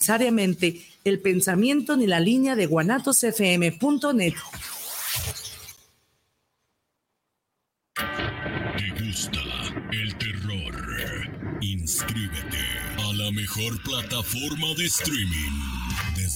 necesariamente el pensamiento ni la línea de guanatosfm.net. ¿Te gusta el terror? Inscríbete a la mejor plataforma de streaming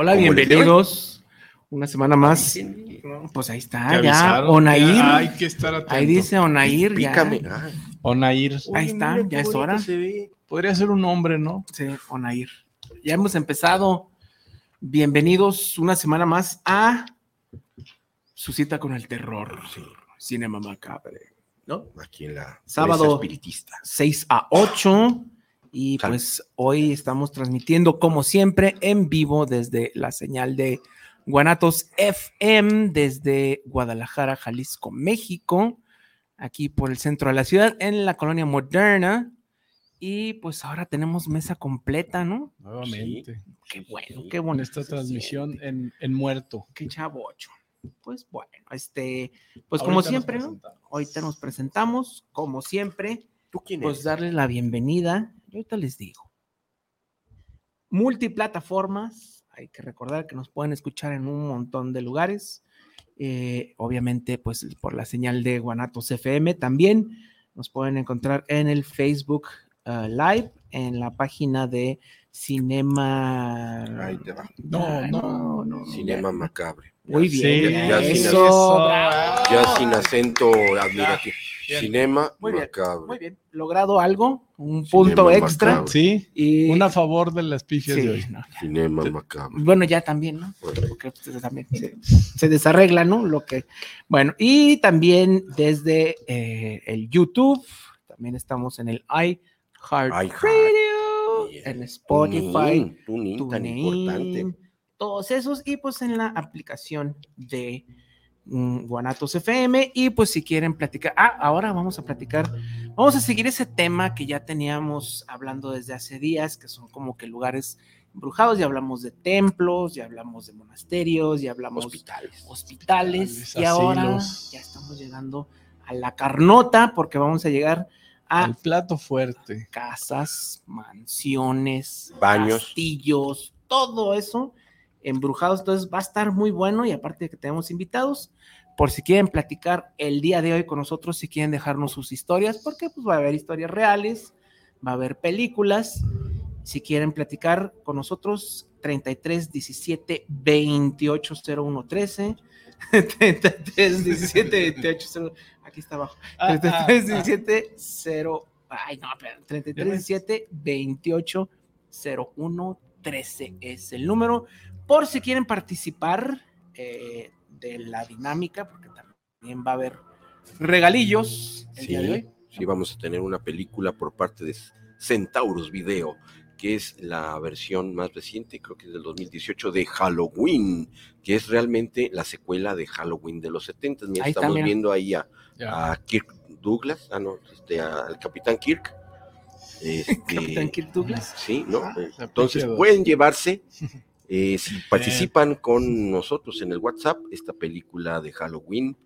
Hola, bienvenidos. Una semana más. Pues ahí está, ya. Onair. Hay que estar atento. Ahí dice Onair. Pícame. Ya. Ah, Onair. Ahí está, ya es hora. Podría ser un hombre, ¿no? Sí, Onair. Ya hemos empezado. Bienvenidos una semana más a su cita con el terror. Cinema Macabre. ¿No? aquí en la Sábado. espiritista. 6 a 8. Y pues hoy estamos transmitiendo, como siempre, en vivo desde la señal de Guanatos FM, desde Guadalajara, Jalisco, México, aquí por el centro de la ciudad, en la colonia moderna. Y pues ahora tenemos mesa completa, ¿no? Nuevamente. Qué bueno, qué bueno. esta transmisión en, en muerto. Qué chavocho. Pues bueno, este, pues como Ahorita siempre, ¿no? presentamos. Ahorita nos presentamos, como siempre. ¿Tú quién pues eres? darles la bienvenida. Y ahorita les digo. Multiplataformas. Hay que recordar que nos pueden escuchar en un montón de lugares. Eh, obviamente, pues por la señal de Guanatos FM también. Nos pueden encontrar en el Facebook uh, Live, en la página de Cinema. Ahí te va. No, Ay, no, no. Cinema macabre. Muy Sí, bien. ya sin eso, acento. Ya sin acento admirativo. Bien. Cinema Muy bien, macabre. Muy bien. Logrado algo, un Cinema punto extra. macabre. Sí, Y un a favor de las pifias Sí, de hoy. no. Cinema Sí. macabre. Bueno, ya también, ¿no? Bueno, Porque también se, se desarregla, ¿no? Lo que. Bueno, y también desde eh, el YouTube, también estamos en el iHeartRadio, Bien. en Spotify, tunín tan TuneIn, importante. todos esos, y pues en la aplicación de Guanatos FM. Y pues si quieren platicar, ah, ahora vamos a platicar, vamos a seguir ese tema que ya teníamos hablando desde hace días, que son como que lugares embrujados, ya hablamos de templos, ya hablamos de monasterios, ya hablamos Hospitales. hospitales, Hospitales, y ahora asilos. ya estamos llegando a la carnota, porque vamos a llegar a El plato fuerte. casas, mansiones, Baños. castillos, todo eso embrujados. Entonces va a estar muy bueno y aparte de que tenemos invitados, por si quieren platicar el día de hoy con nosotros, si quieren dejarnos sus historias, porque pues va a haber historias reales, va a haber películas. Si quieren platicar con nosotros, 33 17 28 01 13. 33 17 28 01 Aquí está abajo. Ah, ah, 33 ah. 17 0 Ay, no, espera, 33 17 28 01 13 es el número. Por si quieren participar eh, de la dinámica, porque también va a haber regalillos el Sí, día de hoy. sí, vamos a tener una película por parte de Centauros Video, que es la versión más reciente, creo que es del 2018, de Halloween, que es realmente la secuela de Halloween de los 70. Mira, Ahí estamos viendo ahí a, Kirk Douglas, ah, no, este, a- al Capitán Kirk. Este, Capitán Kirk Douglas. Sí, ¿no? Ah, Entonces pueden llevarse, eh, si participan con nosotros en el WhatsApp, esta película de Halloween.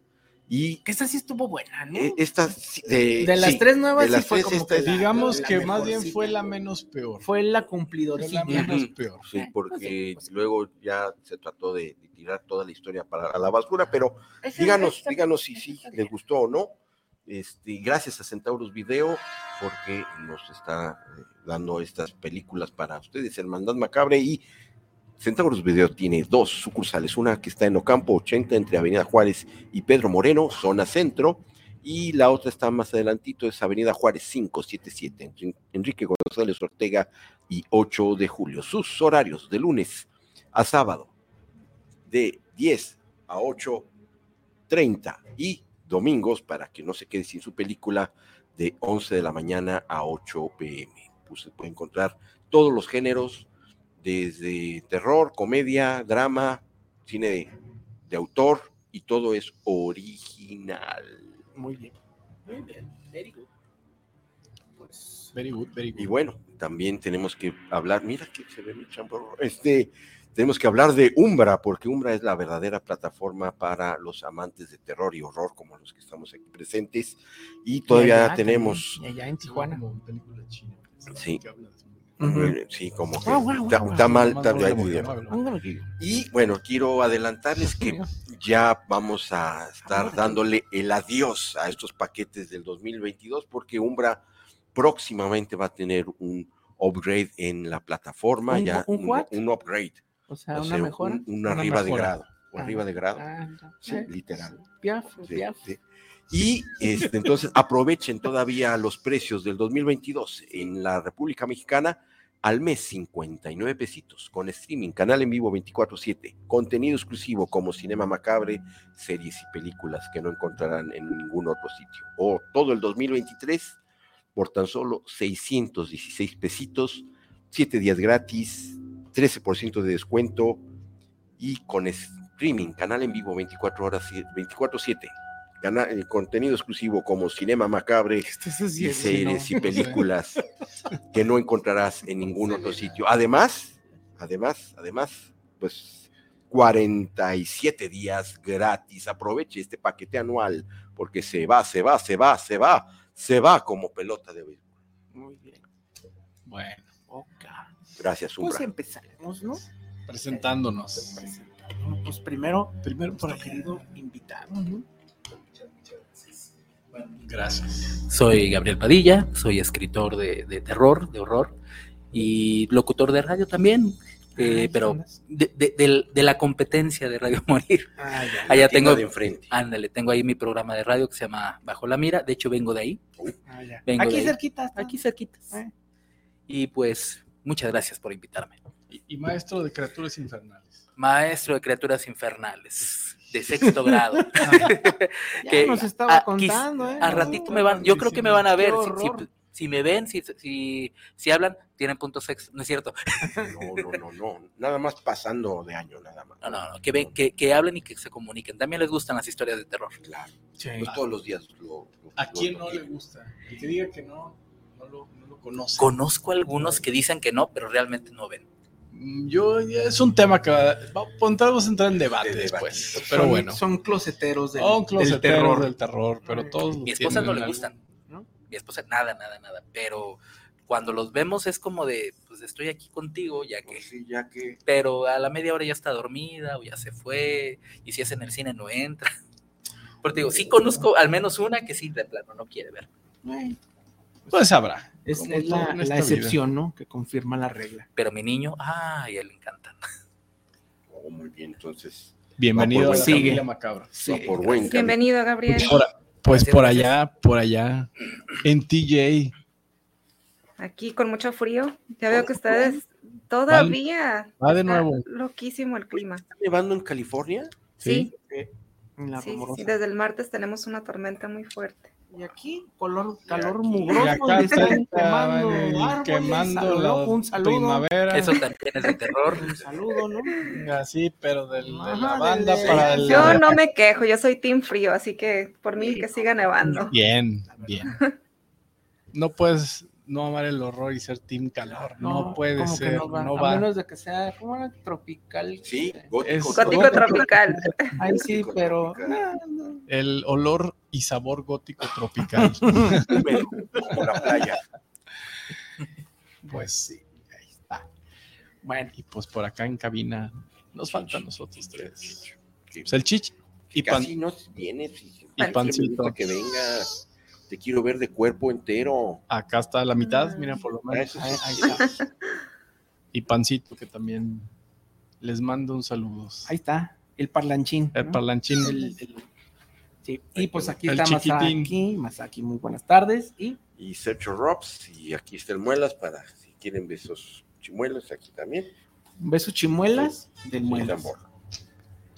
Y Que esa sí estuvo buena, ¿no? eh, esta, sí, de, de las sí, tres nuevas, de las sí fue tres, como esta que es- la- Digamos la que más bien mejorcita. fue la menos peor. Fue la Fue cumplidorcita. la menos peor. Sí, Eh, porque pues sí. luego ya se trató de, de tirar toda la historia para a la basura, pero Esa- díganos, esa- díganos si sí les gustó o no. Este, gracias a Centauros Video porque nos está eh, dando estas películas para ustedes, Hermandad Macabre y Centauros Video tiene dos sucursales, una que está en Ocampo 80 entre Avenida Juárez y Pedro Moreno, zona centro, y la otra está más adelantito, es Avenida Juárez 577, en- Enrique González Ortega y 8 de julio. Sus horarios de lunes a sábado, de 10 a 8.30 y domingos, para que no se quede sin su película, de 11 de la mañana a 8 pm. Pues puede encontrar todos los géneros, desde terror, comedia, drama, cine de, de autor, y todo es original. Muy bien. Muy bien. Very good. Pues, Very good, very Y good. bueno, también tenemos que hablar, mira que se ve mi chamorro, este, tenemos que hablar de Umbra, porque Umbra es la verdadera plataforma para los amantes de terror y horror, como los que estamos aquí presentes, y todavía allá tenemos, también, y allá en Tijuana. Como película china. Sí. Sí, como que está, guau. mal, está- y bueno, quiero adelantarles que ya vamos a estar dándole el adiós a estos paquetes del 2022 porque Umbra próximamente va a tener un upgrade en la plataforma, ¿Un- ya un upgrade, O sea, o una sea, mejora. un, un Una arriba de grado, un Ah, arriba de grado, Ah, sí, Eh, literal. Piaf, Sí, piaf. sí. Y este, entonces aprovechen todavía los precios del 2022 en la República Mexicana al mes 59 pesitos con streaming, canal en vivo 24/7, contenido exclusivo como Cinema Macabre, series y películas que no encontrarán en ningún otro sitio. O todo el 2023 por tan solo 616 pesitos, 7 días gratis, 13% de descuento y con streaming, canal en vivo 24 horas, 24/7. Gana- eh, contenido exclusivo como Cinema Macabre y series y películas que no encontrarás en ningún otro sitio. Además, además, además, pues 47 días gratis. Aproveche este paquete anual porque se va, se va, se va, se va, se va como pelota de béisbol. Muy bien. Bueno, Ok. Gracias, Pues Umbra. empezaremos, ¿no? presentándonos. Bueno, Pues primero, Primero por acá. querido invitado, ¿no? Gracias. Soy Gabriel Padilla, soy escritor de, de terror, de horror y locutor de radio también, eh, Ah, pero de, de- de la competencia de Radio Morir. Ah, ya. Allá tengo, de enfrente. ándale, tengo ahí mi programa de radio que se llama Bajo la Mira, de hecho vengo de ahí, Ah, ya. vengo Aquí ahí. cerquita. está. aquí cerquita. Eh. Y pues muchas gracias por invitarme. Y, y maestro de criaturas infernales. Maestro de criaturas infernales, de sexto grado. Ya que nos estaba a- contando, ¿eh? A ratito me van, yo creo que me van a ver. Si, horror. si- si me ven, si, si, si hablan, tienen puntos sexo, no es cierto. No, no, no, no. Nada más pasando de año, nada más. No, no, no, que, ven, que, que hablen y que se comuniquen. También les gustan las historias de terror. Claro. Sí. Pues todos los días lo. lo- ¿A lo- quién lo no le gusta? El que diga que no, no lo, no lo conoce. Conozco algunos que dicen que no, pero realmente no ven. Yo, ya es un tema que va, va- vamos a entrar en debate De debate. después. Pero Son- bueno, Son closeteros del, terror. del terror, pero todos. Mi esposa no le gustan. ¿no? Mi esposa, nada, nada, nada. Pero cuando los vemos es como de, pues estoy aquí contigo, ya que. Pues sí, ya que. Pero a la media hora ya está dormida o ya se fue. Y si es en el cine, no entra. Porque digo, sí conozco al menos una que sí, de plano, no quiere ver. Ay, Pues habrá. Es, la, excepción, ¿no? Que confirma la regla. Pero mi niño, ay, a él le encanta. Oh, muy bien, entonces. Bienvenido por a la camino. macabra. Sí. por buen. Bienvenido, Gabriel. Pues por, pues Gracias, por gracias. allá, por allá, en TJ. Aquí con mucho frío. Ya veo que ustedes todavía. Va de está nuevo. Loquísimo el clima. ¿Está nevando en California? Sí, sí, sí, Desde el martes tenemos una tormenta muy fuerte. Y aquí, color, calor aquí- mugroso. Y acá y están está quemando el- árboles. quemando Saludo, la un saludo. primavera. Eso también es de terror. Un saludo, ¿no? Así, pero del- de la banda del- para el. Yo no me quejo, yo soy team frío, así que por mí que siga nevando. Bien, bien. No puedes no amar el horror y ser team calor. No, puede como ser, no va. no A menos de que sea, ¿cómo era? Tropical. Sí, gótico. Gótico Gótico. tropical. Ay, sí, Gótico pero. El olor y sabor gótico tropical. Húmedo, como la playa. pues sí, ahí está. Bueno, Y pues por acá en cabina nos faltan nosotros tres. Sí. Pues el chich y pan Casi no viene. y pancito. Que venga. Te quiero ver de cuerpo entero. Acá está la mitad, Ah. mira, por lo menos. Ahí, está. Y Pancito, que también les mando un saludos. Ahí está, el parlanchín. El ¿no? parlanchín. El- el- sí, Y pues aquí El está chiquitín. Masaki. Masaki, muy buenas tardes. Y Y Sergio Robs, y aquí está el Muelas para si quieren ver esos chimuelos, aquí también. un beso chimuelas del muelas.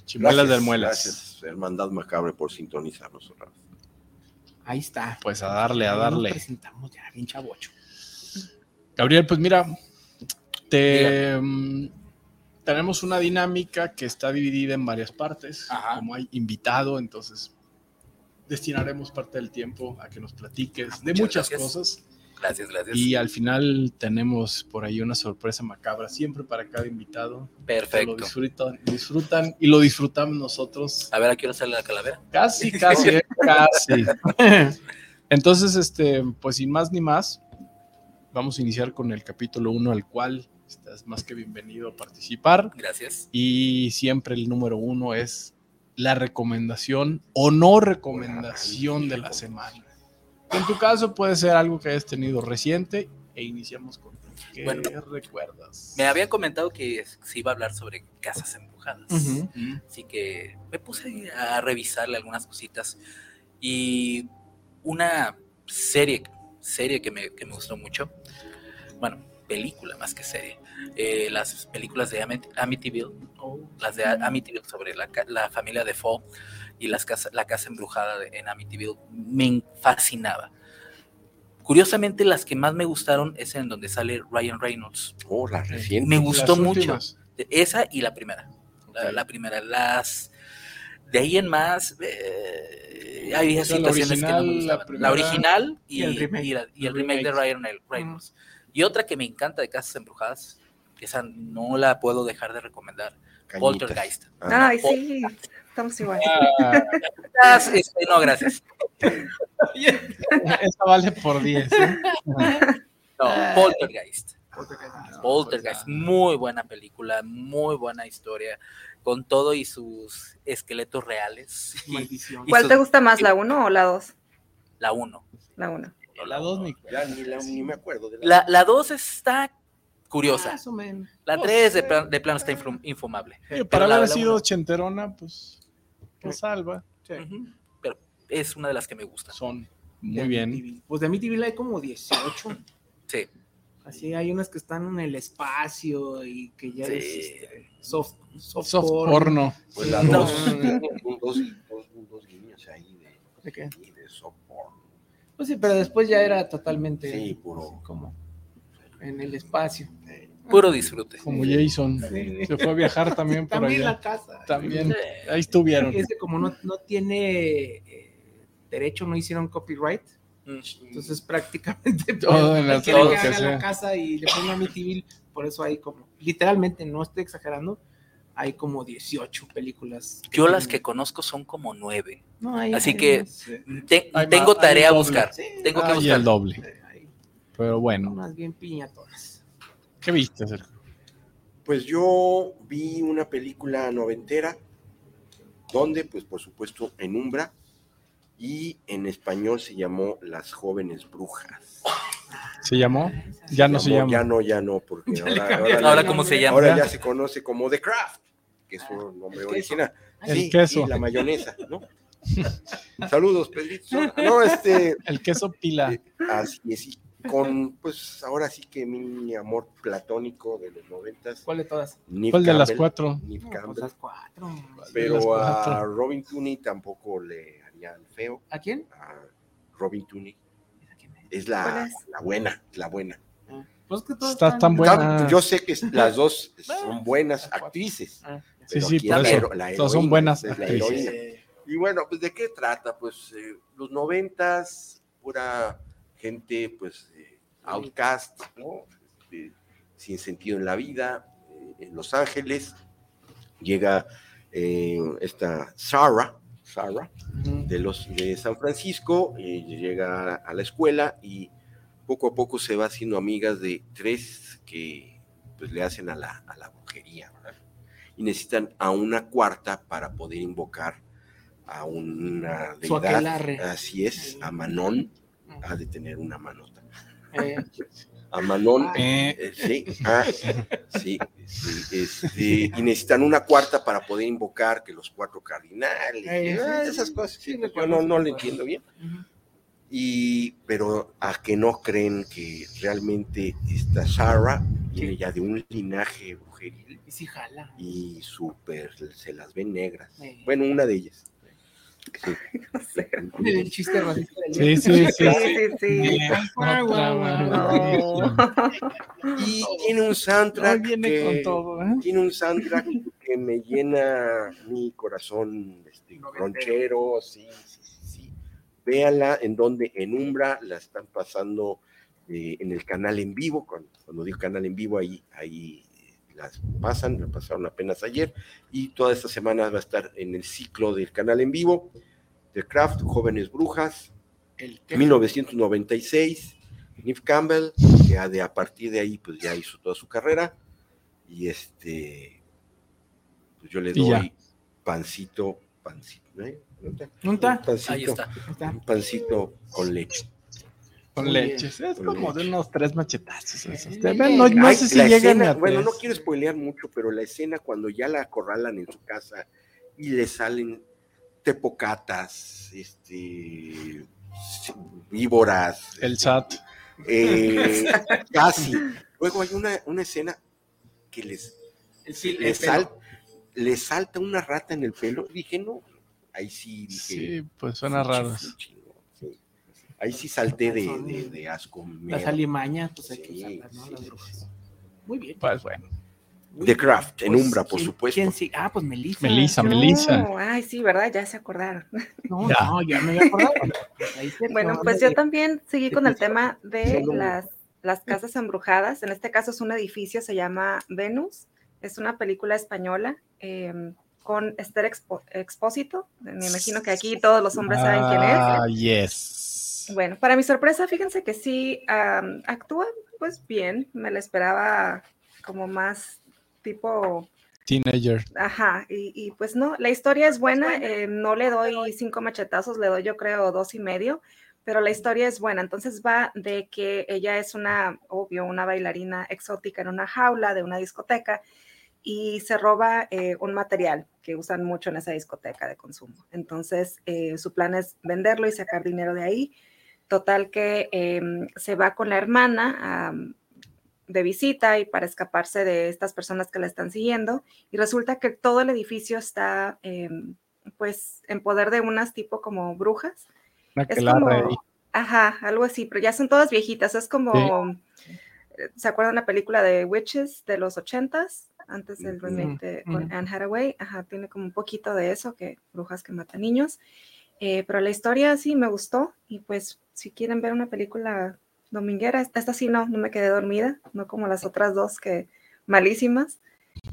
Chimuelas Gracias, del Muelas. Gracias, Hermandad Macabre, por sintonizarnos. otra vez. Ahí está. Pues a darle, a Ya nos darle. presentamos ya, bien chavocho. Gabriel, pues mira, te, mm, tenemos una dinámica que está dividida en varias partes. Ajá. Como hay invitado, entonces destinaremos parte del tiempo a que nos platiques de Muchas muchas gracias. cosas. Gracias, gracias. Y al final tenemos por ahí una sorpresa macabra siempre para cada invitado. Que Lo Perfecto. disfrutan, disfrutan y lo disfrutamos nosotros. A ver, ¿a qué hora sale la calavera? Casi, casi, eh, casi. Entonces, este, pues sin más ni más, vamos a iniciar con el capítulo 1 al cual estás más que bienvenido a participar. Gracias. Y siempre el número uno es la recomendación o no recomendación de la semana. En tu caso puede ser algo que hayas tenido reciente e iniciamos con ¿qué Bueno. recuerdas? Me habían comentado que se iba a hablar sobre casas embrujadas. Mm, Así que me puse a revisarle algunas cositas. Y una serie, serie que me, que me gustó mucho, bueno, película más que serie, eh, las películas de Amit- Amityville, las de Amityville sobre la, ca- la familia de Fall y las casa, la casa embrujada de- en Amityville, me fascinaba. Curiosamente, las que más me gustaron es en donde sale Ryan Reynolds. Oh, la reciente. Me Las gustó mucho. últimas. Esa y la primera. La, primera. Las. De ahí en más. eh, había O sea, la situaciones que no me original, la gustaban. La, original y, y el remake. y la- y el El remake de. Ryan Reynolds. Y otra que me encanta de Casas Embrujadas, esa no la puedo dejar de recomendar. Cañitas. Poltergeist. Ah, Ay, sí, estamos igual. Ah, Ah, este, no, gracias. esa vale por 10. ¿eh? No, Poltergeist. Ah, Poltergeist, muy buena película, muy buena historia, con todo y sus esqueletos reales. Y ¿Cuál sus- te gusta más, la 1 o la 2? la 1. La 1. La 2 ni ni, ni me acuerdo de La, la 2 está curiosa. Más o menos. La Pues, 3 de, eh, plan- de plano está infum- infumable. Para Pero la- haber sido uno- ochenterona, pues lo salva. Sí. Pero es una de las que me gusta. Son De muy bien. Amityville. Pues de Amityville hay como 18. Sí. Así hay unas que están en el espacio y que ya Sí. es este, soft, soft, Soft porn. porno. Pues la dos, No. un dos, dos, guiños ahí de, ¿De qué? y de soft porn. Pues sí, pero después ya era totalmente Sí, puro. como en el espacio. Puro disfrute. Como Jason. Sí. Se fue a vijar también por También allá. la casa. También. Sí. Ahí estuvieron. Es que como no, no tiene eh, derecho, no hicieron copyright, Mm. entonces prácticamente Todo en la- todo que que haga la casa y le ponga Amityville, por eso hay como, literalmente, no estoy exagerando, hay como 18 películas. Yo las que conozco son como 9. No, hay- así hay que- más, Te- Hay tengo tarea a buscar. sí, Tengo que Ah, y buscar. el doble. Eh, Pero bueno, unas bien piñatonas. ¿qué viste, Sergio? Pues yo vi una película noventera, donde, pues por supuesto, en Umbra, y en español se llamó Las jóvenes brujas. ¿Se llamó? Ya no se Llamó- llama. Ya no, ya no, porque Ya ahora, el ¿cómo se nombre. llama? ahora ya se conoce como The Craft, que es su nombre el queso. original. El Sí, queso. y la mayonesa, ¿no? Saludos, Pedrito. No, este, El queso pila. así es, y con, pues ahora sí que mi amor platónico de los noventas, ¿Cuál de todas? Neve ¿Cuál de las cuatro? No, pues Campbell. las cuatro. de las pero a. Robin Tooney tampoco le haría el feo. ¿A quién? A Robin Tooney ¿A quién es? es ¿Cuál la, es? la buena, la buena. Ah, Pues que todas Está están- tan buena. Yo sé que las dos son buenas actrices. Ah, Sí, sí, por la eso. la son buenas actrices. Y bueno, pues ¿de qué trata? Pues eh, los noventas, pura gente, pues, eh, outcast, ¿no? Este, sin sentido en la vida, eh, en Los Ángeles. Llega eh, esta Sarah, Sarah, de los de San Francisco, llega a la escuela y poco a poco se va haciendo amigas de tres que pues le hacen a la, a la brujería, ¿verdad? Y necesitan a una cuarta para poder invocar a una deidad, así es, a Manón, ha de tener una manota. Eh, A Manón, Eh, eh, sí, ah, sí, sí, este, y necesitan una cuarta para poder invocar que los cuatro cardinales, Eh, ah, sí, esas cosas, sí, me yo no, no pues. entiendo bien. ujú. Y, pero a que no creen que realmente esta Sarah viene Sí. ya de un linaje brujeril Y sí, jala. y súper se las ven negras. Sí. Bueno, una de ellas. El chiste racista Sí, sí, sí. Y tiene un soundtrack viene que, con todo, ¿eh? tiene un soundtrack que me llena mi corazón este, ronchero, sí, sí, sí. Véanla en donde en Umbra la están pasando eh, en el canal en vivo, cuando, cuando digo canal en vivo, ahí, ahí las pasan, la pasaron apenas ayer, y toda esta semana va a estar en el ciclo del canal en vivo, The Craft, Jóvenes Brujas, El que- 1996, Neve Campbell, que a, de, a partir de ahí pues ya hizo toda su carrera, y este, pues yo le doy pancito, pancito, ¿eh? ¿Dónde está? Pancito, está. Ahí está. un pancito con leche. Con leches. Es Con como de unos tres machetazos. esos. No, no Ay, sé si llegan escena- a bueno, no quiero spoilear mucho, pero la escena cuando ya la acorralan en su casa y le salen tepocatas, este, víboras, El este, SAT. eh, casi. Luego hay una, una escena que les, Sí, les, sal- salta una rata en el pelo. Dije, no, ahí sí dije. Sí, pues suena sí, raro. Ahí sí salté de, de, de asco. Las alimañas, pues hay que usarlas, ¿no? sí, Las brujas. Muy bien. Pues bueno. The. Craft, en Pues, Umbra, por ¿quién- supuesto. quién sí? Ah, pues Melissa. Melissa, No, Melissa. Ay, sí, ¿verdad? Ya se acordaron. No, Ya. no, ya me había acordado. Se Bueno, pues yo también seguí con el tema de las, las casas embrujadas. En este caso es un edificio, se llama Venus. Es una película española em, con Esther Expo- Expósito. Me imagino que aquí todos los hombres saben quién es. Ah, yes. Bueno, para mi sorpresa, fíjense que sí am, actúa pues bien. Me la esperaba como más tipo Teenager. Ajá, y, y pues no, la historia es buena, eh, no le doy cinco machetazos, le doy yo creo dos y medio, pero la historia es buena, entonces va de que ella es una, obvio, una bailarina exótica en una jaula de una discoteca y se roba eh, un material que usan mucho en esa discoteca de consumo. Entonces, eh, su plan es venderlo y sacar dinero de ahí. Total que em, se va con la hermana de visita y para escaparse de estas personas que la están siguiendo y resulta que todo el edificio está em, pues en poder de unas tipo como brujas. Una Es como, ajá, algo así, pero ya son todas viejitas, es como, eh, ¿se acuerdan la película de Witches de los ochentas? Antes del Ujú, remake de, con ujú. Anne Hathaway, ajá, tiene como un poquito de eso, que brujas que matan niños, Eh, pero la historia sí me gustó y pues si quieren ver una película dominguera, esta, esta sí no, no me quedé dormida, no como las otras dos que malísimas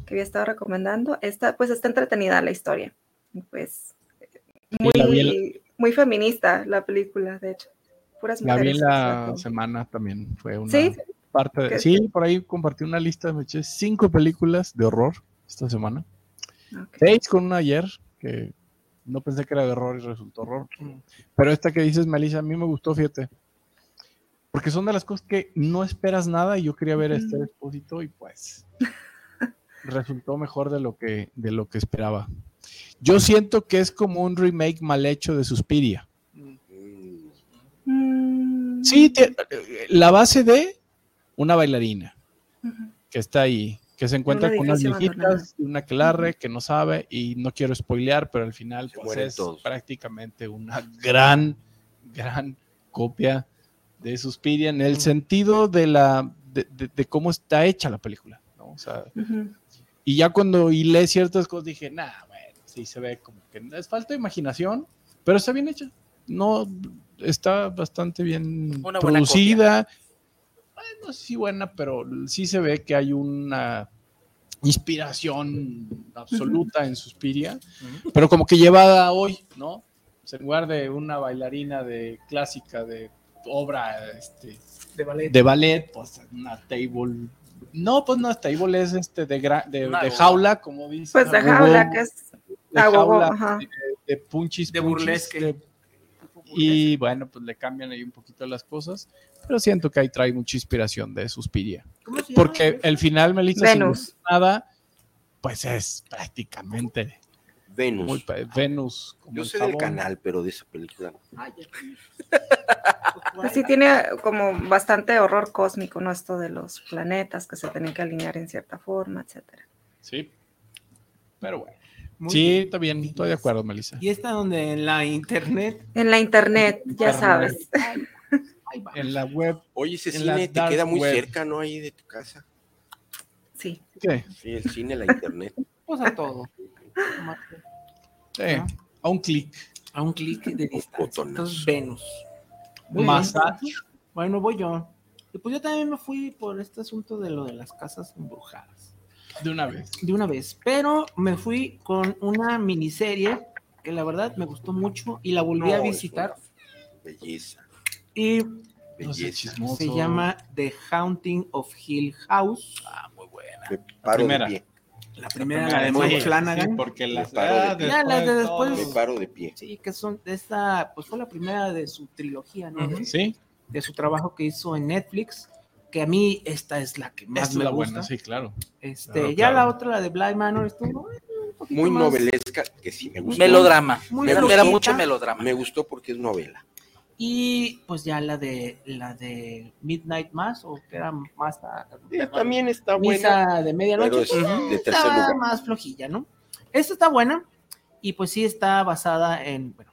que había estado recomendando, esta pues está entretenida la historia, pues muy, vi en muy feminista la película, de hecho, puras La vi mujeres. sea, la semana también. Fue una Sí, parte de. Sí, por ahí compartí una lista. Me eché cinco películas de horror esta semana. ok. Seis con una ayer, que no pensé que era de horror y resultó horror. Pero esta que dices, Melissa, a mí me gustó, fíjate. Porque son de las cosas que no esperas nada y yo quería ver este expósito y pues resultó mejor de lo que de lo que esperaba. Yo siento que es como un remake mal hecho de Suspiria. Mm, Sí, te- la base de una bailarina que está ahí, que se encuentra con unas viejitas, y una clarre que no sabe y no quiero spoilear, pero al final Se pues, es todos. prácticamente una gran, gran copia de Suspiria en el sentido de la de, de- de cómo está hecha la película. ¿no? O sea, Ujú. y ya cuando hilé ciertas cosas dije, nah, bueno, sí se ve como que es falta de imaginación, pero está bien hecha. No, está bastante bien Una buena producida. Ay, no sé si buena, pero sí se ve que hay una inspiración absoluta en Suspiria, pero como que llevada a hoy, ¿no? O sea, en lugar de una bailarina de clásica de obra este, De ballet. de ballet, pues una table. No, pues no, table es este de, gra- de, jaula, como dice. Pues de jaula, que es de jaula, ajá. de, de punchis, De punchis, burlesque. de- Y bueno, pues le cambian ahí un poquito las cosas, pero siento que ahí trae mucha inspiración de Suspiria. Porque el final, Melissa, sin Venus. decir nada, pues es prácticamente Venus. muy Venus. Como Yo el sé del canal, pero de esa película. Ah, sí tiene como bastante horror cósmico, ¿no? Esto de los planetas que se tienen que alinear en cierta forma, etcétera. Sí. Pero bueno. Muy sí, bien. está bien, estoy de acuerdo, Melissa. Y esta donde en la internet. En la internet, ya Internet. sabes. Ahí va. En la web, Oye, ese cine te queda muy web. cerca, ¿no? Ahí de tu casa. Sí. ¿qué? Sí, el cine, la internet. Pues a todo. Sí, a un clic. A un clic de distancia. Entonces, Venus. Bien. Bueno, voy yo. Y pues yo también me fui por este asunto de lo de las casas embrujadas. De una vez. De una vez. Pero me fui con una miniserie que la verdad me gustó mucho y la volví No, a visitar. Belleza. Y No sé, Belleza. chismoso. se llama The Haunting of Hill House. Ah, muy buena. Me paro primera. de pie. La primera, la de Sí, Mike sí, Flanagan. porque la Me paro de- Ya, las de después- Me paro de pie. Sí, que son de esta, pues fue la primera de su trilogía, ¿no? De- Sí, de su trabajo que hizo en Netflix, que a mí esta es la que más es me la gusta. buena, sí, claro. Este, Claro, ya claro. la otra, la de Blind Manor, estuvo Muy más- novelesca, que sí me gustó. Melodrama. Muy Era flojita. mucho melodrama. Me gustó porque es novela. Y pues ya la de la de Midnight Mass, o que era más a- también está buena. misa de medianoche, es pues, de tercer estaba lugar. más flojilla, ¿no? Esta está buena y pues sí está basada en, bueno,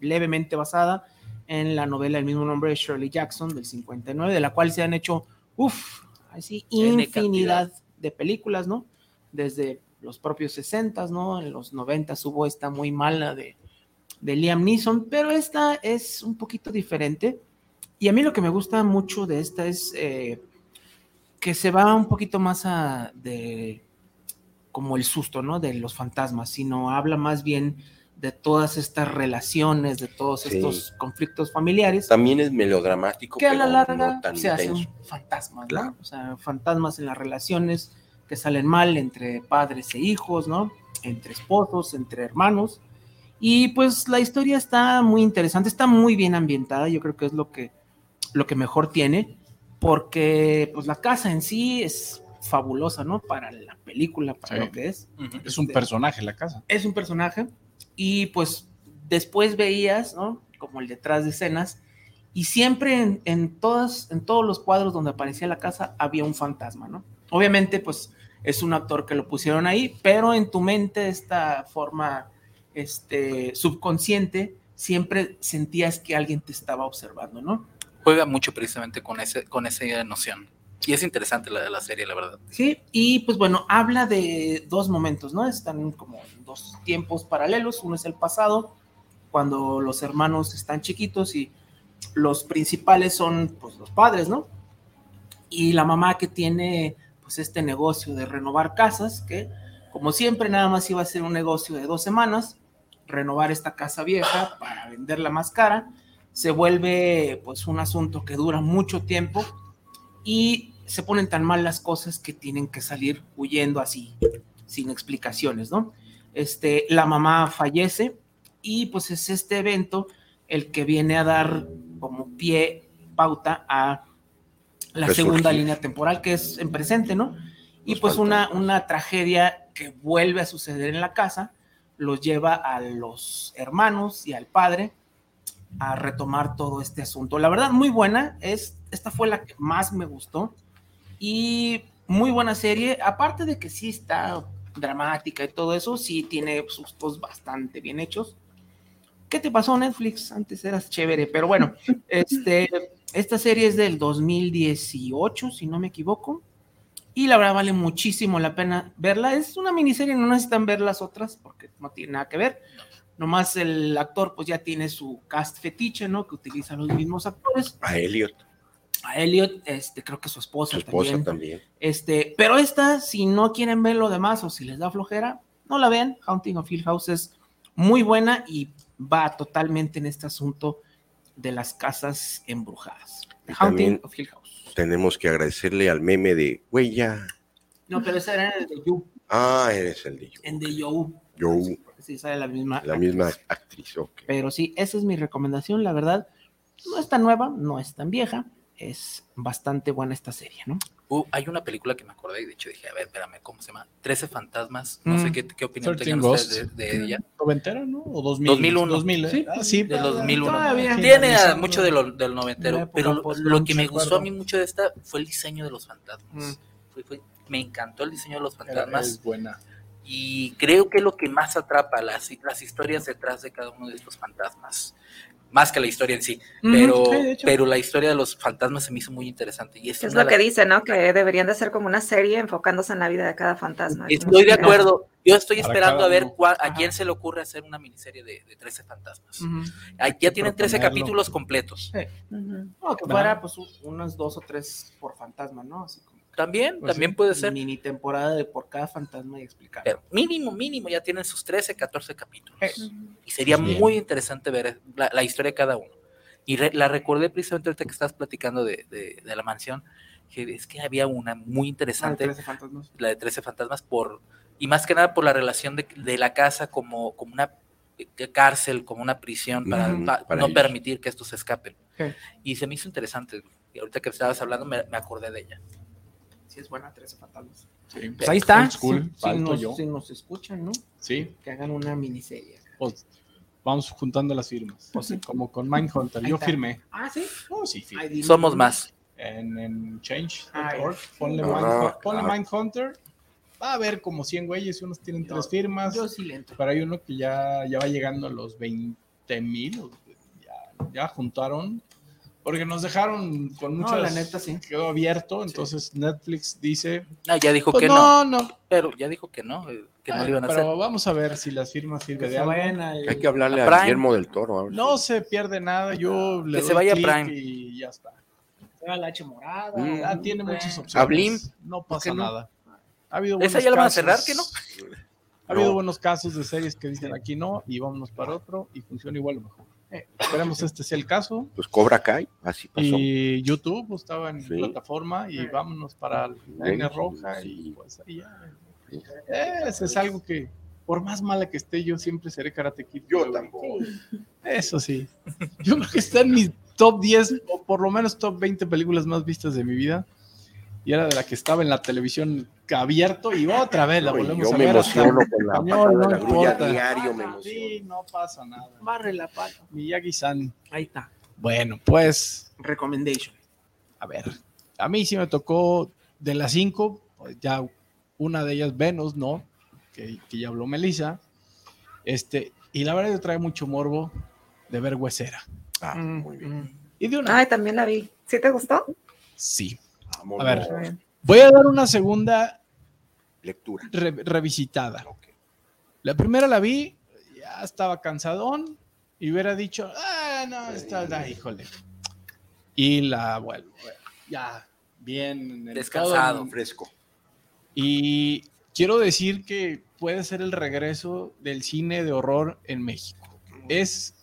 levemente basada en la novela del mismo nombre de Shirley Jackson del 59, de la cual se han hecho, uff, así infinidad de películas, ¿no? Desde los propios 60, ¿no? En los 90 hubo esta muy mala de, de Liam Neeson, pero esta es un poquito diferente. Y a mí lo que me gusta mucho de esta es eh, que se va un poquito más a de como el susto, ¿no? De los fantasmas, sino habla más bien de todas estas relaciones, de todos Sí. estos conflictos familiares También es melodramático, que a la larga no tan se hacen intenso. fantasmas, ¿no? Claro. O sea, fantasmas en las relaciones que salen mal entre padres e hijos, ¿no? Entre esposos, entre hermanos. Y pues la historia está muy interesante, está muy bien ambientada, yo creo que es lo que, lo que mejor tiene, porque pues la casa en sí es fabulosa, ¿no? Para la película, para Sí. lo que es Ujú. Es un Este- personaje la casa. es un personaje y pues después veías, ¿no? Como el detrás de escenas y siempre en, en todas, en todos los cuadros donde aparecía la casa había un fantasma, ¿no? Obviamente pues es un actor que lo pusieron ahí, pero en tu mente esta forma este, subconsciente siempre sentías que alguien te estaba observando, ¿no? Juega mucho precisamente con, ese, con esa noción. Y es interesante la de la serie, la verdad. Sí, y pues bueno, habla de dos momentos, ¿no? Están como dos tiempos paralelos. Uno es el pasado, cuando los hermanos están chiquitos y los principales son pues los padres, ¿no? Y la mamá que tiene pues este negocio de renovar casas, que como siempre nada más iba a ser un negocio de dos semanas, renovar esta casa vieja para venderla más cara, se vuelve pues un asunto que dura mucho tiempo y se ponen tan mal las cosas que tienen que salir huyendo así, sin explicaciones, ¿no? Este, la mamá fallece y pues es este evento el que viene a dar como pie, pauta a la Resurgir. segunda línea temporal que es en presente, ¿no? Y pues una, una tragedia que vuelve a suceder en la casa los lleva a los hermanos y al padre a retomar todo este asunto. La verdad, muy buena. Es, esta fue la que más me gustó. Y muy buena serie. Aparte de que sí está dramática y todo eso, sí tiene sustos bastante bien hechos. ¿Qué te pasó Netflix? Antes eras chévere, pero bueno, este, esta serie es del 2018, si no me equivoco. Y la verdad vale muchísimo la pena verla. Es una miniserie, no necesitan ver las otras porque no tiene nada que ver. Nomás el actor pues ya tiene su cast fetiche, ¿no? Que utiliza los mismos actores. A Elliot, A Elliot, este, creo que su esposa, su esposa también. también. Este, pero esta, si no quieren ver lo demás o si les da flojera, no la vean. Haunting of Hill House es muy buena y va totalmente en este asunto de las casas embrujadas. Haunting también- of Hill House. Tenemos que agradecerle al meme de, ya. No, pero esa era el de You, Ah, eres el de yo. en de You. Yo. Sí, sale la misma. La misma actriz, ok. Pero sí, esa es mi recomendación, la verdad. No es tan nueva, no es tan vieja. Es bastante buena esta serie, ¿no? Uh, hay una película que me acordé y de hecho dije, a ver, espérame, ¿cómo se llama? Trece fantasmas. No sé Mm. qué, qué opinión 13 tengan ustedes de, de ella. ¿Noventera, no? ¿O 2000? 2001. 2000, ¿eh? Sí. Ah, sí, pero 2001. Todavía. Tiene Sí, ah, sí, mucho sí. de lo, del noventero, pero lo que me de gustó a mí mucho de esta fue el diseño de los fantasmas. Mm. Fue- fue- me encantó el diseño de los Era- fantasmas es buena. y creo que es lo que más atrapa las, las historias detrás de cada uno de estos fantasmas. Más que la historia en sí, pero, sí, pero la historia de los fantasmas se me hizo muy interesante. Y es Es lo que dice, ¿no? Que deberían de ser como una serie enfocándose en la vida de cada fantasma. Estoy de acuerdo. Yo estoy Para esperando a ver cuál- a quién se le ocurre hacer una miniserie de, de 13 fantasmas. Ah, Ya tienen 13 proponerlo. capítulos completos. Ujú. No, que Va. fuera pues unos dos o tres por fantasma, ¿no? Así como También, Pues también sí. puede ser. mini temporada de por cada fantasma y explicar. Pero mínimo, mínimo, ya tienen sus 13, 14 capítulos. Eh. Y sería Bien. muy interesante ver la, la historia de cada uno. Y re- la recordé precisamente ahorita que estabas platicando de, de- de la mansión. Que es que había una muy interesante, 13 fantasmas. la de 13 fantasmas, por y más que nada por la relación de, de la casa como, como una eh, cárcel, como una prisión, para, pa- para no ellos. permitir que estos escapen. Sí. Y se me hizo interesante. Y ahorita que estabas hablando me, me acordé de ella. Sí, es buena, 13 fantasmas. Sí. Pues ahí está. School, Si- si, nos, yo. si nos escuchan, ¿no? Sí, Que hagan una miniserie. pues vamos juntando las firmas. Pues sí. Como con Mindhunter. Ahí Yo está. firmé. Ah, sí. Oh, firmé. Somos más. En, en change.org. Ponle, Ah, Mindhunter, ponle claro. Mindhunter. Va a haber como 100 güeyes. Unos tienen tres firmas. Yo sí le entro. Pero hay uno que ya, ya va llegando a los 20 mil. Ya, ya juntaron. Porque nos dejaron con No, muchas. la neta, sí. Quedó abierto. Entonces Netflix dice. Ah, ya dijo Pues que no. no, no. Pero ya dijo que no, eh, que no Ah, lo iban a pero hacer. vamos a ver si las firmas sirven de se algo. Hay que hablarle A. Guillermo del Toro. a No se pierde nada. Yo le Que se doy vaya a clic Prime. y ya está. al H morada. Mm. Ah, tiene muchas opciones. ¿A Blim? No ¿Por pasa no? nada. Ha habido ¿Esa ya la van a cerrar, que no? Ha habido No. buenos casos de series que dicen aquí no y vámonos para otro y funciona igual o mejor. Eh, esperemos este sea el caso. Pues Cobra Kai, así pasó. Y YouTube pues, estaba en Sí. plataforma y vámonos para la línea roja y pues ahí ya. Sí. Ese es algo que, por más mala que esté, yo siempre seré Karate Kid. Yo tampoco. Eso sí. Yo creo que está en mi top 10 o por lo menos top 20 películas más vistas de mi vida. Y era de la que estaba en la televisión abierto y otra vez la volvemos yo a me ver. hasta emociono con la patada no la grulla diario, me Sí, emociono. no pasa nada. Barre la pata. Miyagi-san. Ahí está. Bueno, pues, Recommendation. a ver. A mí sí me tocó de las cinco, ya una de ellas, Venus, ¿no? Que, que ya habló Melissa. Este, y la verdad, yo trae mucho morbo de ver huesera. Ah, Mm, muy bien. mm. Y de una. Ay, también la vi. ¿Sí te gustó? Sí. Vámonos. A ver. Voy a dar una segunda Lectura. re- revisitada. La primera la vi, ya estaba cansadón y hubiera dicho, ah, no, está, ah, híjole. Y la vuelvo, ya, bien. Descansado. todo Fresco. Y quiero decir que puede ser el regreso del cine de horror en México. Es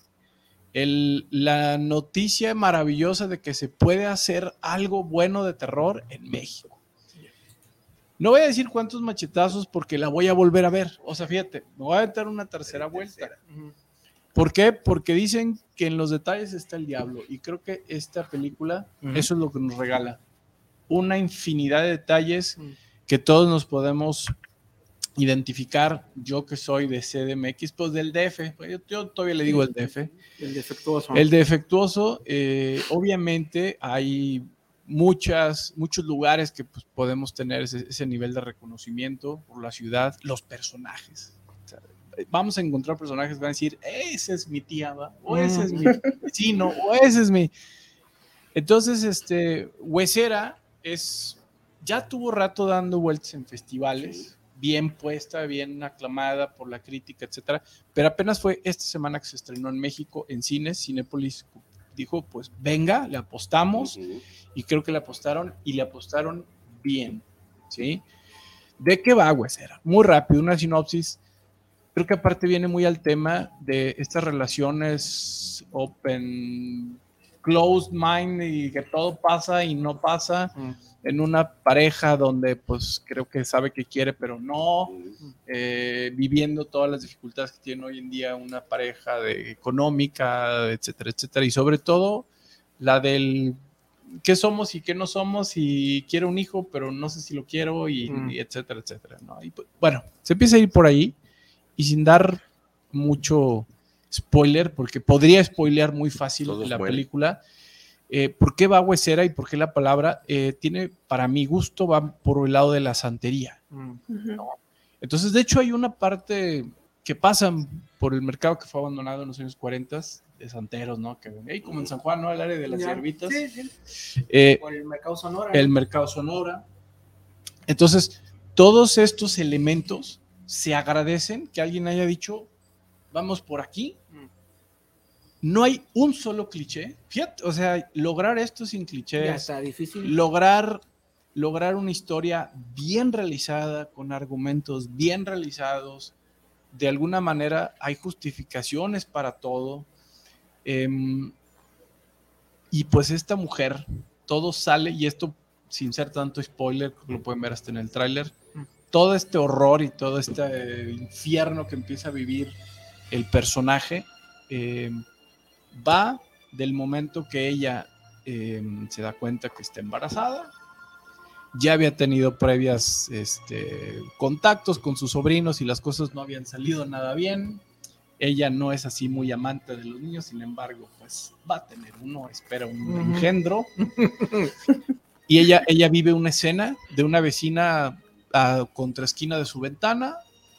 el- la noticia maravillosa de que se puede hacer algo bueno de terror en México. No voy a decir cuántos machetazos porque la voy a volver a ver. O sea, fíjate, me voy a meter una tercera vuelta. ¿Por qué? Porque dicen que en los detalles está el diablo. Y creo que esta película, eso es lo que nos regala. Una infinidad de detalles que todos nos podemos identificar. Yo que soy de CDMX, pues del DF. Pues Yo, yo todavía le digo el DF. El defectuoso. El defectuoso, eh, obviamente hay muchas, muchos lugares que pues, podemos tener ese, ese nivel de reconocimiento por la ciudad, los personajes. O sea, vamos a encontrar personajes que van a decir, ese es mi tía, ¿va? o ese es mi vecino, o ese es mi... Entonces, este, Huesera es, ya tuvo rato dando vueltas en festivales, bien puesta, bien aclamada por la crítica, etcétera, pero apenas fue esta semana que se estrenó en México en cines, Cinépolis dijo, pues venga, le apostamos, y creo que le apostaron y le apostaron bien, ¿sí? ¿De qué va, Huesera? Muy rápido, una sinopsis. Creo que aparte viene muy al tema de estas relaciones open closed mind y que todo pasa y no pasa Mm. En una pareja donde pues creo que sabe que quiere pero no, eh, viviendo todas las dificultades que tiene hoy en día una pareja de, económica, etcétera, etcétera, y sobre todo la del qué somos y qué no somos y quiero un hijo pero no sé si lo quiero y, Mm. y etcétera, etcétera, ¿no? Y, pues, bueno, se empieza a ir por ahí y sin dar mucho spoiler, porque podría spoilear muy fácil Todos la mueren. película. Eh, ¿Por qué va huesera y por qué la palabra eh, tiene, para mi gusto, va por el lado de la santería? Mm. Entonces, de hecho, hay una parte que pasan por el mercado que fue abandonado en los años 40 de santeros, ¿no? Que ahí como en San Juan, ¿no? El área de las hierbitas. Sí, sí. Eh, Por el mercado sonora. el mercado sonora. Entonces, todos estos elementos se agradecen que alguien haya dicho, vamos por aquí. No hay un solo cliché. Fíjate, o sea, lograr esto sin Ya clichés, está difícil. lograr, lograr una historia bien realizada, con argumentos bien realizados. De alguna manera hay justificaciones para todo. Em, y pues esta mujer, todo sale, y esto sin ser tanto spoiler, lo pueden ver hasta en el tráiler, Mm. todo este horror y todo este eh, infierno que empieza a vivir el personaje, em, va del momento que ella em, se da cuenta que está embarazada, ya había tenido previas este, contactos con sus sobrinos y las cosas no habían salido nada bien. Ella no es así muy amante de los niños, sin embargo, pues va a tener uno, espera un engendro. y ella, ella vive una escena de una vecina a contraesquina de su ventana,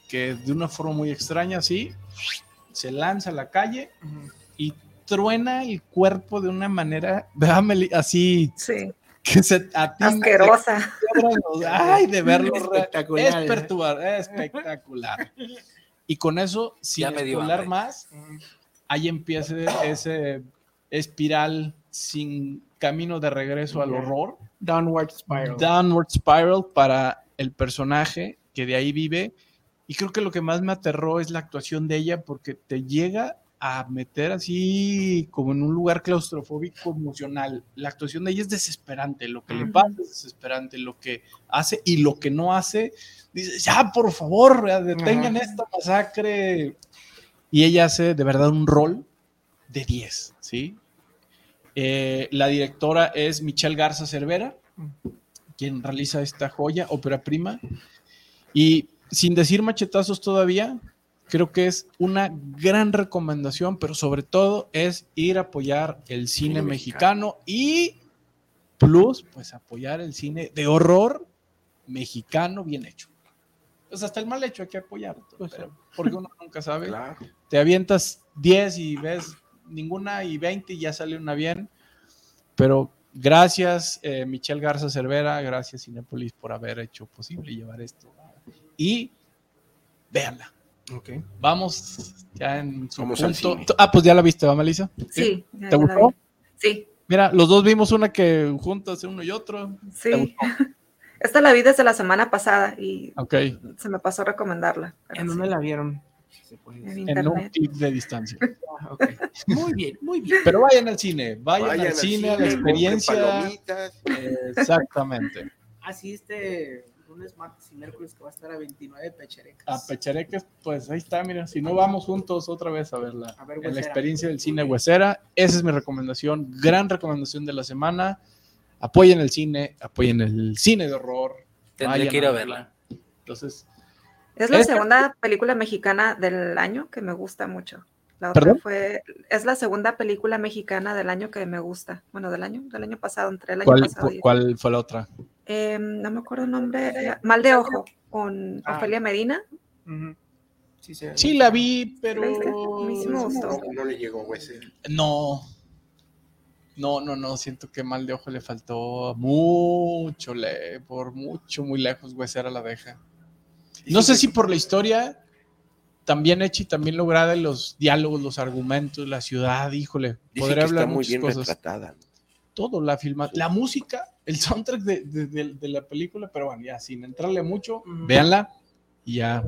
que de una forma muy extraña, así, se lanza a la calle truena el cuerpo de una manera, véame, así, Sí, que se atina, asquerosa. los- ay, de verlo, Espectacular, es ¿eh? perturbar, es espectacular. Y con eso, sin Ya me hablar más, ahí empieza ese espiral sin camino de regreso al horror, Downward spiral. downward spiral para el personaje que de ahí vive. Y creo que lo que más me aterró es la actuación de ella porque te llega a meter así como en un lugar claustrofóbico emocional. La actuación de ella es desesperante, lo que le pasa es desesperante, lo que hace y lo que no hace, dices, ya por favor, detengan esta masacre. Y ella hace de verdad un rol de 10, ¿sí? Eh, la directora es Michelle Garza Cervera, quien realiza esta joya, ópera prima. Y sin decir machetazos todavía, creo que es una gran recomendación, pero sobre todo es ir a apoyar el cine Cine mexicano y plus, pues apoyar el cine de horror mexicano bien hecho. Pues hasta el mal hecho hay que apoyarlo, Pues pero- porque uno nunca sabe Claro. te avientas 10 y ves ninguna y 20 y ya sale una bien. Pero gracias, eh, Michelle Garza Cervera, gracias Cinepolis por haber hecho posible llevar esto. Y véanla. Ok. Vamos ya en su Vamos al punto. cine. Ah, pues ya la viste, ¿va, Melissa? Sí. ¿Te ya la gustó? Sí, Mira, los dos vimos una que juntos, uno y otro. ¿Te sí. gustó? Esta la vi desde la semana pasada y se me pasó a recomendarla. ¿En sí, dónde la vieron? Si En un clic de distancia. Ah. Muy bien, muy bien. Pero vayan al cine, vayan, Vayan al cine, a la compren experiencia. Exactamente. Así este lunes, martes y miércoles que va a estar a 29 pecherecas. A Pechareques, pues ahí está, mira, si no vamos juntos otra vez a verla, A ver, la Huesera. experiencia del cine huesera, esa es mi recomendación, gran recomendación de la semana, apoyen el cine, apoyen el cine de horror, Tendré que ir a verla. entonces, Es la Esta- segunda película mexicana del año que me gusta mucho. La otra ¿Perdón? fue, es la segunda película mexicana del año que me gusta. Bueno, del año, del año pasado, entre el año ¿cuál, pasado. y- cuál fue la otra? Eh, no me acuerdo el nombre. era Mal de Ojo, con Ah. Ofelia Medina. Sí, sí. Sí, la vi, pero... ¿La viste? A mí sí me gustó. No, no le llegó ese. No, no, no, no, siento que mal de ojo le faltó mucho, le, por mucho, muy lejos, huesera la deja. No sé si por la historia también hecha y también lograda, los diálogos, los argumentos, la ciudad, híjole, Dice podría que hablar está muy muchas bien cosas. retratada. Todo, la filma, la música, el soundtrack de, de- de- de la película, pero bueno, ya sin entrarle mucho, Ujú. véanla y ya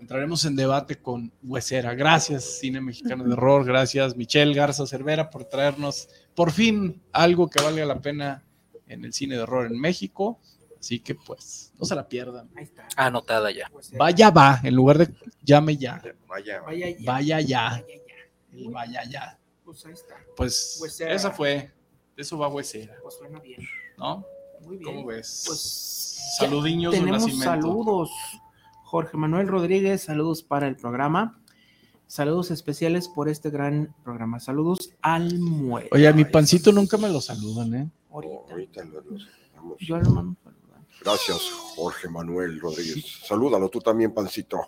entraremos en debate con Huesera. Gracias, Cine Mexicano de Horror. Gracias, Michelle Garza Cervera, por traernos por fin algo que valga la pena en el cine de horror en México. Así que, pues, no se la pierdan. Ahí está. Anotada ya. Pues, eh, Vaya va, en lugar de llame ya. Vaya, Vaya ya. Vaya ya. Vaya ya. El vaya ya. Pues ahí está. Pues, Huesera. esa fue. Eso va Huesera, Pues suena bien. ¿no? Muy bien. ¿Cómo ves? Pues Saludiños de tenemos nacimiento. saludos. Jorge Manuel Rodríguez, saludos para el programa. Saludos especiales por este gran programa. Saludos al muelle. Oye, a mi pancito nunca me lo saludan, ¿eh? Ahorita. ahorita lo- lo saludamos. Yo lo mando a saludar. Gracias, Jorge Manuel Rodríguez. Salúdalo tú también, pancito.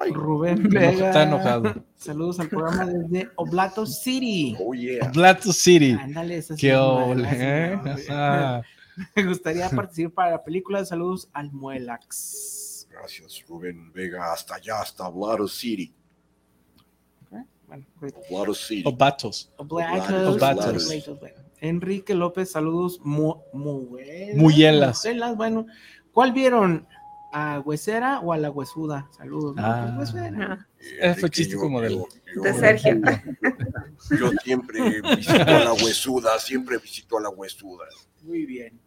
Ay, Rubén Vega. está enojado. Saludos al programa desde Oblato City. oh yeah. Plato City. Ándale, esa sí Qué es ole, ¿eh? Me gustaría participar para la película. Saludos al Muelax. Gracias, Rubén Vega. Hasta allá, hasta Blaro City. Bueno, ahorita. Blaro City. Obatos. Oblatos, Oblatos. Oblatos, bueno. Enrique López, saludos. Mu muelas, Muyelas. muyelas, Bueno, ¿cuál vieron? ¿A Huesera o a la Huesuda? Saludos. ¿no? Ah. Pues Huesera. Ah, Ese fue chiste como del- De Sergio. Yo siempre visito a la huesuda, siempre visito a la huesuda. Muy bien.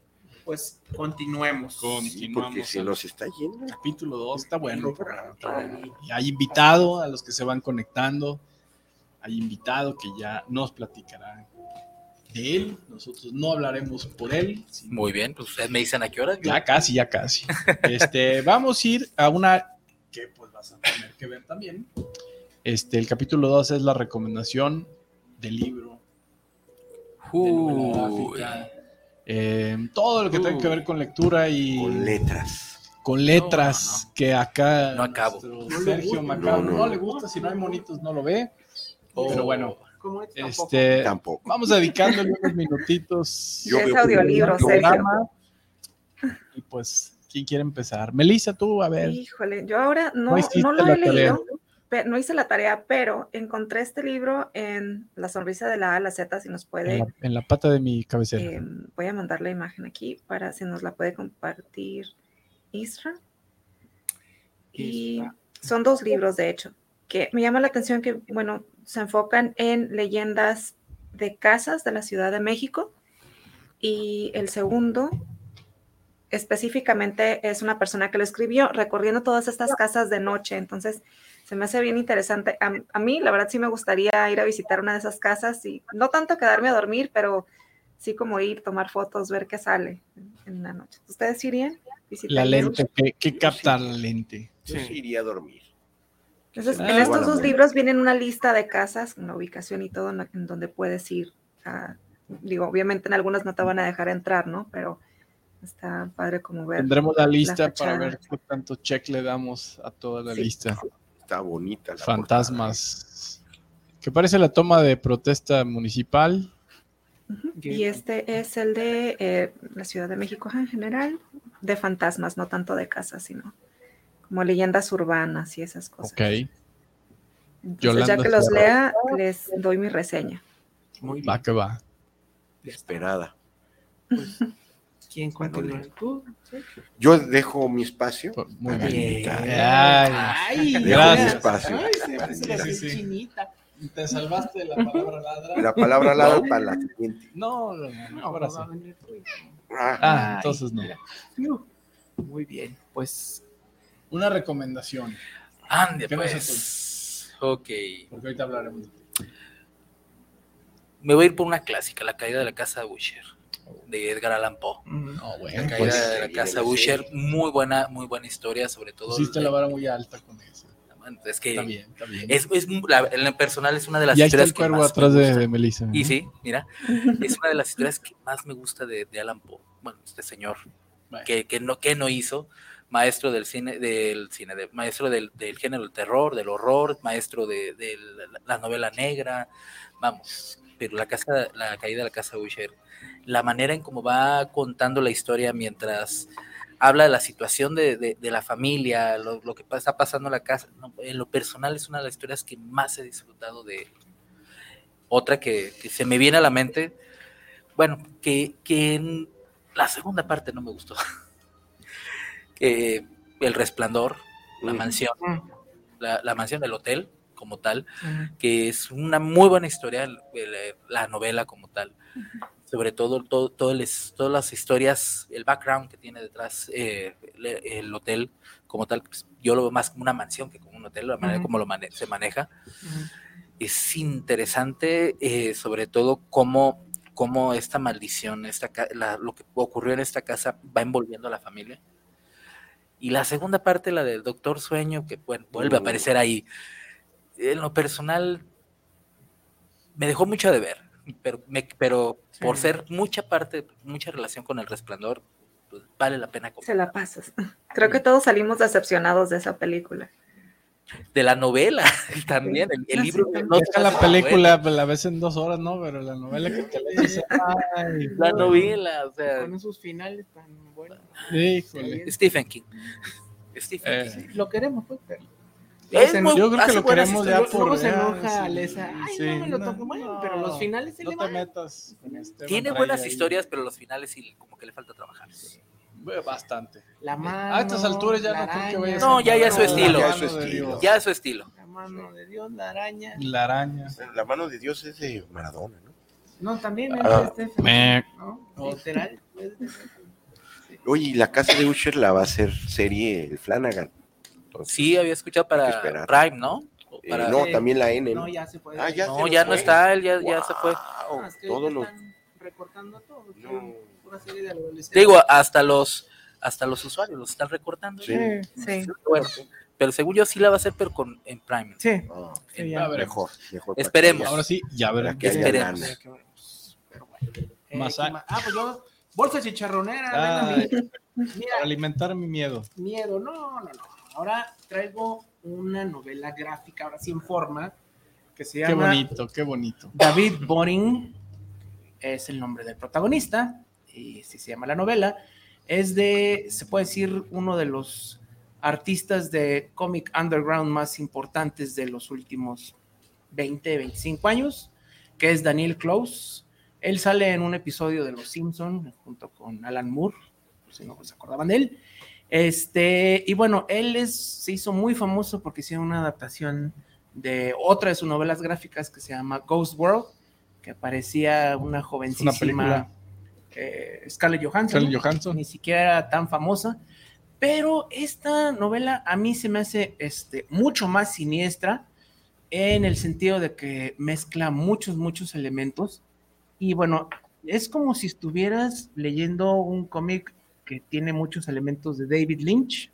Pues continuemos. Sí, porque se nos está yendo. Capítulo 2, está bueno. el programa, está bueno. Y hay invitado a los que se van conectando. Hay invitado que ya nos platicará de él. Nosotros no hablaremos por él. sino- Muy bien, pues ustedes me dicen a qué hora. Yo- Ya casi, ya casi. Este, vamos a ir a una que pues vas a tener que ver también. Este, el capítulo 2 es la recomendación del libro, de gráfica, eh, todo lo que tenga que ver con lectura y Con letras. con letras No, que acá No acabo. Sergio. Macabro No, no, no. le gusta, si no hay monitos no lo ve. Oh. Pero bueno, ¿Cómo es? Tampoco. este, Tampoco. vamos dedicándole unos minutitos Yo es veo- audiolibro, programa. Y pues, ¿quién quiere empezar? Melissa, tú, a ver. Híjole, yo ahora no, No lo he tarea. leído, pe- no hice la tarea, pero encontré este libro en La sonrisa de la A a la Z, si nos En puede, la, en la pata de mi cabecera. eh, voy a mandar la imagen aquí para si nos la puede compartir Isra. Y Isra. son dos libros, de hecho, que me llama la atención que, bueno, se enfocan en leyendas de casas de la Ciudad de México. Y el segundo, específicamente, es una persona que lo escribió recorriendo todas estas casas de noche. Entonces, se me hace bien interesante. A, a mí, la verdad, sí me gustaría ir a visitar una de esas casas y no tanto quedarme a dormir, pero sí como ir, tomar fotos, ver qué sale en, la noche. ¿Ustedes irían? La lente, ¿qué, qué capta la lente? Yo sí iría a dormir. Entonces, Ah, en estos bueno, dos libros vienen una lista de casas, una ubicación y todo en, la- donde puedes ir. a- digo, obviamente en algunas no te van a dejar entrar, ¿no? Pero está padre como ver. Tendremos la lista para ver qué tanto check le damos a toda la Sí. lista. Está bonita la Fantasmas. Que parece la toma de protesta municipal. Y este es el de eh, la Ciudad de México en general, de fantasmas, no tanto de casas, sino como leyendas urbanas y esas cosas. Ok. Entonces, ya que los lea, les doy mi reseña. Muy Va bien. que va. Esperada. ¿Quién continúa? ¿Tú? Yo dejo mi espacio. Muy Bien. bien. Ay, Ay, Dejo mi gracias. espacio. Ay, se me Sí, chinita. Te salvaste de la palabra ladra. La palabra la para la siguiente. No, no, no, ahora no sí. va a venir tú. Ah, Ah, entonces no. Fiu. Muy bien, pues Una recomendación. Ande, ¿Qué nos pues. Ok. Porque ahorita hablaremos de. Me voy a ir por una clásica, La caída de la casa Usher, de Edgar Allan Poe. mm, No, La bueno, caída pues de la casa la serie. muy buena, muy buena historia, sobre todo. pusiste la vara muy alta con eso. Es que está bien. es, es la- en lo personal es una de las y está historias el que cuervo más me atrás de, gusta. de Melissa. Y ¿no? sí, mira, es una de las historias que más me gusta de, de Alan Poe. Bueno, este señor Bueno. que, que no, que no hizo, maestro del cine, del cine, maestro del, género del terror, del horror, maestro de, de la, la novela negra, vamos, pero la casa, la caída de la casa Usher, la manera en cómo va contando la historia mientras habla de la situación de, la familia, lo, que está pasando en la casa, en lo personal es una de las historias que más he disfrutado de. Otra que, que se me viene a la mente, bueno, que, que en la segunda parte no me gustó. Eh, el resplandor, la mansión, Mm. la, la mansión del hotel como tal, que es una muy buena historia, el- la novela como tal. Sobre todo, todo, todo les- todas las historias, el background que tiene detrás eh, el hotel como tal, pues, yo lo veo más como una mansión que como un hotel, la manera como lo mane- se maneja. Es interesante, eh, sobre todo, cómo, cómo esta maldición, esta, ca- la- lo que ocurrió en esta casa va envolviendo a la familia. Y la segunda parte, la del Doctor Sueño, que bueno, vuelve a aparecer ahí. En lo personal, me dejó mucho de ver, pero, me- pero por ser mucha parte, mucha relación con el resplandor, pues, vale la pena. Se la pasas. Creo que todos salimos decepcionados de esa película. De la novela también, el, el Ah, libro. sí, no está la película pues, la ves en dos horas, ¿no? Pero la novela que te lees, ay, La güey. novela, o sea, Con esos finales tan buenos. Híjole. Stephen King. Stephen Eh, King. Lo queremos, pues, pero. Es se- muy- Yo creo que lo queremos ya Luego por se ya, enoja sí, Alesa. Ay, sí, no me lo toco. Bueno, pero los finales se no le te van. metas con Esteban Tiene buenas ahí. historias, pero los finales sí, como que le falta trabajar. Bueno, Bastante. La mano. A estas alturas ya no creo que araña, vaya a No, ya- ya es su estilo. Ya es su estilo. Ya es su estilo. La mano de Dios, la araña. La araña. La mano de Dios es de Maradona, ¿no? No, también es Ah. de Stephen. Me- ¿no? Literal. es de- Oye, y la casa de Usher la va a hacer serie el Flanagan. Entonces, Sí, había escuchado para. Prime, ¿no? Eh, no, también la N. No, ¿no? ya se fue. Ah, ya No, se está, él ya, ya se fue. Wow, Ah, es que todo ahorita lo- están recortando todo. No. Pura serie de digo, hasta los, hasta los usuarios los están recortando. Sí. Sí. Bueno, pero según yo sí la va a hacer, pero con en Prime. Sí. Ah, A ver, mejor, mejor. Esperemos. Ahora sí, ya Para que Esperemos. Pero bueno. Eh, Más ¿qué? Ah, pues yo. Bolsa chicharronera. Ay, ven a mí. Mira, para alimentar mi miedo. miedo. No, no, no. Ahora traigo una novela gráfica, ahora sí en forma, que se Qué llama bonito, qué bonito. David Boring. Es el nombre del protagonista. Y así se llama la novela. Es de, se puede decir, uno de los artistas de cómic underground más importantes de los últimos 20, 25 años, que es Daniel Close. Él sale en un episodio de Los Simpson junto con Alan Moore, si no se acordaban de él. Este, y bueno, él es, se hizo muy famoso porque hicieron una adaptación de otra de sus novelas gráficas que se llama Ghost World, que aparecía una jovencísima película. Eh, Scarlett Johansson. Scarlett Johansson. Ni siquiera era tan famosa. Pero esta novela a mí se me hace este, mucho más siniestra en el sentido de que mezcla muchos, muchos elementos. Y bueno, es como si estuvieras leyendo un cómic que tiene muchos elementos de David Lynch.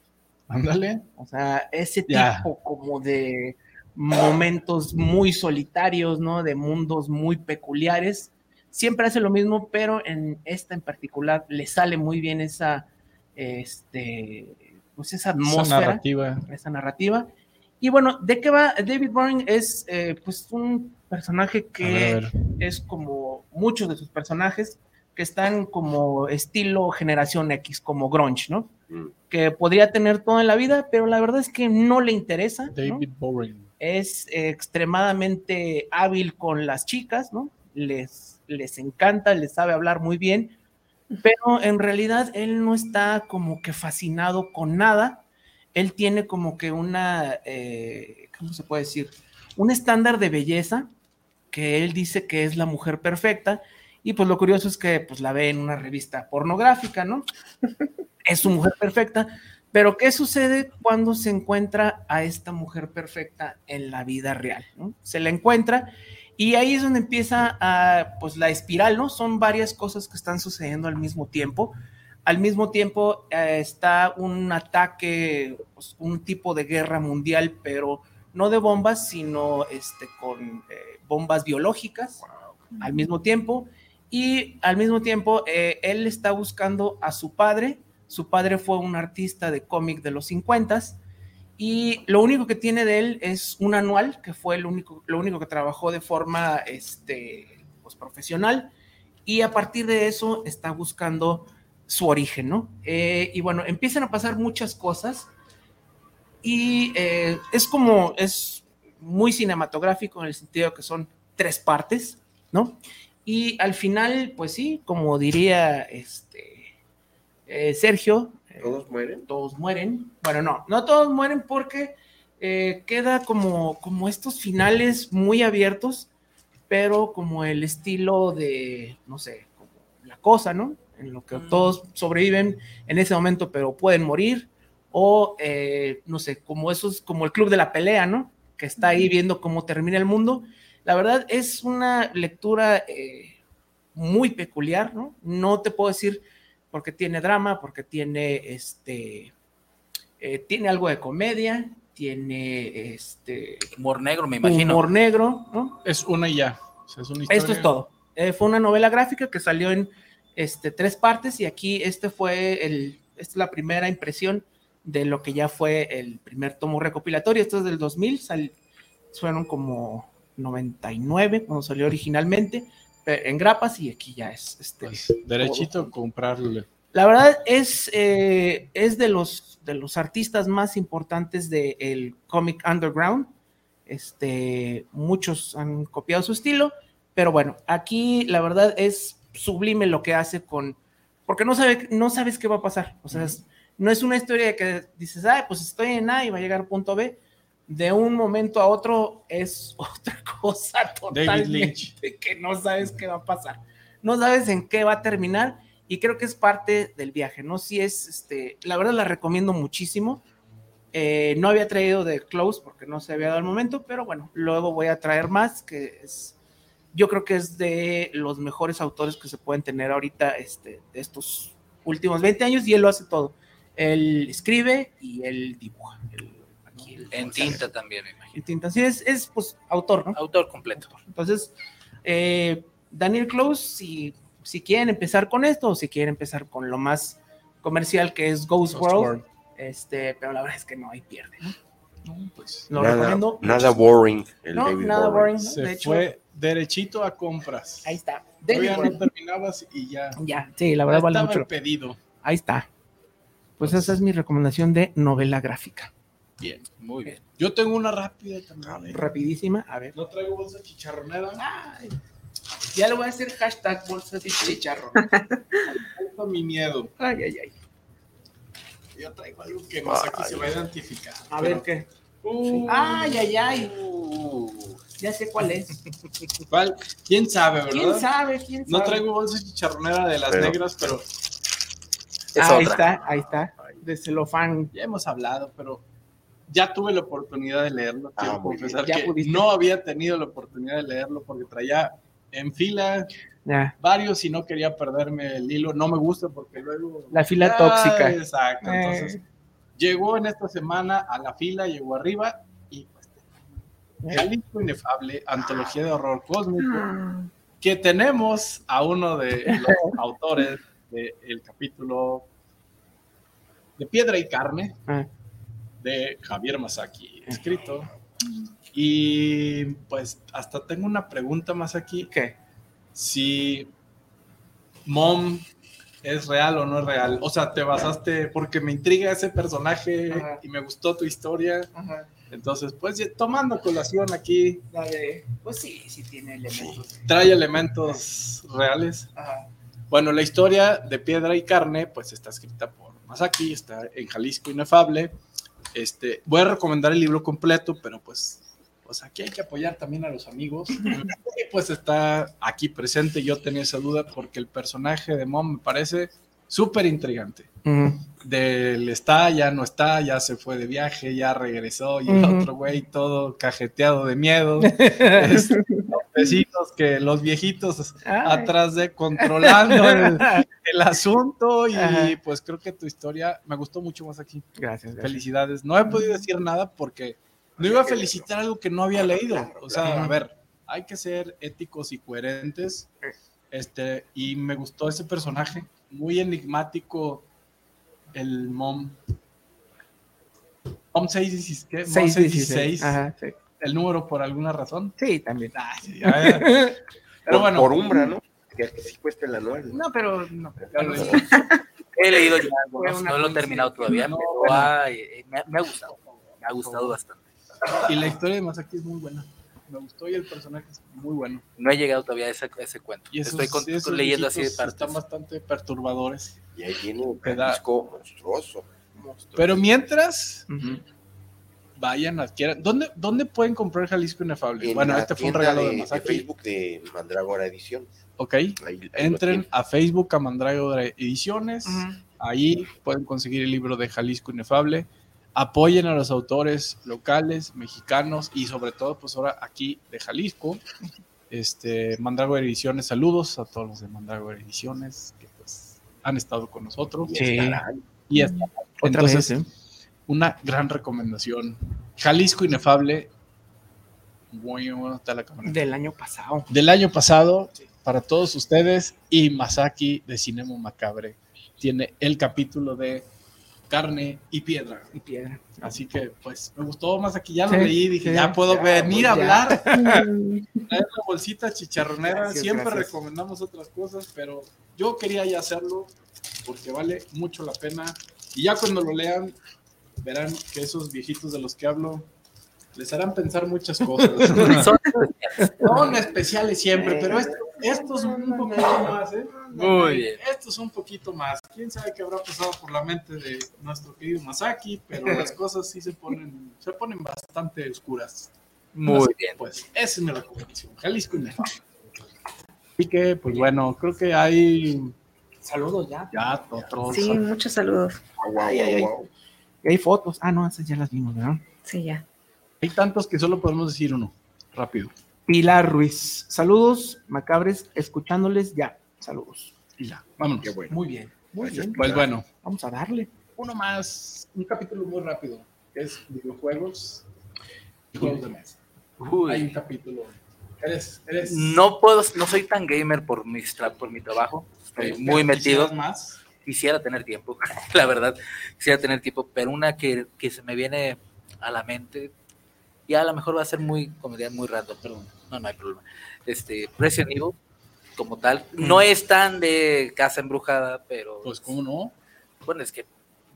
Ándale. O sea, ese tipo como de momentos muy solitarios, ¿no? De mundos muy peculiares. Siempre hace lo mismo, pero en esta en particular le sale muy bien esa, este, pues esa Esa atmósfera narrativa. esa narrativa. Y bueno, ¿de qué va? David Boring es eh, pues un personaje que es como muchos de sus personajes que están como estilo generación X, como grunge, ¿no? Mm. Que podría tener toda la vida, pero la verdad es que no le interesa. ¿no? David Boring. Es eh, extremadamente hábil con las chicas, ¿no? Les, les encanta, les sabe hablar muy bien, pero en realidad él no está como que fascinado con nada. Él tiene como que una, eh, ¿cómo se puede decir? Un estándar de belleza que él dice que es la mujer perfecta. Y pues lo curioso es que pues la ve en una revista pornográfica, ¿no? es su mujer perfecta. Pero ¿qué sucede cuando se encuentra a esta mujer perfecta en la vida real? ¿no? Se la encuentra y ahí es donde empieza a, pues la espiral, ¿no? Son varias cosas que están sucediendo al mismo tiempo. Al mismo tiempo eh, está un ataque, pues, un tipo de guerra mundial, pero no de bombas, sino este, con eh, bombas biológicas al mismo tiempo. Y al mismo tiempo, eh, él está buscando a su padre. Su padre fue un artista de cómic de los 50 y lo único que tiene de él es un anual, que fue el único, lo único que trabajó de forma este, pues, profesional. Y a partir de eso está buscando su origen. Eh, y bueno, empiezan a pasar muchas cosas y eh, es como, es muy cinematográfico en el sentido que son tres partes, ¿no? Y al final, pues sí, como diría este, eh, Sergio, ¿Todos mueren? todos mueren. Bueno, no, no todos mueren porque eh, queda como, como estos finales muy abiertos, pero como el estilo de, no sé, como la cosa, ¿no? En lo que Mm. todos sobreviven en ese momento, pero pueden morir. O, eh, no sé, como esos, como el club de la pelea, ¿no? Que está ahí viendo cómo termina el mundo. La verdad es una lectura eh, muy peculiar, ¿no? No te puedo decir porque tiene drama, porque tiene este, eh, tiene algo de comedia, tiene este Humor negro, me imagino. humor negro, ¿no? Es una y ya. O sea, es una Esto es todo. Eh, fue una novela gráfica que salió en este, tres partes y aquí este fue el, esta es la primera impresión de lo que ya fue el primer tomo recopilatorio. Esto es del 2000, sal- fueron como 99 cuando salió originalmente en grapas y aquí ya es este, Pues, derechito comprarle. la verdad es, eh, es de, los, de los artistas más importantes del cómic underground. Este, muchos han copiado su estilo, pero bueno, aquí la verdad es sublime lo que hace con, porque no, sabe, no sabes qué va a pasar. O sea, es- no es una historia de que dices, ah, pues estoy en A y va a llegar a punto B. De un momento a otro es otra cosa totalmente que no sabes qué va a pasar. No sabes en qué va a terminar y creo que es parte del viaje, ¿no? Sí es, este, la verdad la recomiendo muchísimo. Eh, no había traído de Close porque no se había dado el momento, pero bueno, luego voy a traer más, que es, yo creo que es de los mejores autores que se pueden tener ahorita, este, de estos últimos 20 años, y él lo hace todo. Él escribe y él dibuja. Él- En tinta también, me imagino. En tinta. Sí, es, es pues autor, ¿no? Autor completo. Entonces, eh, Daniel Close, si, si quieren empezar con esto o si quieren empezar con lo más comercial que es Ghost, Ghost World, World. este, pero la verdad es que no hay pierde. ¿no? No, pues, Lo nada, recomiendo. nada boring. El No, David nada Boring. boring. ¿no? se De hecho, fue derechito a compras. ahí está. David Todavía Boring. no terminabas y ya. Ya, sí, la verdad vale mucho. el pedido. Ahí está. Pues esa es mi recomendación de novela gráfica. Bien. Muy bien. Yo tengo una rápida también. Rapidísima, a ver. No traigo bolsa chicharronera. Ay, ya le voy a hacer hashtag bolsas de chicharro. Tengo mi miedo. Ay, ay, ay. Yo traigo algo que más aquí se va a identificar. A Pero- ver qué. Uh, Ay, ay, ay. Ya sé cuál es. ¿cuál? ¿Quién sabe, verdad? ¿Quién sabe? ¿Quién sabe? No traigo bolsa chicharronera de las Pero- negras, pero Es ahí otra. está, ahí está. De celofán. ya hemos hablado, pero ya tuve la oportunidad de leerlo. Ah, Quiero confesar que pudiste. no había tenido la oportunidad de leerlo porque traía en fila varios y no quería perderme el hilo. No me gusta porque luego... La fila Ah, tóxica. Exacto. Eh. Entonces, llegó en esta semana a la fila, llegó arriba y pues... Jalisco Inefable, antología de horror cósmico, Ah, que tenemos a uno de los autores del capítulo de Piedra y Carne Ah. De Javier Masaki, escrito. Y pues hasta tengo una pregunta más aquí. ¿Qué? Si Mom es real o no es real. O sea, te basaste porque me intriga ese personaje Ajá. y me gustó tu historia. Ajá. Entonces, pues tomando colación aquí. Pues sí, sí tiene elementos. trae elementos reales. Bueno, la historia de Piedra y Carne, pues está escrita por Masaki, está en Jalisco Inefable. Este, voy a recomendar el libro completo, pero pues, pues aquí hay que apoyar también a los amigos. y pues está aquí presente, yo tenía esa duda porque el personaje de Mom me parece súper intrigante. Del está, ya no está, ya se fue de viaje, ya regresó, y el otro güey todo cajeteado de miedo. Este, los vecinos que los viejitos Ay. atrás de controlando el, el asunto y Ajá. pues creo que tu historia me gustó mucho más aquí. Gracias, gracias. Felicidades. No he podido decir nada porque no iba a felicitar algo que no había leído. O sea, a ver, hay que ser éticos y coherentes. Este, y me gustó ese personaje, muy enigmático, el mom. Mom 616, ¿qué? Mom 616, Ajá, sí. El número por alguna razón. Sí, también. Ah, sí. Pero Por, bueno, por Umbra, ¿no? Que sí cuesta el anual. ¿no? No, pero no. He leído ya, Fue no, lo he terminado todavía, No, pero bueno. ay, eh, me, ha- me ha gustado. Me ha gustado bastante. y la historia de Masaki es muy buena. me gustó y el personaje es muy bueno. No he llegado todavía a ese, a ese cuento. Y esos, Estoy con- esos leyendo así de partes. Están bastante perturbadores. Y ahí viene un disco monstruoso. Pero mientras. Vayan, adquieran. ¿Dónde, ¿Dónde pueden comprar Jalisco Inefable? En bueno, este fue un regalo de, de. Facebook de Mandrágora Edición. Ok. Ahí- ahí lo Entren a Facebook a Mandragora Ediciones. Ahí pueden conseguir el libro de Jalisco Inefable. Apoyen a los autores locales, mexicanos y sobre todo, pues ahora aquí de Jalisco. Este, Mandragora Ediciones, saludos a todos los de Mandragora Ediciones que pues han estado con nosotros. Y Sí. Y hasta- Otra entonces, vez, ¿eh? Una gran recomendación. Jalisco Inefable. Muy bueno, está la cámara. Del año pasado. Del año pasado, para todos ustedes, y Masaki de Cinema Macabre tiene el capítulo de Carne y Piedra. Y piedra. Así que, pues, me gustó más aquí, ya lo Sí, leí, dije, sí, ya puedo ya, venir a pues, hablar, traer la bolsita chicharronera, Gracias, siempre gracias. recomendamos otras cosas, pero yo quería ya hacerlo porque vale mucho la pena. Y ya cuando lo lean, verán que esos viejitos de los que hablo les harán pensar muchas cosas. Son- Son especiales siempre, pero esto, estos un poquito más, ¿eh? Muy bien. Estos un poquito más. Quién sabe qué habrá pasado por la mente de nuestro querido Masaki, pero las cosas sí se ponen, se ponen bastante oscuras. Muy Así que, bien. Pues esa es mi recomendación. Jalisco Inefable. Así que, pues bueno, creo que hay Saludos ya. ya otros. Sí, muchos saludos. Ay, ay, ay. Hay fotos. Ah, no, esas ya las vimos, ¿verdad? Sí, ya. Hay tantos que solo podemos decir uno. Rápido. Pilar Ruiz. Saludos, macabres, escuchándoles ya. Saludos. Y ya, vámonos. Qué bueno. Muy bien. Muy bien. Pues bueno, Vamos a darle. uno más, un capítulo muy rápido, que es videojuegos y juegos de mesa. Uy. Hay un capítulo. Eres, eres No puedo, no soy tan gamer por mi, por mi trabajo. Estoy muy metido. más. Quisiera tener tiempo, la verdad. Quisiera tener tiempo, pero una que, que se me viene a la mente, ya a lo mejor va a ser muy, como diría, muy random, perdón. No, no hay problema. Este, Resident Evil, como tal, no es tan de casa embrujada, pero Pues, ¿cómo no? bueno, es que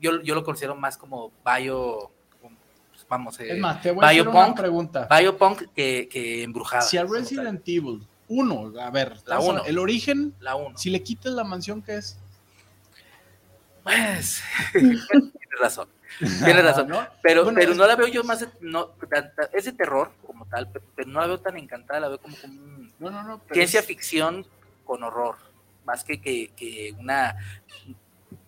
yo, yo lo considero más como bio, pues, vamos, eh, Es más, te voy a hacer una pregunta. biopunk que, que embrujada. Si a. Resident Evil 1, a ver, La uno. el origen, La 1. si le quitas la mansión que es. Pues, tienes razón. Tienes razón. ¿no? Pero, Bueno, pero no la veo yo más, no, tan- tan- es de terror como tal, pero, pero no la veo tan encantada, la veo como, como un- No, no, no. ciencia es- ficción con horror, más que, que, que una,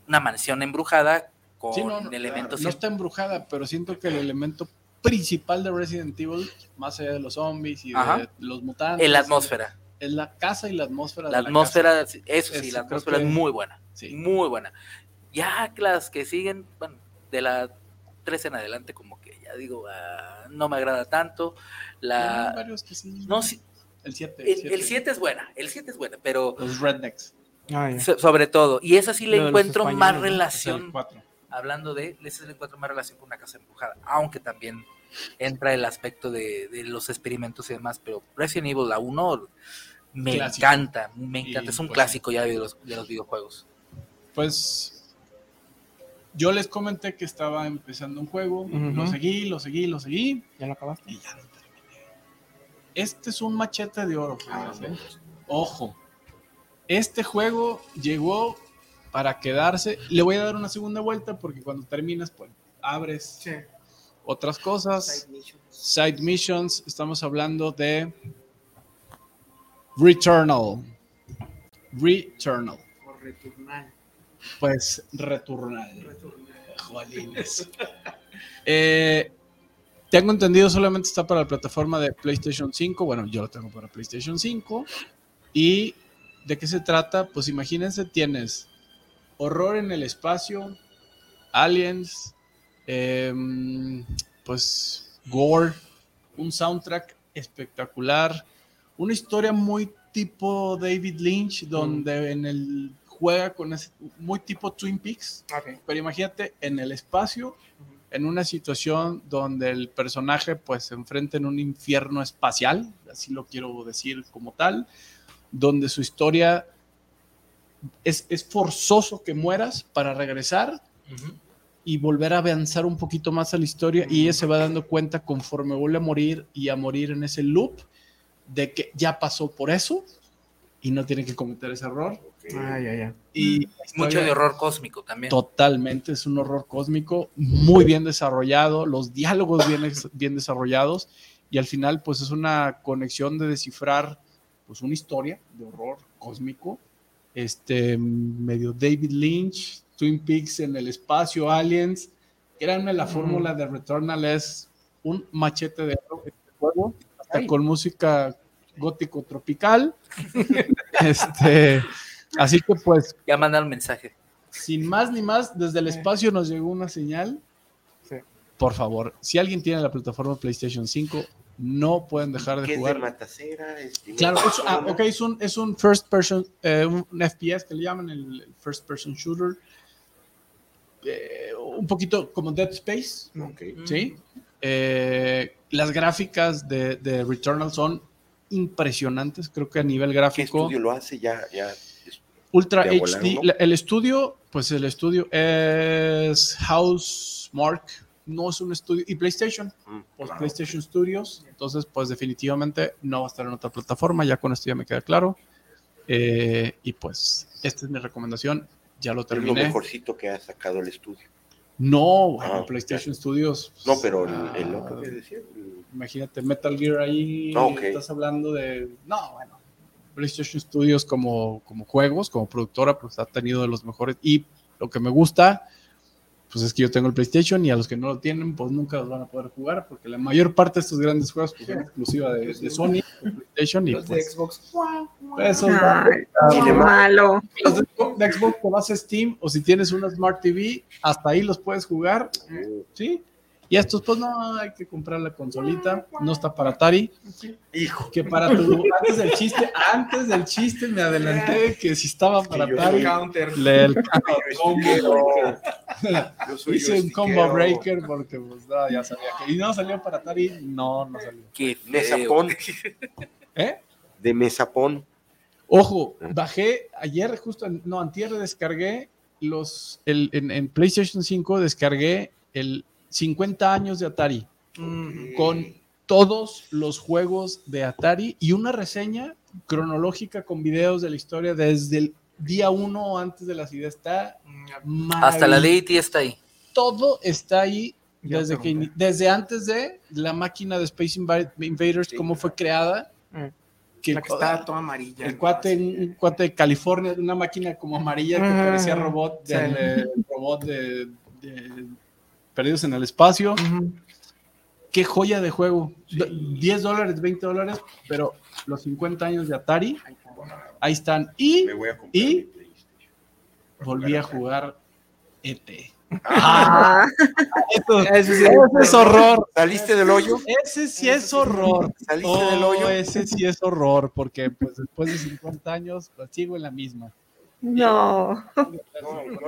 una mansión embrujada con Sí, no, no, elementos. no está embrujada, pero siento que el elemento principal de Resident Evil, más allá de los zombies y de Ajá. los mutantes, en la atmósfera. es la casa y la atmósfera. La de atmósfera, eso sí, la atmósfera que- es muy buena. Sí. Muy buena. Ya las que siguen, bueno, de la 3 en adelante, como que ya digo, ah, no me agrada tanto. Hay La. varios que sí. No, sí, El 7. el, el 7 es buena, el 7 es buena, pero Los rednecks. Ah, so- sobre todo, y esa sí le Lo encuentro más relación, 4. hablando de, ese sí le encuentro más relación con una casa embrujada, aunque también entra el aspecto de, de los experimentos y demás, pero Resident Evil, la 1, me Clásico. encanta, me encanta, Y, es un pues, clásico ya de los, de los videojuegos. Pues yo les comenté que estaba empezando un juego, lo seguí, lo seguí, lo seguí ¿Ya lo acabaste? y ya lo terminé. Este es un machete de oro, Ah. Ojo, este juego llegó para quedarse. Le voy a dar una segunda vuelta porque cuando terminas, pues abres otras cosas. Side missions, estamos hablando de Returnal. Returnal. Pues Returnal. Jolines. Eh, tengo entendido solamente está para la plataforma de PlayStation 5. Bueno, yo lo tengo para PlayStation 5. ¿Y de qué se trata? Pues imagínense, tienes horror en el espacio, aliens, em, pues gore, un soundtrack espectacular, una historia muy tipo David Lynch, donde en el juega con ese, muy tipo Twin Peaks, pero imagínate en el espacio, en una situación donde el personaje pues se enfrenta en un infierno espacial, así lo quiero decir como tal, donde su historia es, es forzoso que mueras para regresar y volver a avanzar un poquito más a la historia y ella se va dando cuenta conforme vuelve a morir y a morir en ese loop de que ya pasó por eso y no tiene que cometer ese error. Ay, ay, ay. Y la Mucho de horror cósmico también. Totalmente, es un horror cósmico muy bien desarrollado, los diálogos bien, bien desarrollados y al final pues es una conexión de descifrar pues una historia de horror cósmico, este medio David Lynch, Twin Peaks en el espacio, Aliens, créanme la fórmula de Returnal es un machete de oro este juego, hasta Ay. con música gótico tropical, este, así que pues Ya mandaron mensaje. sin más ni más, desde el espacio nos llegó una señal. Sí. Por favor, si alguien tiene la plataforma PlayStation 5, no pueden dejar ¿Qué de es jugar. de Matacera? ¿Es Claro, es, ah, ok, es un, es un first person, eh, un FPS que le llaman el, first person shooter. Eh, un poquito como Dead Space, Ok. ¿sí? Eh, las gráficas de, de Returnal son impresionantes, creo que a nivel ¿Qué gráfico. estudio lo hace? Ya, ya. Ultra HD. El estudio, pues el estudio es Housemark, no es un estudio. Y PlayStation, mm, pues claro. PlayStation Studios. Entonces, pues definitivamente no va a estar en otra plataforma, ya con esto ya me queda claro. Eh, y pues, esta es mi recomendación. Ya lo Es lo terminé. mejorcito que ha sacado el estudio. No, bueno, Ah, PlayStation Studios. No, pero el, ah, el otro que decía. el- Imagínate Metal Gear ahí, Ah, estás hablando de... No, bueno, PlayStation Studios como, como juegos, como productora, pues ha tenido de los mejores. Y lo que me gusta, pues es que yo tengo el PlayStation y a los que no lo tienen, pues nunca los van a poder jugar, porque la mayor parte de estos grandes juegos pues, son exclusiva de, de Sony, de PlayStation y Los de pues... Xbox. Le qué va- malo. los de de Xbox te vas a Steam o si tienes una Smart TV, hasta ahí los puedes jugar, ¿sí? Y estos, pues no, hay que comprar la consolita, no está para Atari. Hijo. Que para tu, antes del chiste, antes del chiste me adelanté que si estaba para yo Atari, soy- Counter. le el Combo. Yo soy hice un combo breaker porque pues no, ya sabía que. Y no salió para Atari, no, no salió. Qué. Mesapón. ¿Eh? De mesapón. Ojo, bajé ayer, justo, en- no, antier descargué los, el, en, en PlayStation 5 descargué el 50 años de Atari Mm. con todos los juegos de Atari y una reseña cronológica con videos de la historia desde el día 1 antes de la ciudad. Está Hasta la. DT está ahí. Todo está ahí desde, que, desde antes de la máquina de Space Inva- Invaders, Sí, cómo fue creada. Mm. Que, La que está toda amarilla. el cuate, un cuate de California, una máquina como amarilla que Ujú. parecía robot, Sí. del, eh, robot de, de Perdidos en el Espacio. Qué joya de juego. Do- 10 dólares, 20 dólares, pero los 50 años de Atari, ahí están. Y Me voy a comprar ¿Y? mi PlayStation. volví a jugar ET. Ah, Ese sí. Ese es horror. ¿Saliste del hoyo? Ese sí es horror. ¿Saliste del hoyo? Oh, ese sí es horror, porque pues después de 50 años pues, sigo en la misma. no. No, no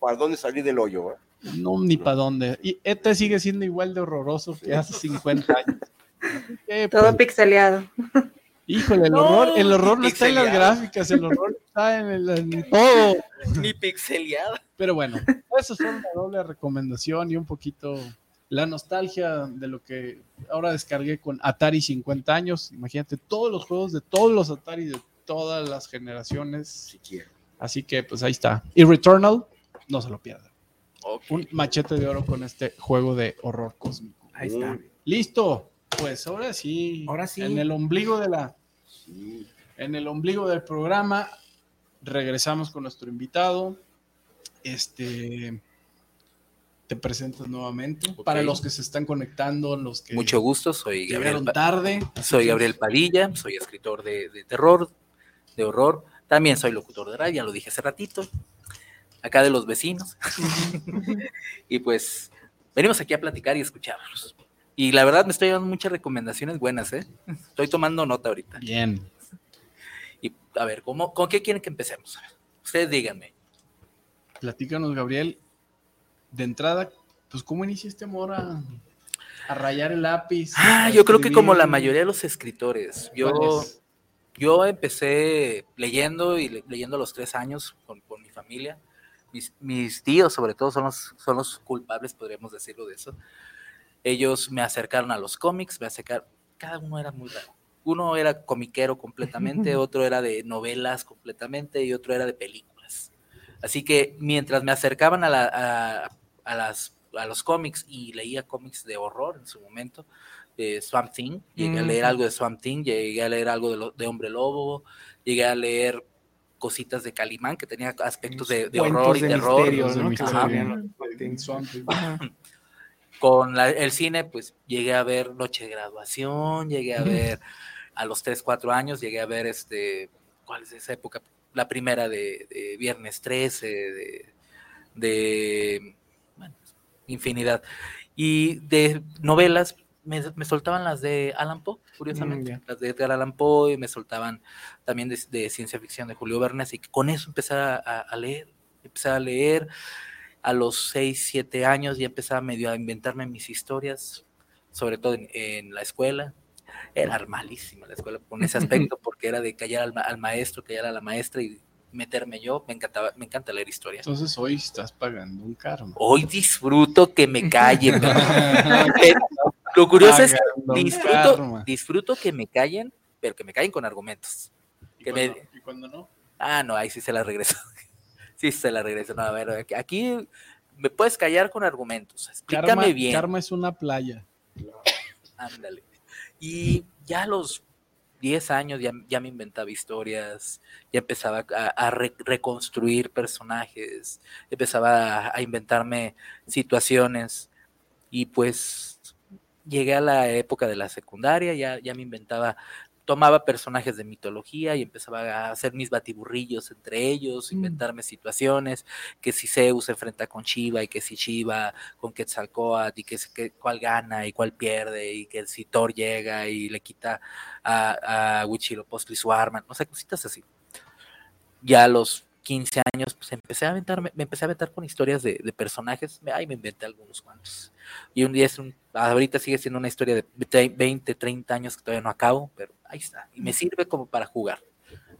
¿Para dónde salir del hoyo? eh? No, ni para dónde. Y ET sigue siendo igual de horroroso que hace 50 años. Eh, Todo pues, pixeleado. híjole, el No, horror, el horror no está en las gráficas, el horror está en, el, en todo. Ni pixeleada. Pero bueno, eso fue una doble recomendación y un poquito la nostalgia de lo que ahora descargué con Atari 50 años. Imagínate todos los juegos de todos los Atari de todas las generaciones. Si quiero. Así que pues ahí está. Y Returnal, no se lo pierdan. Un machete de oro con este juego de horror cósmico. Ahí está. Bien. Listo. Pues ahora sí. Ahora sí. En el ombligo de la, Sí. en el ombligo del programa regresamos con nuestro invitado. Este te presentas nuevamente para los que se están conectando, los que Mucho gusto, soy Gabriel, tarde. soy Gabriel Padilla, soy escritor de, de terror, de horror. También soy locutor de radio, ya lo dije hace ratito. Acá de los vecinos. y pues venimos aquí a platicar y escucharlos. Y la verdad me estoy dando muchas recomendaciones buenas, ¿eh? Estoy tomando nota ahorita. Bien. Y a ver, ¿cómo, ¿con qué quieren que empecemos? A ver, Ustedes díganme. Platícanos, Gabriel. De entrada, pues, ¿cómo inicia este amor a, a rayar el lápiz? Ah, yo creo que como la mayoría de los escritores. Yo, yo empecé leyendo y le- leyendo a los tres años con, con mi familia. Mis, mis tíos sobre todo son los, son los culpables, podríamos decirlo de eso. Ellos me acercaron a los cómics, me acercaron, cada uno era muy raro. Uno era comiquero completamente, otro era de novelas completamente y otro era de películas. Así que mientras me acercaban a, la, a, a las, a los cómics y leía cómics de horror en su momento, de Swamp Thing, llegué a leer algo de Swamp Thing, llegué a leer algo de, lo- de Hombre Lobo, llegué a leer cositas de Calimán que tenía aspectos de, horror y de terror. Con la- el cine, pues llegué a ver Noche de Graduación, llegué a ver a los 3, 4 años, llegué a ver este, ¿cuál es esa época? La primera de, de Viernes 13, de, de bueno, infinidad. Y de novelas, me, me soltaban las de Alan Poe, curiosamente, Mm, ya. las de Edgar Allan Poe, y me soltaban también de, de ciencia ficción de Julio Verne, y con eso empecé a, a leer, empecé a leer, a los 6, 7 años ya empezaba medio a inventarme mis historias, sobre todo en, en la escuela. Era malísima la escuela con ese aspecto, porque era de callar al, ma- al maestro, callar a la maestra y meterme yo. Me encantaba, me encanta leer historias. Entonces hoy estás pagando un karma. Hoy disfruto que me callen. pero lo curioso es que disfruto, disfruto que me callen, pero que me callen con argumentos. ¿Y que cuando, me- y cuando no? Ah, no, ahí sí se la regreso. Sí se la regreso. No, a ver, aquí- aquí me puedes callar con argumentos. Explícame Karma, bien. karma es una playa. Ándale. Y ya a los 10 años ya, ya me inventaba historias, ya empezaba a, a re- reconstruir personajes, empezaba a, a inventarme situaciones y pues llegué a la época de la secundaria, ya, ya me inventaba, tomaba personajes de mitología y empezaba a hacer mis batiburrillos entre ellos, inventarme situaciones, que si Zeus se enfrenta con Shiva y que si Shiva con Quetzalcóatl y que, que cuál gana y cuál pierde y que si Thor llega y le quita a, a Huitzilopochtli su arma, no sé, cositas así. Ya a los 15 años, pues empecé a aventarme, me empecé a aventar con historias de, de personajes, me- ay, me inventé algunos cuantos. Y un día es un, ahorita sigue siendo una historia de tre- 20, 30 años que todavía no acabo, pero ahí está. Y me sirve como para jugar,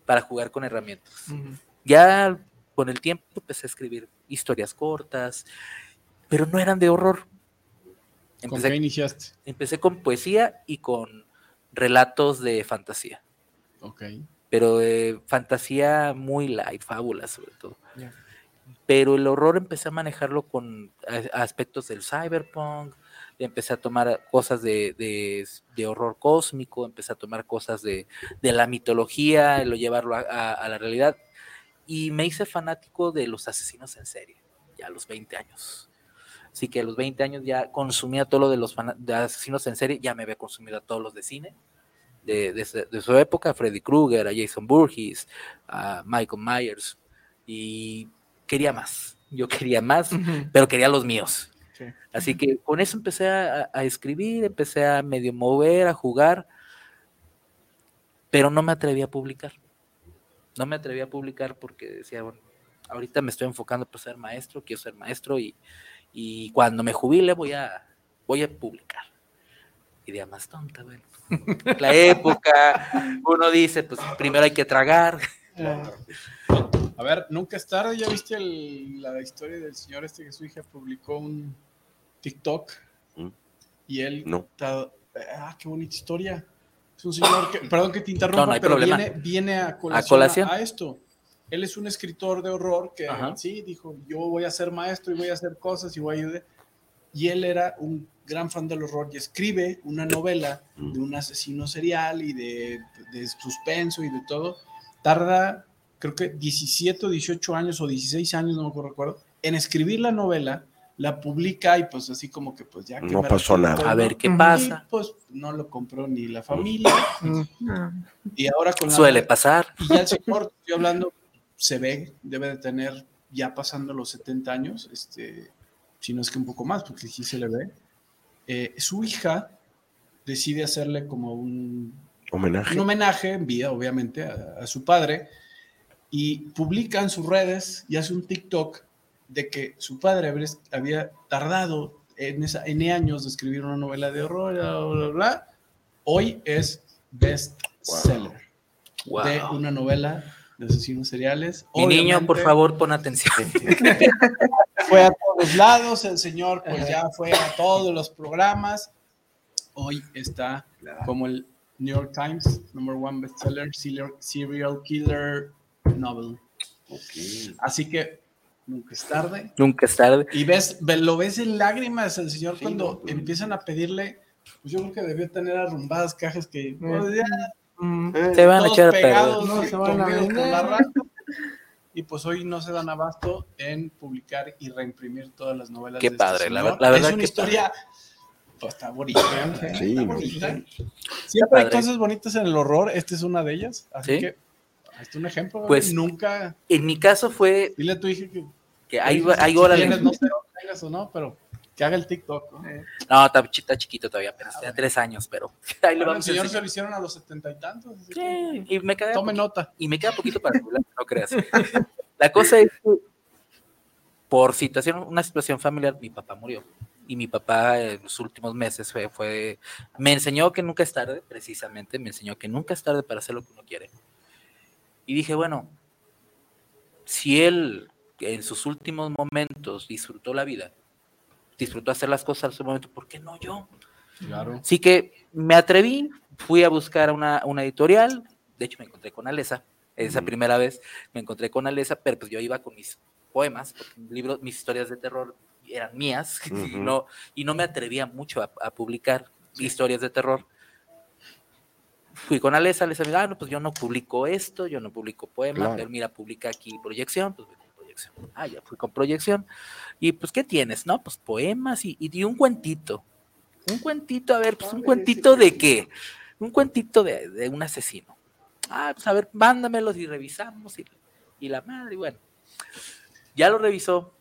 para jugar con herramientas. Ujú. Ya con el tiempo empecé a escribir historias cortas, pero no eran de horror. ¿Con Empecé, qué iniciaste? empecé con poesía y con relatos de fantasía, Ok. Pero de fantasía muy light, fábulas sobre todo. Ya. Pero el horror empecé a manejarlo con aspectos del cyberpunk, empecé a tomar cosas de, de- de horror cósmico, empecé a tomar cosas de, de la mitología, lo llevarlo a, a- a la realidad. Y me hice fanático de los asesinos en serie, ya a los 20 años. Así que a los 20 años ya consumía todo lo de los asesinos en serie, ya me había consumido a todos los de cine. De, de su- de su época, a Freddy Krueger, a Jason Burgess, a Michael Myers, y quería más. Yo quería más, pero quería los míos. Sí. Así que con eso empecé a, a escribir, empecé a medio mover, a jugar, pero no me atreví a publicar. No me atreví a publicar porque decía, bueno, ahorita me estoy enfocando por ser maestro, quiero ser maestro y, y cuando me jubile voy a, voy a publicar. Idea más tonta, bueno. La época, uno dice, pues primero hay que tragar. A ver, nunca es tarde. ¿Ya viste el- la historia del señor este que su hija publicó un TikTok? ¿Mm? Y él. No. está- ah, qué bonita historia. Es un señor que. Perdón que te interrumpa, No, no hay pero problema. Viene, viene a colación a, colación. a esto. Él es un escritor de horror que Ajá. sí dijo: Yo voy a ser maestro y voy a hacer cosas y voy a ayudar. Y él era un gran fan del horror y escribe una novela Mm. de un asesino serial y de, de suspenso y de todo. Tarda, creo que 17 o 18 años o 16 años, no me recuerdo, en escribir la novela, la publica y pues así como que pues ya... que No pasó nada. todo, A ver ¿no? qué pasa. Y, pues no lo compró ni la familia. Ah. Y ahora con la Suele pasar. y ya el señor, estoy hablando, se ve, debe de tener ya pasando los 70 años, este, si no es que un poco más, porque sí se le ve. Eh, su hija decide hacerle como un, Homenaje. un homenaje en vida, obviamente, a, a su padre, y publica en sus redes y hace un TikTok de que su padre había tardado en esa N años de escribir una novela de horror, bla, bla, bla, bla. Hoy es best seller Wow. de una novela de asesinos seriales. Mi niño, por favor, pon atención. Fue a todos lados, el señor pues ya fue a todos los programas. Hoy está como el New York Times, number one bestseller, serial, killer novel. Así que nunca es tarde. Nunca es tarde. Y ves, ve- lo ves en lágrimas el señor Sí, cuando no, empiezan a pedirle, pues yo creo que debió tener arrumbadas cajas que pues, ya Mm. Se van a echar a perder. pegados, No, y se van a la. Y pues hoy no se dan abasto en publicar y reimprimir todas las novelas. Qué de este padre, la señor. ver- la verdad es una que historia, pues está bonita. Sí, está bonita. Siempre hay cosas bonitas en el horror, esta es una de ellas. Así Sí. que, este es un ejemplo. Pues- nunca. En mi caso fue Dile a tu hija que. que hay, hay no tengas o no, pero que haga el TikTok. ¿no? No, está, chi- está chiquito todavía, apenas tiene tres años, pero ahí Bueno, el a señor se lo hicieron a los setenta y tantos. Sí, y me queda Tome nota. y me queda poquito para jubilar, no creas. La cosa es que por situación, una situación familiar, mi papá murió. Y mi papá en los últimos meses fue, fue, me enseñó que nunca es tarde, precisamente, me enseñó que nunca es tarde para hacer lo que uno quiere. Y dije, bueno, si él en sus últimos momentos disfrutó la vida, disfrutó hacer las cosas en su momento, ¿por qué no yo? Claro. Así que me atreví, fui a buscar una, una editorial, de hecho me encontré con Alesa, esa primera vez me encontré con Alesa, pero pues yo iba con mis poemas, porque mi libro, mis historias de terror eran mías, y, no, y no me atrevía mucho a, a publicar historias de terror. Fui con Alesa, Alesa me dijo, ah, no, pues yo no publico esto, yo no publico poemas, Claro. pero mira, publica aquí proyección, pues proyección. Ah, ya fui con proyección. Y pues, ¿qué tienes? No, pues poemas y, y, y un cuentito. Un cuentito, a ver, pues un cuentito de qué? Un cuentito de, de un asesino. Ah, pues a ver, mándamelos y revisamos. Y, y la madre, y bueno. Ya lo revisó.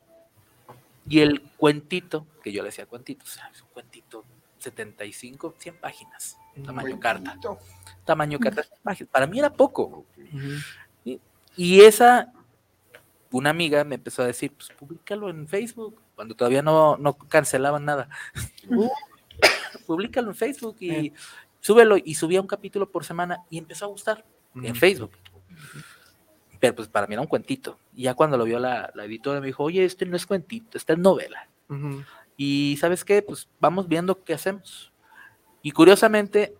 Y el cuentito, que yo le decía cuentito, o sea, es un cuentito 75, 100 páginas, tamaño carta. Tamaño carta, 100 páginas. Para mí era poco. Y, y esa, una amiga me empezó a decir, pues públicalo en Facebook, cuando todavía no, no cancelaban nada. públicalo en Facebook y súbelo. Y subía un capítulo por semana y empezó a gustar en Facebook. Pero pues para mí era un cuentito. Y ya cuando lo vio la, la editora me dijo, oye, este no es cuentito, esta es novela. Y sabes qué, pues vamos viendo qué hacemos. Y curiosamente,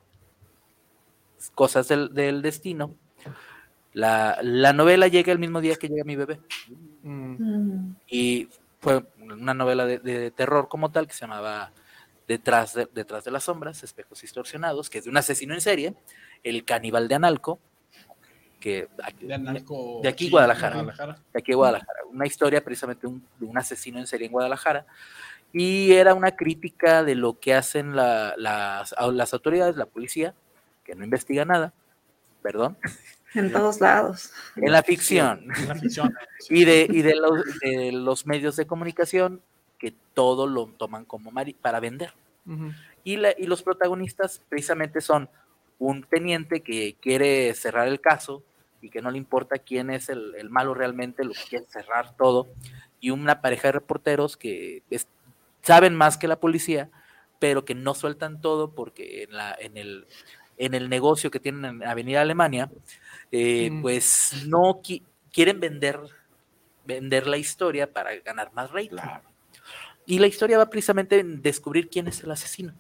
cosas del, del destino, la, la novela llega el mismo día que llega mi bebé. Mm. Y fue una novela de, de terror como tal que se llamaba Detrás de, Detrás de las sombras, espejos distorsionados, que es de un asesino en serie, el caníbal de Analco, que De, Analco, De aquí, sí, Guadalajara. Guadalajara. de aquí Guadalajara. Una historia precisamente un- de un asesino en serie en Guadalajara. Y era una crítica de lo que hacen la- las, las autoridades, la policía, que no investiga nada, perdón, En todos lados. en la ficción. Es la ficción. Y de, y de, los, de los medios de comunicación que todo lo toman como para vender. Y, la- y los protagonistas precisamente son un teniente que quiere cerrar el caso y que no le importa quién es el, el malo realmente, lo que quiere cerrar todo, y una pareja de reporteros que es- saben más que la policía, pero que no sueltan todo porque en, la, en, el, en el negocio que tienen en Avenida Alemania, eh, Mm. pues no qui- quieren vender, vender la historia para ganar más rating. Y la historia va precisamente en descubrir quién es el asesino,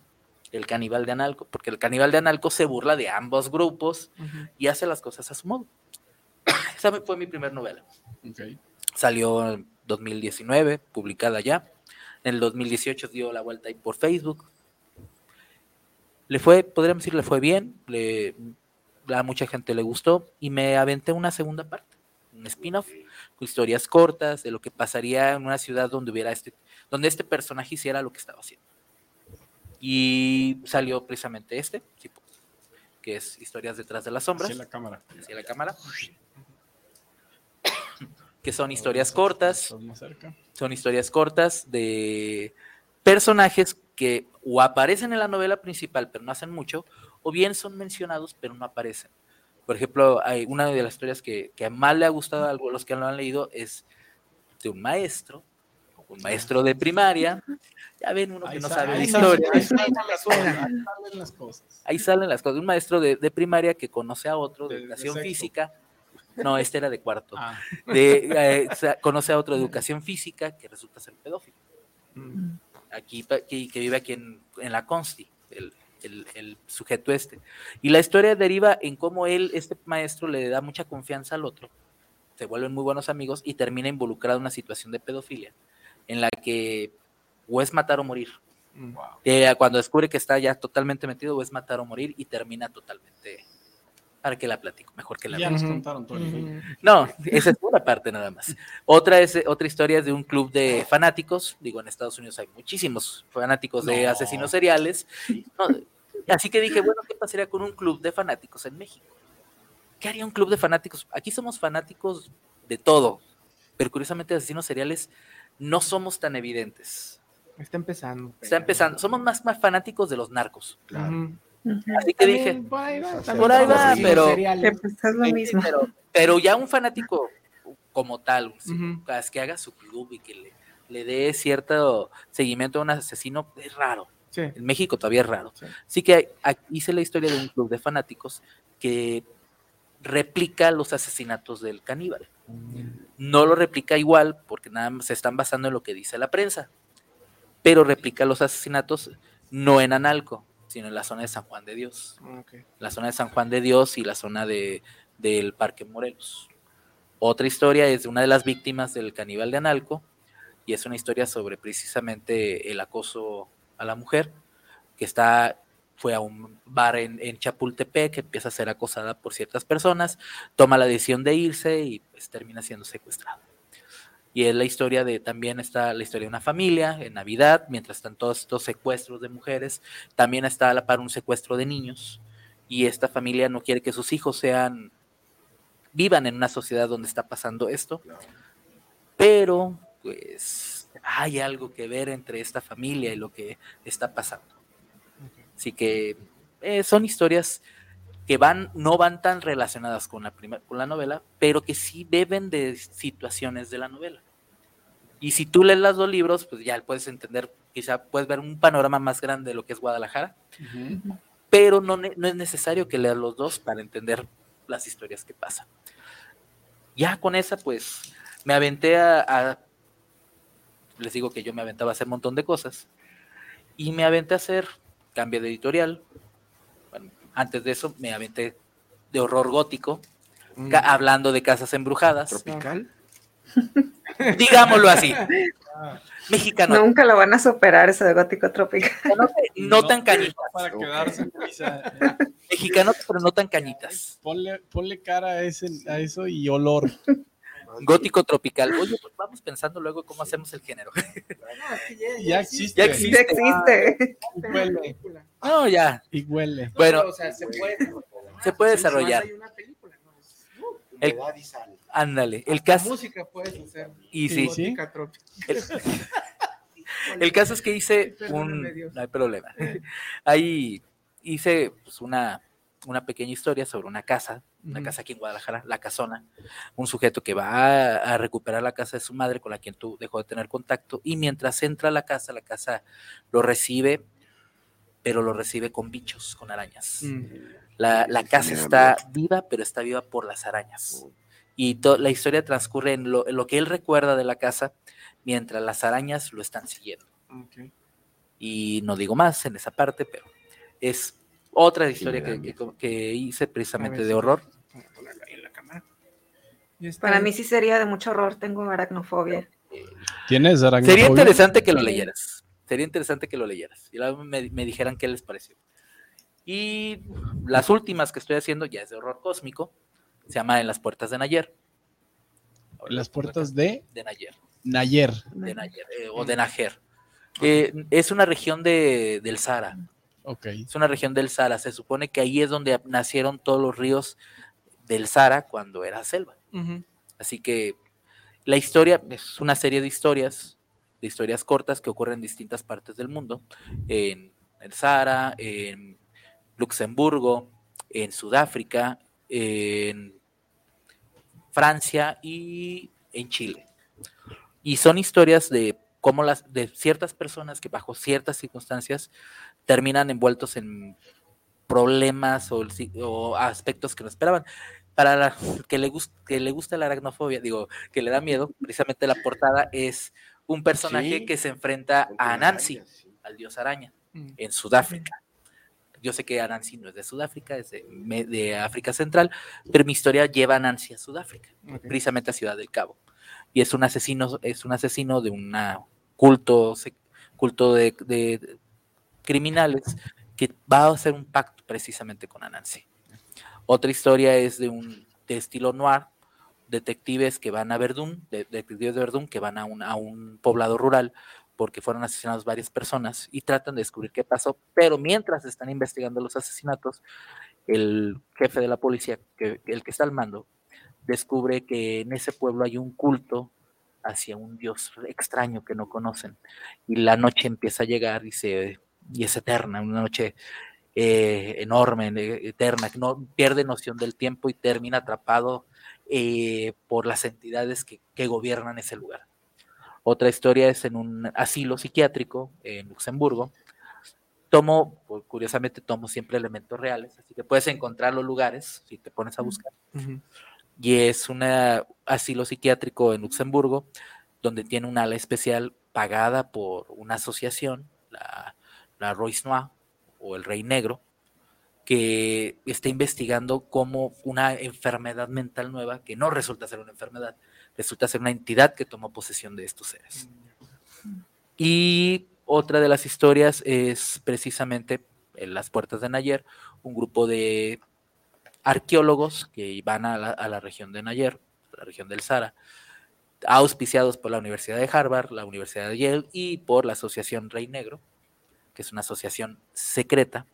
el caníbal de Analco, porque el caníbal de Analco se burla de ambos grupos Ujú. y hace las cosas a su modo. Esa fue mi primera novela. Ok. Salió en 2019, publicada ya. En el 2018 dio la vuelta ahí por Facebook. Le fue, podríamos decir, le fue bien, le, a mucha gente le gustó y me aventé una segunda parte, un spin-off, con historias cortas de lo que pasaría en una ciudad donde hubiera este, donde este personaje hiciera lo que estaba haciendo. Y salió precisamente este, tipo, que es Historias detrás de las sombras Hacia la cámara. hacia la cámara, que son historias cortas, son historias cortas de personajes que o aparecen en la novela principal pero no hacen mucho, o bien son mencionados pero no aparecen. Por ejemplo, hay una de las historias que, que más le ha gustado a los que lo han leído es de un maestro, un maestro de primaria. Ya ven uno que Ahí no sa- sabe de ahí salen- historia. ahí salen las cosas, ahí salen las cosas. Ahí salen las cosas. Un maestro de, de primaria que conoce a otro de De- de educación sexo. física No, este era de cuarto. Ah, De, eh, conoce a otro de educación física que resulta ser pedófilo. Mm. Aquí, que, que vive aquí en, en la Consti, el, el- el sujeto este. Y la historia deriva en cómo él, este maestro, le da mucha confianza al otro, se vuelven muy buenos amigos y termina involucrado en una situación de pedofilia, en la que o es matar o morir. Mm. Eh, cuando descubre que está ya totalmente metido, o es matar o morir y termina totalmente. Para que la platico, mejor que la ya nos contaron todo el. No, esa es una parte nada más. Otra es otra historia es de un club de fanáticos. Digo, en Estados Unidos hay muchísimos fanáticos de No. asesinos seriales. No, así que dije, bueno, ¿qué pasaría con un club de fanáticos en México? ¿Qué haría un club de fanáticos? Aquí somos fanáticos de todo, pero curiosamente asesinos seriales no somos tan evidentes. Está empezando. Está empezando, somos más, más fanáticos de los narcos. Ujú. Así que dije, por ahí va, Por ahí pero- lo mismo. Pero, pero ya un fanático como tal, Ujú. es que haga su club y que le, le dé cierto seguimiento a un asesino, es raro. Sí. En México todavía es raro. Sí. Así que aquí hice la historia de un club de fanáticos que replica los asesinatos del caníbal. No lo replica igual porque nada más se están basando en lo que dice la prensa, pero replica los asesinatos no en Analco, sino en la zona de San Juan de Dios Ok. la zona de San Juan de Dios y la zona de, del Parque Morelos. Otra historia es de una de las víctimas del caníbal de Analco y es una historia sobre precisamente el acoso a la mujer que está fue a un bar en, en Chapultepec, empieza a ser acosada por ciertas personas, toma la decisión de irse y pues, termina siendo secuestrada. Y es la historia de, también está la historia de una familia en Navidad, mientras están todos estos secuestros de mujeres, también está a la par un secuestro de niños, y esta familia no quiere que sus hijos sean, vivan en una sociedad donde está pasando esto, pero pues hay algo que ver entre esta familia y lo que está pasando. Así que eh, son historias que van, no van tan relacionadas con la, prima- con la novela, pero que sí beben de situaciones de la novela. Y si tú lees los dos libros, pues ya puedes entender, quizá puedes ver un panorama más grande de lo que es Guadalajara, pero no, no es necesario que leas los dos para entender las historias que pasan. Ya con esa, pues, me aventé a, a- les digo que yo me aventaba a hacer un montón de cosas, y me aventé a hacer cambio de editorial. Bueno, antes de eso me aventé de horror gótico, Mm. hablando de casas embrujadas, Tropical. Digámoslo así. Mexicano, Nunca lo van a superar ese de gótico tropical. no, no tan cañitas, Para quedarse quizá, eh, mexicano, pero no tan cañitas. ponle, ponle cara a, ese, a eso y olor. Gótico tropical. Oye, pues vamos pensando luego cómo hacemos el género. Ya existe. Ya Ya existe. Y huele. No, ya. Y huele. Bueno, o sea, se puede, se puede desarrollar. Hay una película, ¿no? Es- El- Humedad y sal. Ándale. El caso, música puedes hacer. y sí, sí. Gótica tropical. el, el caso es que hice un. No hay problema. Ahí hice pues, una, una pequeña historia sobre una casa, una casa aquí en Guadalajara, la casona. Un sujeto que va a, a recuperar la casa de su madre con la quien tú dejó de tener contacto. Y mientras entra a la casa, la casa lo recibe, pero lo recibe con bichos, con arañas. La, la casa está viva, pero está viva por las arañas. Y la historia transcurre en lo, en lo que él recuerda de la casa, mientras las arañas lo están siguiendo. Y no digo más en esa parte, pero es otra historia que, que- que hice precisamente de horror. Para mí sí sería de mucho horror. Tengo aracnofobia. ¿Tienes Sería aracnofobia? interesante que lo leyeras. Sería interesante que lo leyeras. Y luego me, me dijeran qué les pareció. Y las últimas que estoy haciendo ya es de horror cósmico. Se llama En las puertas de Nayer. Las puertas de de Nayer. Nayer. de Nayer, eh, o de Najer. Eh, es una región de, del Sahara, Ok. es una región del Sahara. Se supone que ahí es donde nacieron todos los ríos del Sahara cuando era selva. Así que la historia es una serie de historias, de historias cortas que ocurren en distintas partes del mundo, en el Sahara, en Luxemburgo, en Sudáfrica, en Francia y en Chile. Y son historias de cómo las de ciertas personas que bajo ciertas circunstancias terminan envueltos en problemas o, aspectos que no esperaban. para la, que, le gusta, que le gusta la aracnofobia, digo, que le da miedo, precisamente la portada es un personaje Sí. que se enfrenta a Anansi, al dios araña, Mm. en Sudáfrica. Yo sé que Anansi no es de Sudáfrica, es de, de África Central, pero mi historia lleva a Anansi a Sudáfrica, precisamente a Ciudad del Cabo. Y es un asesino, es un asesino de un culto, culto de, de criminales que va a hacer un pacto precisamente con Anansi. Otra historia es de un de estilo noir, detectives que van a Verdún, de- detectives de Verdún que van a un, a un poblado rural porque fueron asesinados varias personas y tratan de descubrir qué pasó, pero mientras están investigando los asesinatos, el jefe de la policía, que, el que está al mando, descubre que en ese pueblo hay un culto hacia un dios extraño que no conocen y la noche empieza a llegar y, se, y es eterna, una noche eh, enorme, eh, eterna, que no pierde noción del tiempo y termina atrapado eh, por las entidades que, que gobiernan ese lugar. Otra historia es en un asilo psiquiátrico en Luxemburgo. Tomo, pues, curiosamente, tomo siempre elementos reales, así que puedes encontrar los lugares si te pones a buscar. Ujú. Y es un asilo psiquiátrico en Luxemburgo, donde tiene un ala especial pagada por una asociación, la, la Royce Noir o el Rey Negro, que está investigando cómo una enfermedad mental nueva, que no resulta ser una enfermedad, resulta ser una entidad que tomó posesión de estos seres. Y otra de las historias es precisamente en las puertas de Nayer, un grupo de arqueólogos que van a la, a la región de Nayer, la región del Sahara, auspiciados por la Universidad de Harvard, la Universidad de Yale y por la Asociación Rey Negro, que es una asociación secreta,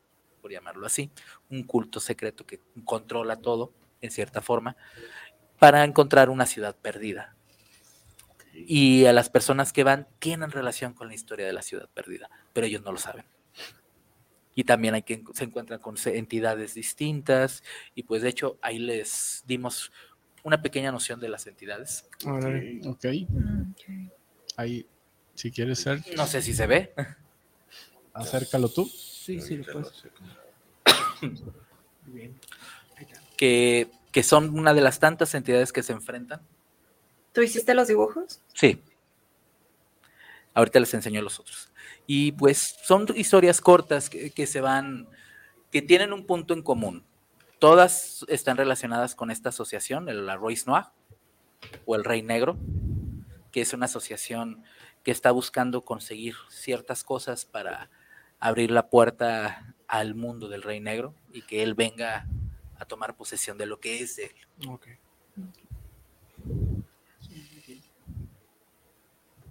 por llamarlo así, un culto secreto que controla todo, en cierta forma, para encontrar una ciudad perdida. Y a las personas que van tienen relación con la historia de la ciudad perdida, pero ellos no lo saben. Y también hay que se encuentran con entidades distintas, y pues de hecho ahí les dimos una pequeña noción de las entidades. Órale. Ok. Ahí, si quieres ser, No sé si se ve. acércalo tú. Sí, sí, lo puedes. Bien. que, que son una de las tantas entidades que se enfrentan. ¿Tú hiciste los dibujos? Sí. Ahorita les enseño los otros. Y pues son historias cortas que, que se van, que tienen un punto en común. Todas están relacionadas con esta asociación, el- la Royce Noir o el Rey Negro, que es una asociación que está buscando conseguir ciertas cosas para abrir la puerta al mundo del Rey Negro y que él venga a tomar posesión de lo que es él. Ok.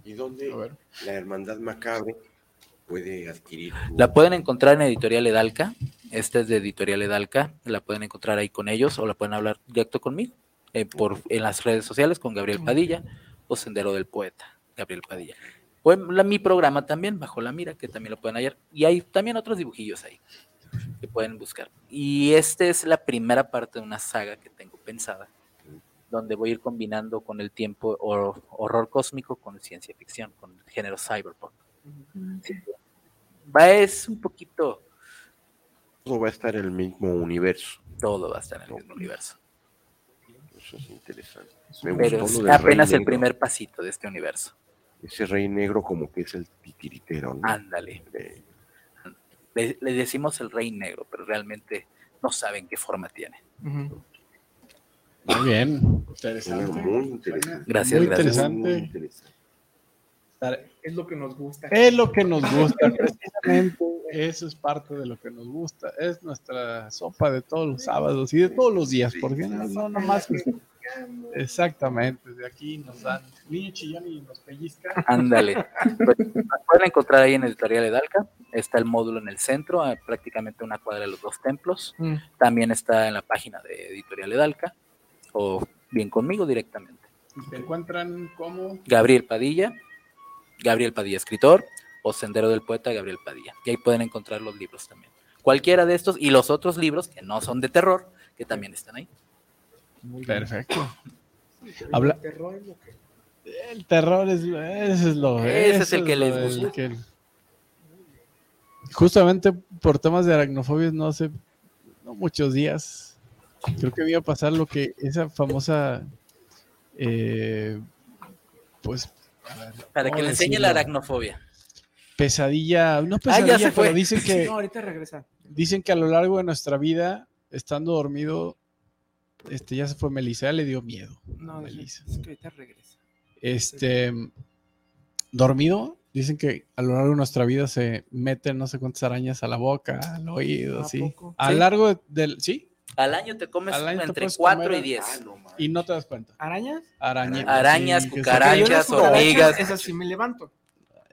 ¿Y dónde la Hermandad Macabre puede adquirir? tu- La pueden encontrar en Editorial Edalca. Esta es de Editorial Edalca. La pueden encontrar ahí con ellos o la pueden hablar directo conmigo eh, por, en las redes sociales con Gabriel Padilla o Sendero del Poeta, Gabriel Padilla. O en la- mi programa también, Bajo la Mira, que también lo pueden hallar. Y hay también otros dibujillos ahí que pueden buscar. Y esta es la primera parte de una saga que tengo pensada, donde voy a ir combinando con el tiempo hor- horror cósmico con ciencia ficción, con el género cyberpunk. Va, es un poquito, Todo va a estar en el mismo universo. todo va a estar en el mismo universo. Eso es interesante. Me Pero gustó es lo del apenas Rey el Negro. primer pasito de este universo. Ese rey negro como que es el titiritero, ¿no? Ándale. De- Le, le decimos el rey negro, pero realmente no saben qué forma tiene. Ujú. Muy bien. Interesante. muy interesante. Gracias, Muy gracias. interesante. Muy interesante. Es lo que nos gusta. Es lo que nos gusta, precisamente. Eso es parte de lo que nos gusta. Es nuestra sopa de todos los sábados y de todos los días, porque no, no nomás. Exactamente, de aquí nos dan niño chillón y nos pellizca. Ándale. Pues, nos pueden encontrar ahí en Editorial Edalca. Está el módulo en el centro, a prácticamente una cuadra de los dos templos. Mm. También está en la página de Editorial Edalca, o bien conmigo directamente. Te encuentran como Gabriel Padilla, Gabriel Padilla escritor, o Sendero del Poeta Gabriel Padilla. Y ahí pueden encontrar los libros también. Cualquiera de estos y los otros libros que no son de terror, que también están ahí. perfecto. Habla- El terror es, ese es lo Ese es el que lo les gusta. que- Justamente por temas de aracnofobia no hace no muchos días Creo que iba a pasar lo que esa famosa, eh, pues, Para ¿cómo que le enseñe decirlo? la aracnofobia. pesadilla, no Ah, ya pesadilla, se fue. pero dicen que, No, ahorita regresa. dicen que a lo largo de nuestra vida, estando dormido, este, ya se fue Melissa, ya le dio miedo. No, Melissa. es que ahorita regresa. Este, dormido, dicen que a lo largo de nuestra vida se meten no sé cuántas arañas a la boca, al oído, ¿A poco? A lo Sí. largo de- del, sí, Al año te comes año te entre puedes 4 comer- y 10. y no te das cuenta. ¿Arañas? Araña- Arañas, sí, se- cucarachas, hormigas. Esas sí me levanto.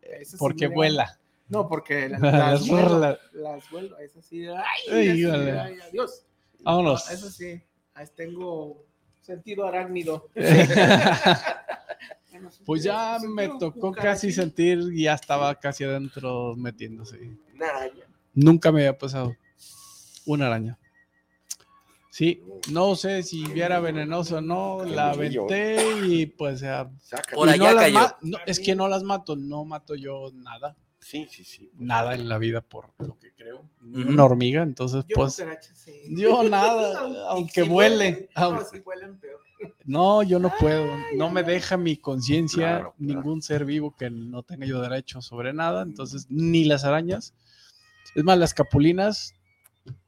Esas sí Porque me vuela. levanto. No, porque la- Las las, vuelo, rola- las vuelo. Esas sí. Ay, Ay, ay, adiós. Vámonos. No, eso sí. ahí tengo sentido arácnido. Pues ya me tocó casi sentir, y ya estaba casi adentro metiéndose. Una araña. Nunca me había pasado una araña. Sí, no sé si era venenoso o no, la aventé y pues... ya- Saca. Por y allá no las cayó. no, es que no las mato, no mato yo nada, Sí, sí, sí. nada en la vida por lo que creo. Una hormiga, entonces Yo pues... sí. Yo nada, Y aunque si vuele. No, aunque- si vuelan peor. No, yo no puedo. No me deja mi conciencia, Claro, claro. ningún ser vivo que no tenga yo derecho sobre nada. Entonces, ni las arañas. Es más, las capulinas,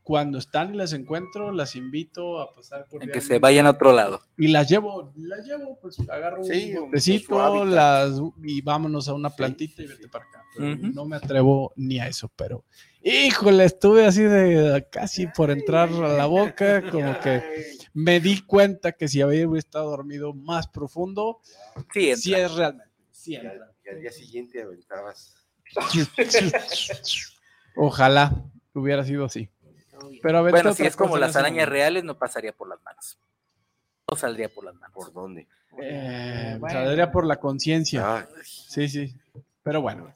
cuando están y las encuentro, las invito a pasar por En que se vayan a otro lado. Y las llevo, las llevo, pues agarro Sí, un botecito, las, y vámonos a una plantita y vete para acá. Pero. No me atrevo ni a eso, pero híjole, estuve así de casi por entrar a la boca, como que me di cuenta que si había estado dormido más profundo, Sí, entra. sí es realmente. sí Y entra. al, y al día siguiente aventabas. Ojalá hubiera sido así. Pero a ver, Bueno, ¿qué si es como las arañas momento? reales, no pasaría por las manos. No saldría por las manos. ¿Por dónde? Eh, Bueno. saldría por la conciencia. Ah, Sí, sí. Pero bueno,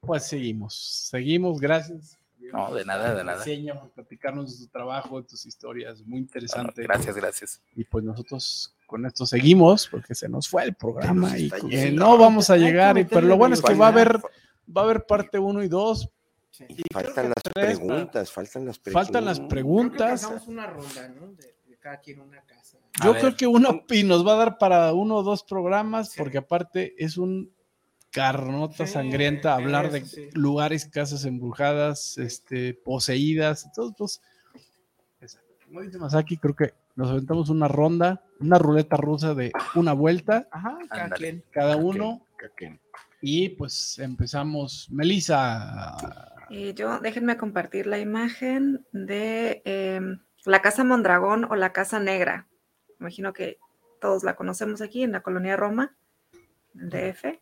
pues seguimos. Seguimos, gracias. No, de nada, de nada. Reseña por platicarnos de tu trabajo, de tus historias, muy Bueno, interesante. gracias, gracias. Y pues nosotros con esto seguimos porque se nos fue el programa y yendo. no vamos a llegar. y- pero lo bueno es que va a haber va a haber parte 1 y 2. Sí. Faltan las tres, preguntas, faltan las preguntas. Faltan las Creo que preguntas. una ronda, ¿no? De, de cada quien una casa. A Yo ver. creo que uno y nos va a dar para uno o dos programas Sí. porque aparte es un carnota Sí, sangrienta hablar de lugares, casas embrujadas, este, poseídas, entonces pues, como dice Masaki, creo que nos aventamos una ronda, una ruleta rusa de una vuelta Ajá, cada quien. cada uno y pues empezamos. Melissa, Yo, déjenme compartir la imagen de em, la Casa Mondragón o la Casa Negra. Imagino que todos la conocemos aquí en la colonia Roma, en DF.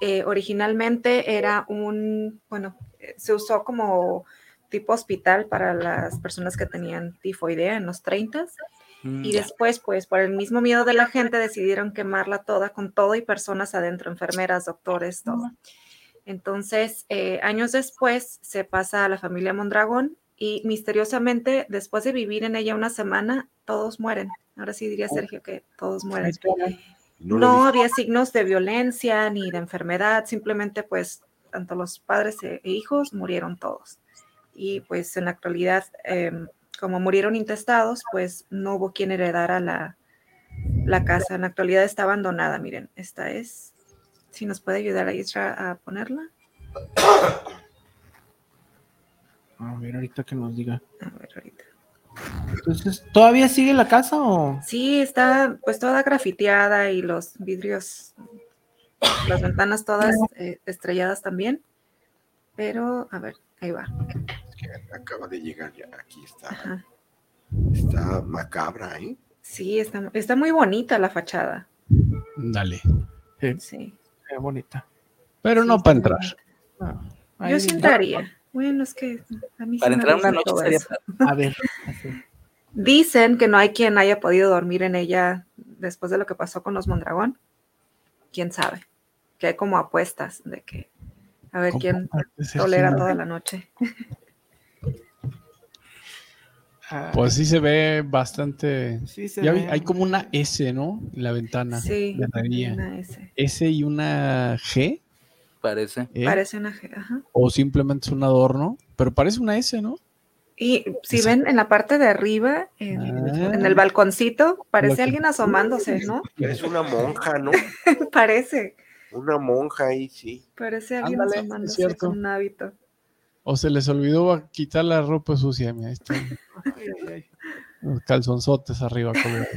Eh, originalmente era un, bueno, eh, se usó como tipo hospital para las personas que tenían tifoidea en los 30 Mm, y después, pues por el mismo miedo de la gente, decidieron quemarla toda con todo y personas adentro, enfermeras, doctores, todo. Entonces, eh, años después, se pasa a la familia Mondragón y misteriosamente, después de vivir en ella una semana, todos mueren. Ahora sí diría Sergio que todos mueren. No, había signos de violencia ni de enfermedad, simplemente pues tanto los padres e e hijos murieron todos. Y pues en la actualidad, em, como murieron intestados, pues no hubo quien heredara la, la casa. En la actualidad está abandonada, miren, esta es, si nos puede ayudar a Isra a ponerla. A ver, ahorita que nos diga. A ver, ahorita. Entonces, ¿todavía sigue la casa o? Sí, está pues toda grafiteada y los vidrios, las ventanas todas eh, estrelladas también. Pero, a ver, ahí va. Es que acaba de llegar ya. Aquí está. Ajá. Está macabra, ¿eh? Sí, está, está muy bonita la fachada. dale. Sí. Bonita. Pero Sí, no para entrar. Ahí- Yo sí entraría. Bueno, es que a mí sí Para me entrar una gusta noche sería. A ver. así. Dicen que no hay quien haya podido dormir en ella después de lo que pasó con los Mondragón. ¿Quién sabe? Que hay como apuestas de que a ver quién tolera toda la noche. Ah, Pues sí se ve bastante. sí se Ya ve. hay como una S, ¿no? En la ventana. Sí, herrería. una S. S y una G. Parece. ¿eh? Parece una G, ajá. O simplemente es un adorno. Pero parece una S, ¿no? Y si ven en la parte de arriba, en, Ah. en el balconcito, parece que- alguien asomándose, ¿no? Es una monja, ¿no? parece, Una monja ahí, sí. parece alguien Ándale, asomándose cierto. con un hábito. O se les olvidó quitar la ropa sucia, mira, ahí están los calzonzotes arriba. colgados.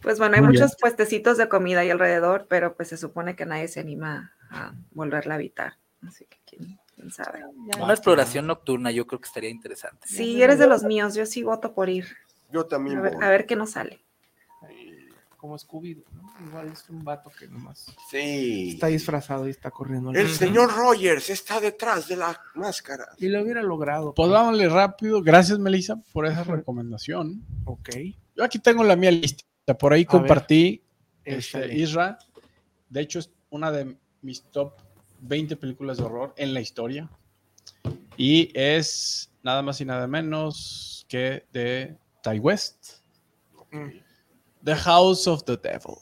Pues bueno, hay Muy bien. muchos puestecitos de comida ahí alrededor, pero pues se supone que nadie se anima a volverla a habitar. Así que quién, quién sabe. Una exploración nocturna yo creo que estaría interesante. Si eres de los míos, yo sí voto por ir. Yo también A ver, voy. a ver qué nos sale. Como Scooby, ¿no? Igual es un vato que nomás Sí. está disfrazado y está corriendo. El señor Rogers está detrás de la máscara. Y lo hubiera logrado. Pues vámonos rápido. Gracias, Melissa, por esa recomendación. Ok. Yo aquí tengo la mía lista. Por ahí A compartí este, Isra. De hecho, es una de mis top 20 películas de horror en la historia. Y es nada más y nada menos que de Ty West. Mm. The House of the Devil.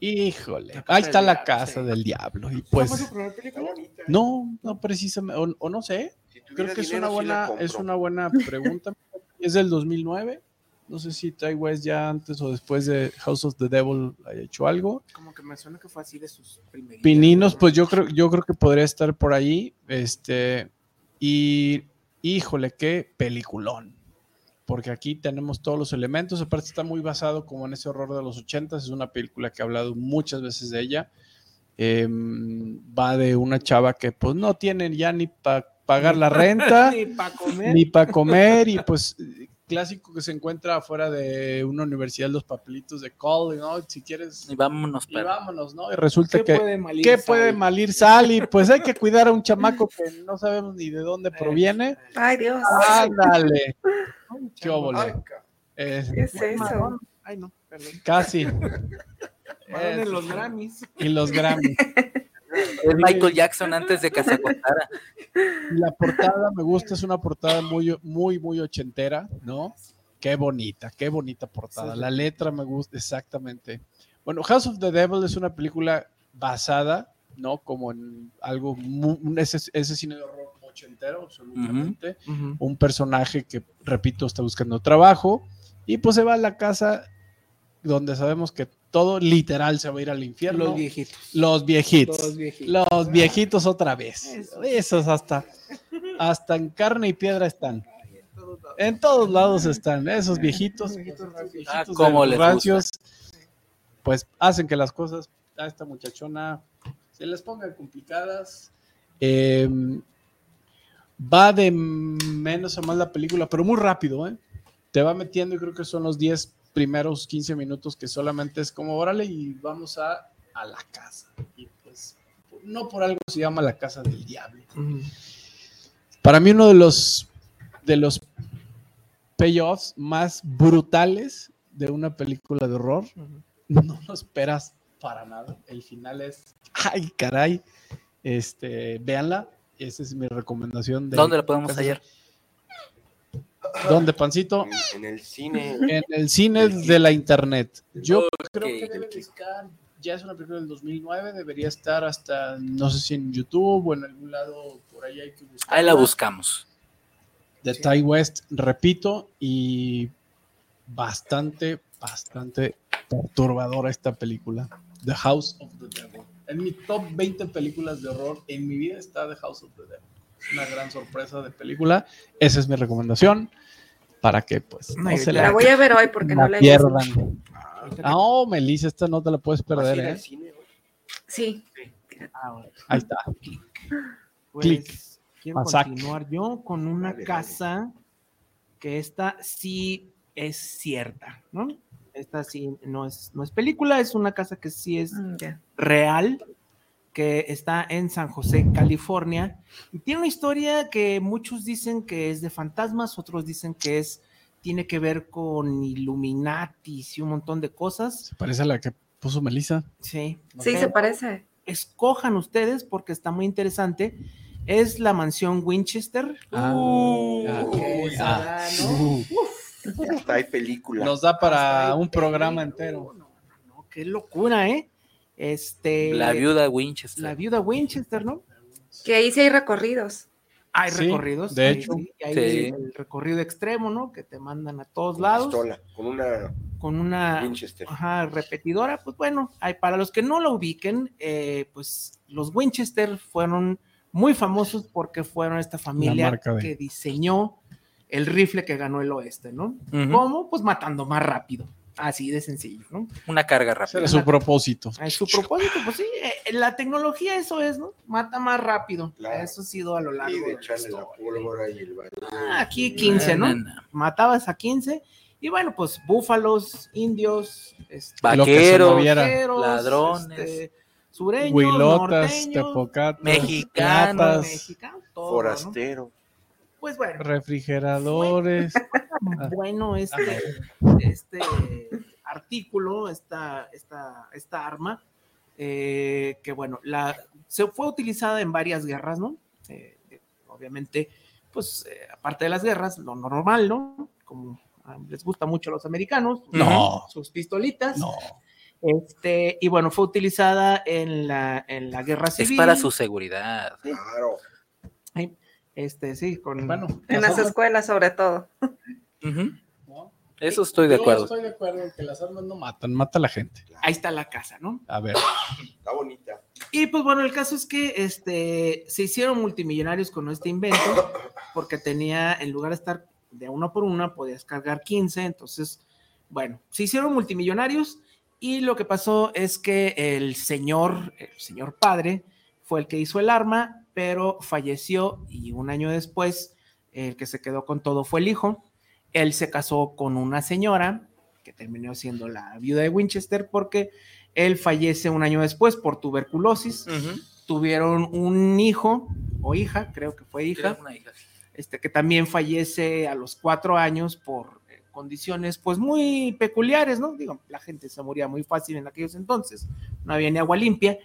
Híjole. Ahí está la casa sí. del diablo. Y ¿Esa fue su pues, película? no, no precisamente, o, o no sé. Si Creo que es dinero, una buena, es una buena pregunta. es del 2009. No sé si Ty West ya antes o después de House of the Devil haya hecho algo. Como que me suena que fue así de sus primeritas. Pininos, ¿no? pues yo creo, yo creo que podría estar por ahí. Este, y híjole, qué peliculón. Porque aquí tenemos todos los elementos. Aparte, está muy basado como en ese horror de los ochentas. Es una película que he hablado muchas veces de ella. Em, va de una chava que pues no tiene ya ni para pagar la renta Ni para comer. ni para comer y pues clásico que se encuentra afuera de una universidad los papelitos de call, ¿no? Si quieres Y vámonos, y vámonos, ¿no? Y resulta ¿Qué que puede mal ir, ¿qué puede Sally? mal ir sal y pues hay que cuidar a un chamaco que no sabemos ni de dónde proviene. Ay, Dios. Ándale. Ay, ¿Qué óvole? Es- ¿Qué es eso? Ay, no, perdón. casi. En los Grammys. y los Grammy. es Michael Jackson antes de que se acostara. La portada me gusta, es una portada muy, muy, muy ochentera, ¿no? Qué bonita, qué bonita portada. Sí. La letra me gusta, exactamente. Bueno, House of the Devil es una película basada, ¿no? Como en algo, mu- un- ese, ese cine de horror ochentero, absolutamente. Un personaje que, repito, está buscando trabajo y pues se va a la casa donde sabemos que todo literal se va a ir al infierno. Los viejitos. Los viejitos. Los viejitos. Los viejitos otra vez. Esos hasta, hasta en carne y piedra están. En todos lados están. Esos viejitos. Viejitos Ah, les rancios, Pues hacen que las cosas a esta muchachona se les pongan complicadas. Eh, va de menos a más la película, pero muy rápido, ¿eh? Te va metiendo y creo que son los 10 primeros 15 minutos que solamente es como, órale, y vamos a, a la casa. Y pues, no por algo se llama la casa del diablo. Para mí uno de los de los payoffs más brutales de una película de horror. No lo esperas para nada. El final es, ay, caray. Este, véanla. Esa es mi recomendación. De ¿Dónde la podemos Casa- hallar? ¿Dónde, Pancito? En, en el cine. En el cine de la internet. Yo creo que debe de estar, ya es una película del 2009, debería estar hasta, no sé si en YouTube o en algún lado por ahí hay que buscar. Ahí la buscamos. de Ty West, repito, y bastante, bastante perturbadora esta película. The House of the Devil. En mi top 20 películas de horror en mi vida está The House of the Devil. Es una gran sorpresa de película. Esa es mi recomendación para que pues no No, se la La voy a ver hoy porque no la pierdan. Ah, oh, Melissa, esta no te la puedes ¿Vas a perder, ¿eh? cine? Sí. Ah, bueno. Ahí está. Pues, Clic. quiero Masac. continuar yo con una Dale, dale. casa que esta sí es cierta, ¿no? Esta sí no es, no es película, es una casa que sí es Mm, real, que está en San José, California. Y tiene una historia que muchos dicen que es de fantasmas, otros dicen que es tiene que ver con Illuminatis y un montón de cosas. Se parece a la que puso Melissa. Sí. Sí, se parece. Escojan ustedes porque está muy interesante. Es la mansión Winchester. Ah, Uh, esa, ah, ¿no? uh. Hasta hay película. Nos da para un programa entero. No, no, qué locura, ¿eh? Este. La viuda Winchester. La viuda Winchester, ¿no? Que ahí sí hay recorridos. Hay Sí, recorridos. de hay- hecho. sí, hay Sí. el recorrido extremo, ¿no? Que te mandan a todos Con lados pistola, con una con una Winchester. ajá, repetidora. Pues bueno, hay, para los que no lo ubiquen, eh, pues los Winchester fueron muy famosos porque fueron esta familia de- que diseñó el rifle que ganó el oeste, ¿no? Ujú. ¿Cómo? Pues matando más rápido. Así de sencillo, ¿no? Una carga rápida. era su propósito. A su propósito, pues sí, eh, la tecnología eso es, ¿no? Mata más rápido. Claro. Eso ha sido a lo largo Y de echarle la pólvora y el baño. Ah, aquí 15, ¿no? Matabas a 15 y bueno, pues búfalos, indios, este, Vaqueros, ladrones. este, sureños, Huilotas, norteños, tepocatas, mexicanos, mexicanos, todo, ¿no? Pues bueno, refrigeradores. bueno este, este artículo, esta, esta, esta arma, eh, que bueno, la, se fue utilizada en varias guerras, ¿no? Eh, eh, obviamente, pues eh, aparte de las guerras, lo normal, ¿no? Como ah, les gusta mucho a los americanos, No. sus pistolitas. No. Este, y bueno, fue utilizada en la, en la guerra Es civil. para su seguridad. Claro. Este, sí, con. Bueno, En las armas- escuelas, sobre todo. Eso estoy de Yo acuerdo. Estoy de acuerdo en que las armas no matan, mata a la gente. Ahí está la casa, ¿no? A ver, Está bonita. Y pues bueno, el caso es que este, se hicieron multimillonarios con este invento, porque tenía, en lugar de estar de una por una, podías cargar 15, entonces, bueno, se hicieron multimillonarios y lo que pasó es que el señor, el señor padre, fue el que hizo el arma, pero falleció y un año después, el que se quedó con todo fue el hijo. Él se casó con una señora que terminó siendo la viuda de Winchester porque él fallece un año después por tuberculosis. Tuvieron un hijo o hija, creo que fue hija, una hija. este, que también fallece a los cuatro años por eh, condiciones pues muy peculiares, ¿no? Digo, la gente se moría muy fácil en aquellos entonces, no había ni agua limpia.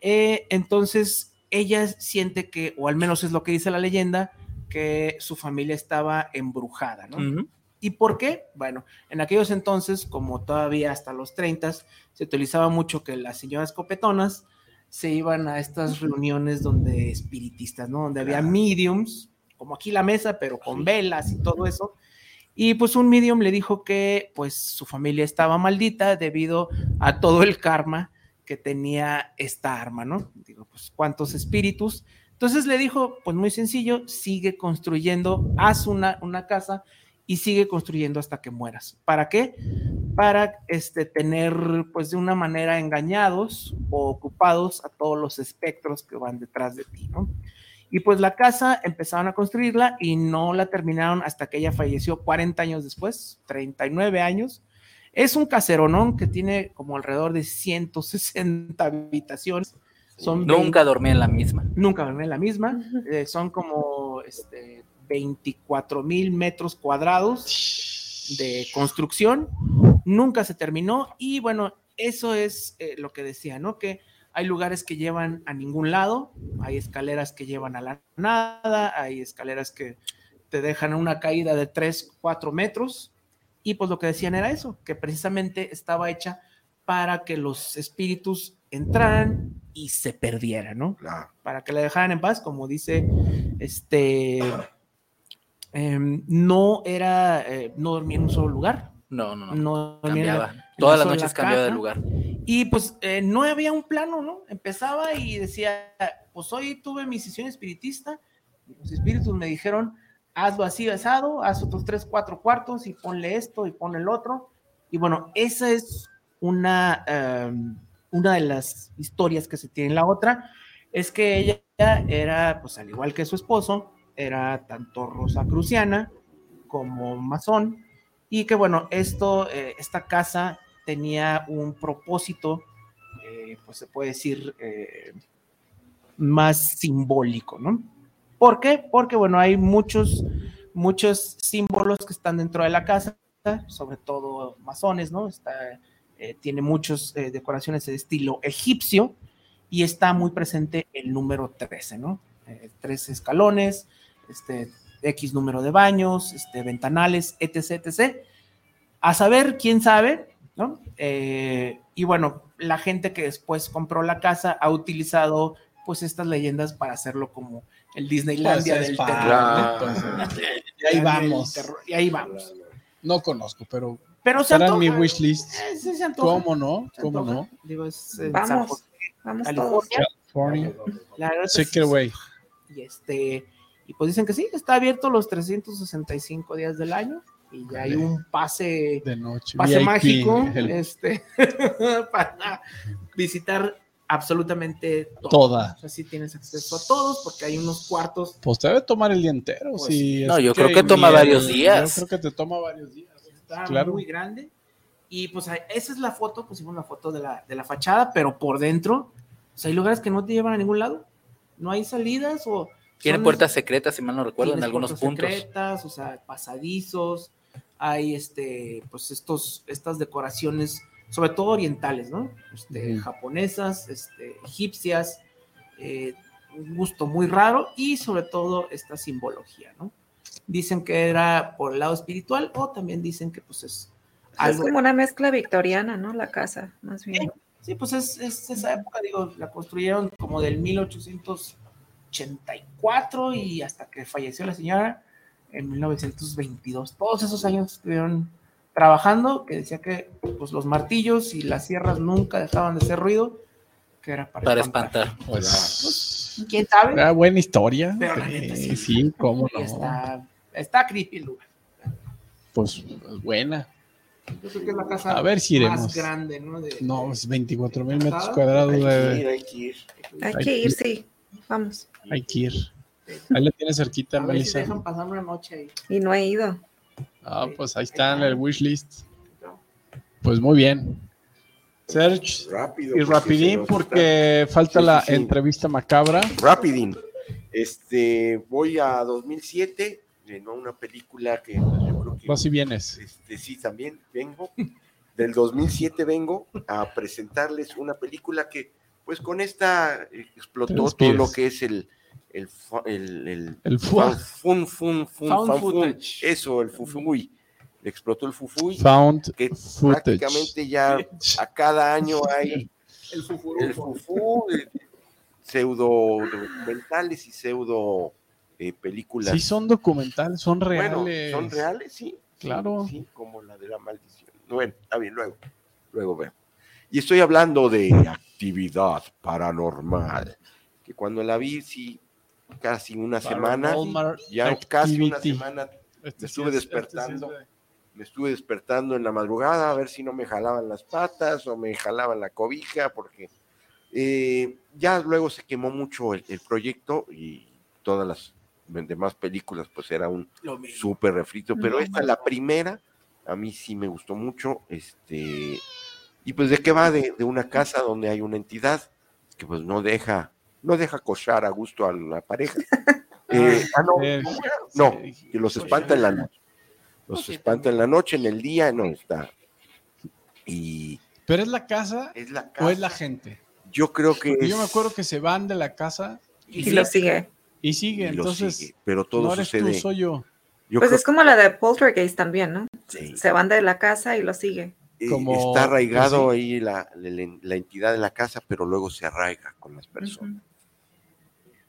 Eh, entonces ella siente que, o al menos es lo que dice la leyenda, que su familia estaba embrujada, ¿no? ¿Y por qué? Bueno, en aquellos entonces, como todavía hasta los 30, se utilizaba mucho que las señoras copetonas se iban a estas reuniones donde espiritistas, ¿no? Donde había mediums, como aquí la mesa, pero con velas y todo eso. Y pues un medium le dijo que pues su familia estaba maldita debido a todo el karma que tenía esta arma, ¿no? Digo, pues cuántos espíritus. Entonces le dijo, pues muy sencillo, sigue construyendo, haz una, una casa y sigue construyendo hasta que mueras. ¿Para qué? Para este, tener, pues de una manera, engañados o ocupados a todos los espectros que van detrás de ti, ¿no? Y pues la casa empezaron a construirla y no la terminaron hasta que ella falleció 40 años después, 39 años. Es un caseronón que tiene como alrededor de 160 habitaciones. Son Nunca dormí en la misma. nunca dormí en la misma. Eh, son como este, 24 mil metros cuadrados de construcción. Nunca se terminó. Y bueno, eso es eh, lo que decía, ¿no? Que hay lugares que llevan a ningún lado, hay escaleras que llevan a la nada, hay escaleras que te dejan una caída de 3, 4 metros. Y pues lo que decían era eso, que precisamente estaba hecha para que los espíritus entraran y se perdieran, ¿no? Claro. para que la dejaran en paz, como dice, este, em, no era, eh, no dormía en un solo lugar, No, no, no. no dormía en la- Cambiaba. Todas las noches cambiaba de lugar. y pues eh, no había un plano, ¿no? Empezaba y decía, pues hoy tuve mi sesión espiritista, y los espíritus me dijeron, hazlo así besado, haz otros tres, cuatro cuartos y ponle esto y ponle el otro. Y bueno, esa es una, em, una de las historias que se tiene. La otra es que ella era, pues al igual que su esposo, era tanto rosacruciana como masón, y que bueno, esto, eh, esta casa tenía un propósito, eh, pues se puede decir, eh, más simbólico, ¿no? ¿Por qué? Porque bueno, hay muchos, muchos símbolos que están dentro de la casa, sobre todo masones, ¿no? Está, eh, tiene muchas decoraciones de estilo egipcio y está muy presente el número 13, ¿no? Eh, tres escalones, este, X número de baños, este, ventanales, etc, etc. A saber, quién sabe, ¿no? Eh, y bueno, la gente que después compró la casa ha utilizado pues estas leyendas para hacerlo como el Disneylandia Pues es del terror. pues, y ahí vamos. terror, Y ahí vamos. No conozco, pero Pero se antoja. mi. Eh, sí se antoja. ¿Cómo no? Se ¿Cómo antoja. no? Digo, es en Vamos. Vamos todos. California. California. La verdad es- Take it away. Y este, y pues dicen que sí, está abierto los 365 días del año y ya hay un pase, De noche. pase VIP, mágico el- este, para visitar absolutamente todo. Toda. O sea, sí tienes acceso a todos porque hay unos cuartos. Pues te debe tomar el día entero. Pues sí, No, yo creo que toma varios días. Yo creo que te toma varios días. Está Claro. muy grande. Y pues esa es la foto, pusimos la foto de la, de la fachada, pero por dentro, o sea, hay lugares que no te llevan a ningún lado. No hay salidas o... Tiene puertas secretas, si mal no recuerdo, en algunos puertas puntos. secretas, o sea, pasadizos, hay este, pues estos, estas decoraciones, sobre todo orientales, ¿no? Este. Japonesas, este, egipcias, eh, un gusto muy raro y sobre todo esta simbología, ¿no? Dicen que era por el lado espiritual o también dicen que pues es Es algo... como una mezcla victoriana, ¿no? La casa, más bien. Sí, pues es, es esa época, digo, la construyeron como del 1884 y hasta que falleció la señora en 1922. Todos esos años estuvieron trabajando, que decía que pues los martillos y las sierras nunca dejaban de hacer ruido, que era para, Para espantar. espantar. Pues. ¿Quién sabe? Era buena historia. Pero la neta Sí, sí. cómo no. Está, está creepy el lugar. Pues buena. Yo creo que es la casa A ver si iremos. más grande, ¿no? De- No, es 24 mil metros cuadrados. Hay que ir, hay que ir. Hay que sí. Vamos. Hay que ir. Ahí la tienes cerquita, a ver si Melissa. dejan pasar una noche ahí. Y no he ido. Ah, pues ahí está en el wishlist. Pues muy bien. Serge, Rápido. y porque rapidín porque falta Sí, la sí, sí. entrevista macabra. Rapidín. Este, voy a 2007, en una película que pues, yo creo que... Vas y vienes. Este, sí, también vengo. Del 2007 vengo a presentarles una película que, pues con esta eh, explotó todo lo que es el... El, fa- el, el El fun, fun, fun, Found footage. Eso, el fufuy. Explotó el fufuy. Found que footage. prácticamente ya a cada año hay El fufurufo. el fufú, eh, pseudo documentales y pseudo eh, películas. Sí, son documentales, son Bueno, reales. son reales, sí. Claro. Sí, como la de la maldición. Bueno, está bien, luego, luego veo. Y estoy hablando de actividad paranormal, que cuando la vi, sí, casi una semana, ya casi una semana Este me sí estuve es- este sí es despertando. de- me estuve despertando en la madrugada a ver si no me jalaban las patas o me jalaban la cobija, porque eh, ya luego se quemó mucho el, el proyecto y todas las demás películas, pues era un súper refrito, pero No, esta, no. la primera, a mí sí me gustó mucho, este, y pues de qué va de, de una casa donde hay una entidad que pues no deja, no deja cochar a gusto a la pareja. Eh, ah, no, Eh, no, que los espanta en la noche. Los espanta en la noche, en el día, no está. Y ¿Pero es la casa es la casa. o es la gente? Yo creo que es, Yo me acuerdo que se van de la casa Y lo sigue. y sigue. Entonces, sigue, pero todo no eres sucede. tú, soy yo. yo Pues creo es como la de Poltergeist también, ¿no? Sí. Se van de la casa y lo sigue. Eh, como- está arraigado pues ahí la, la- la entidad de la casa, pero luego se arraiga con las personas,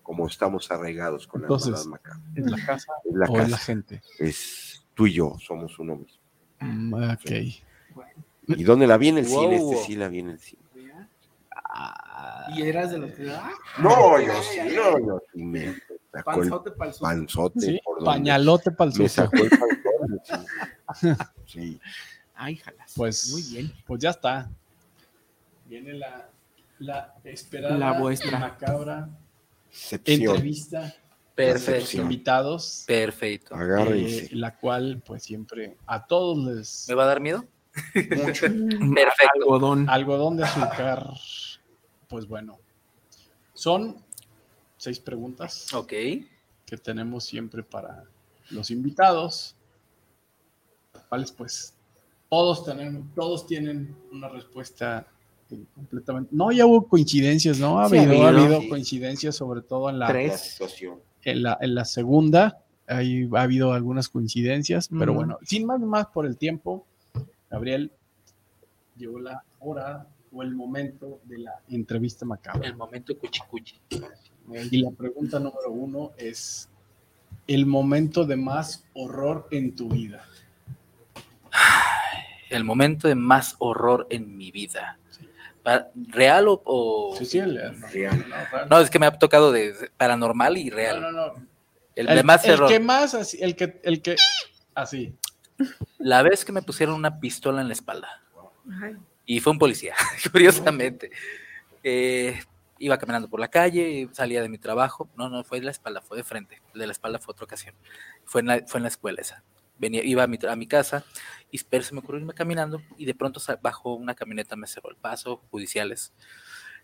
como estamos arraigados con Entonces, la verdad macabra. ¿Es la casa Es la o es la casa, gente? es tú y yo, somos uno mismo. Mm, ok. ¿Y dónde la vi en el Wow, cine? Este sí la vi en el cine. Y eras de los que. ¡Ah! No, yo sí, no, yo sí me sacó Panzote para el panzote. Sí, por pañalote para el Me sacó el panzote. Sí. Ay, jalas. Pues, Muy bien. pues ya está. Viene la, la esperada La vuestra. macabra Excepción. entrevista Perfecto. Excepción. invitados, Perfecto. Eh, la cual pues siempre a todos les ¿Me va a dar miedo? Mucho. Perfecto. Algodón. algodón de azúcar. Pues bueno, son seis preguntas Ok. que tenemos siempre para los invitados, las cuales pues todos tenemos, todos tienen una respuesta completamente. No, ya hubo coincidencias, ¿no? Ha Sí, habido, ha habido. Sí. coincidencias, sobre todo en la, Tres. En la, en la segunda. Ahí ha habido algunas coincidencias, pero bueno, sin más más por el tiempo, Gabriel, llegó la hora o el momento de la entrevista macabra. El momento cuchicuchi. Y la pregunta número uno es, el momento de más horror en tu vida. El momento de más horror en mi vida. ¿Real o...? o- Sí, sí, el- Real. no, No, es que me ha tocado de paranormal y real. no, no, no. El, de más el que más así, el que, el que, así. La vez que me pusieron una pistola en la espalda. Y fue un policía, curiosamente. Eh, iba caminando por la calle, salía de mi trabajo. No, no, fue de la espalda, fue de frente. El de la espalda fue otra ocasión. Fue en la, fue en la escuela esa. Venía, iba a mi, a mi casa y pero se me ocurrió irme caminando y de pronto bajo una camioneta me cerró el paso, judiciales.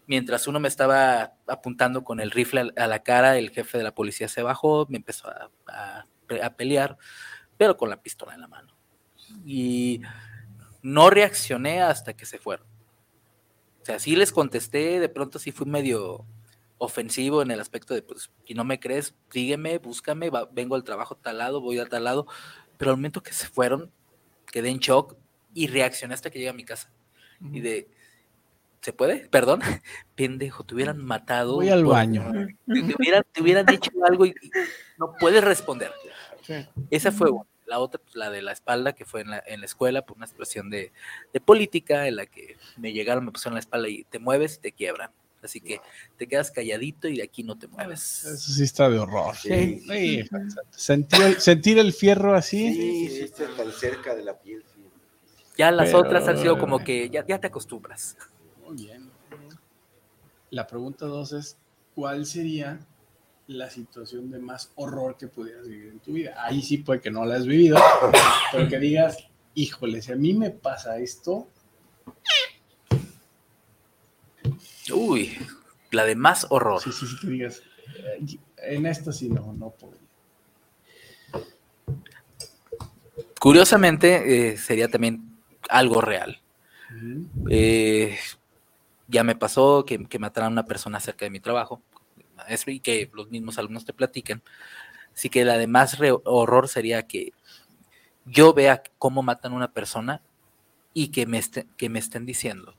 Mientras uno me estaba apuntando con el rifle a la cara, el jefe de la policía se bajó, me empezó a, a- a pelear, pero con la pistola en la mano. Y no reaccioné hasta que se fueron. O sea, sí les contesté, de pronto sí fui medio ofensivo en el aspecto de, pues, si no me crees, sígueme, búscame, va- vengo al trabajo tal lado, voy a tal lado, pero al momento que se fueron, quedé en shock y reaccioné hasta que llegué a mi casa. Y de, ¿se puede? Perdón, pendejo, te hubieran matado. Voy al por- baño. Te, te hubieran, te hubieran hecho algo y y no puedes responder. Esa fue una. La otra, pues, la de la espalda, que fue en la, en la escuela por una situación de, de política en la que me llegaron, me pusieron la espalda y te mueves y te quiebran. Así que te quedas calladito y de aquí no te mueves. Eso sí está de horror. Sí. Sí, sentir, el, sentir el fierro así. Sí, sí, está tan cerca de la piel. sí. Ya las Pero- otras han sido como que ya, ya te acostumbras. Muy bien. La pregunta dos es, ¿cuál sería la situación de más horror que pudieras vivir en tu vida? Ahí sí puede que no la has vivido, pero que digas, híjole, si a mí me pasa esto, Uy, la de más horror. sí, sí, sí, que digas, eh, en esta sí no, no podría. Curiosamente, eh, sería también algo real. Eh, ya me pasó que, que mataran a una persona cerca de mi trabajo, maestro, y que los mismos alumnos te platican. Así que la de más re- horror sería que yo vea cómo matan a una persona y que me, esté- que me estén diciendo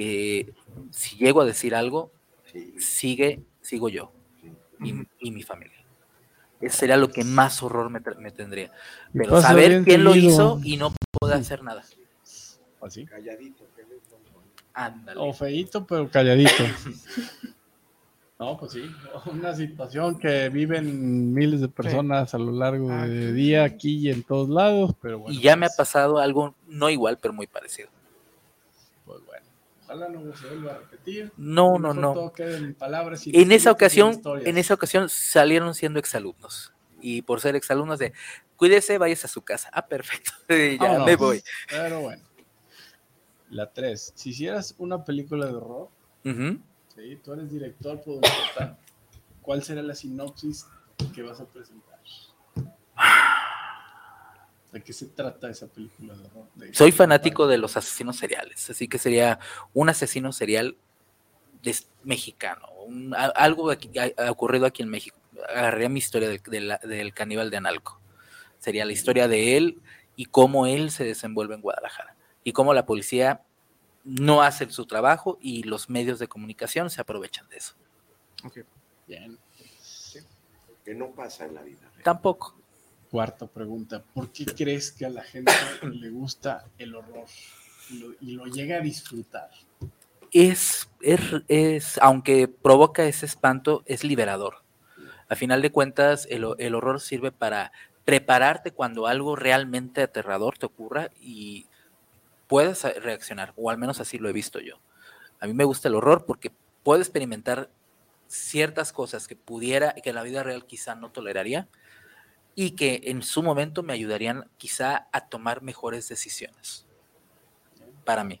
que si llego a decir algo, Sí. sigue, sigo yo y, y mi familia. Ese sería lo que más horror me, tendría. Pero saber quién lo hizo y no poder hacer nada. Así. Calladito. que no- Ándale. O feíto, pero calladito. No, pues sí, una situación que viven miles de personas a lo largo de día aquí y en todos lados, pero bueno. y ya me ha pues, pasado algo no igual, pero muy parecido. Ojalá no se vuelva a repetir. No, no, no. Todo quede en palabras y En esa ocasión, en esa ocasión salieron siendo exalumnos. Y por ser exalumnos de cuídese, vayas a su casa. Ah, perfecto. ya me voy. Pero bueno. La 3. Si hicieras una película de horror, tú eres director, productor, ¿cuál será la sinopsis que vas a presentar? ¿De qué se trata esa película de horror? De- Soy fanático de los asesinos seriales, así que sería un asesino serial mexicano, un- a- algo aquí- ha, ocurrido aquí en México. Agarraría mi historia del, del- del caníbal de Analco. Sería la historia de él y cómo él se desenvuelve en Guadalajara y cómo la policía no hace su trabajo y los medios de comunicación se aprovechan de eso. Bien. Que no pasa en la vida. real. Tampoco. Cuarta pregunta. ¿Por qué crees que a la gente le gusta el horror y lo, y lo llega a disfrutar? es, es, es- aunque provoca ese espanto, es liberador. A final de cuentas, el, el horror sirve para prepararte cuando algo realmente aterrador te ocurra y puedas reaccionar, o al menos así lo he visto yo. A mí me gusta el horror porque puedo experimentar ciertas cosas que pudiera, que en la vida real quizá no toleraría y que en su momento me ayudarían quizá a tomar mejores decisiones. Para mí.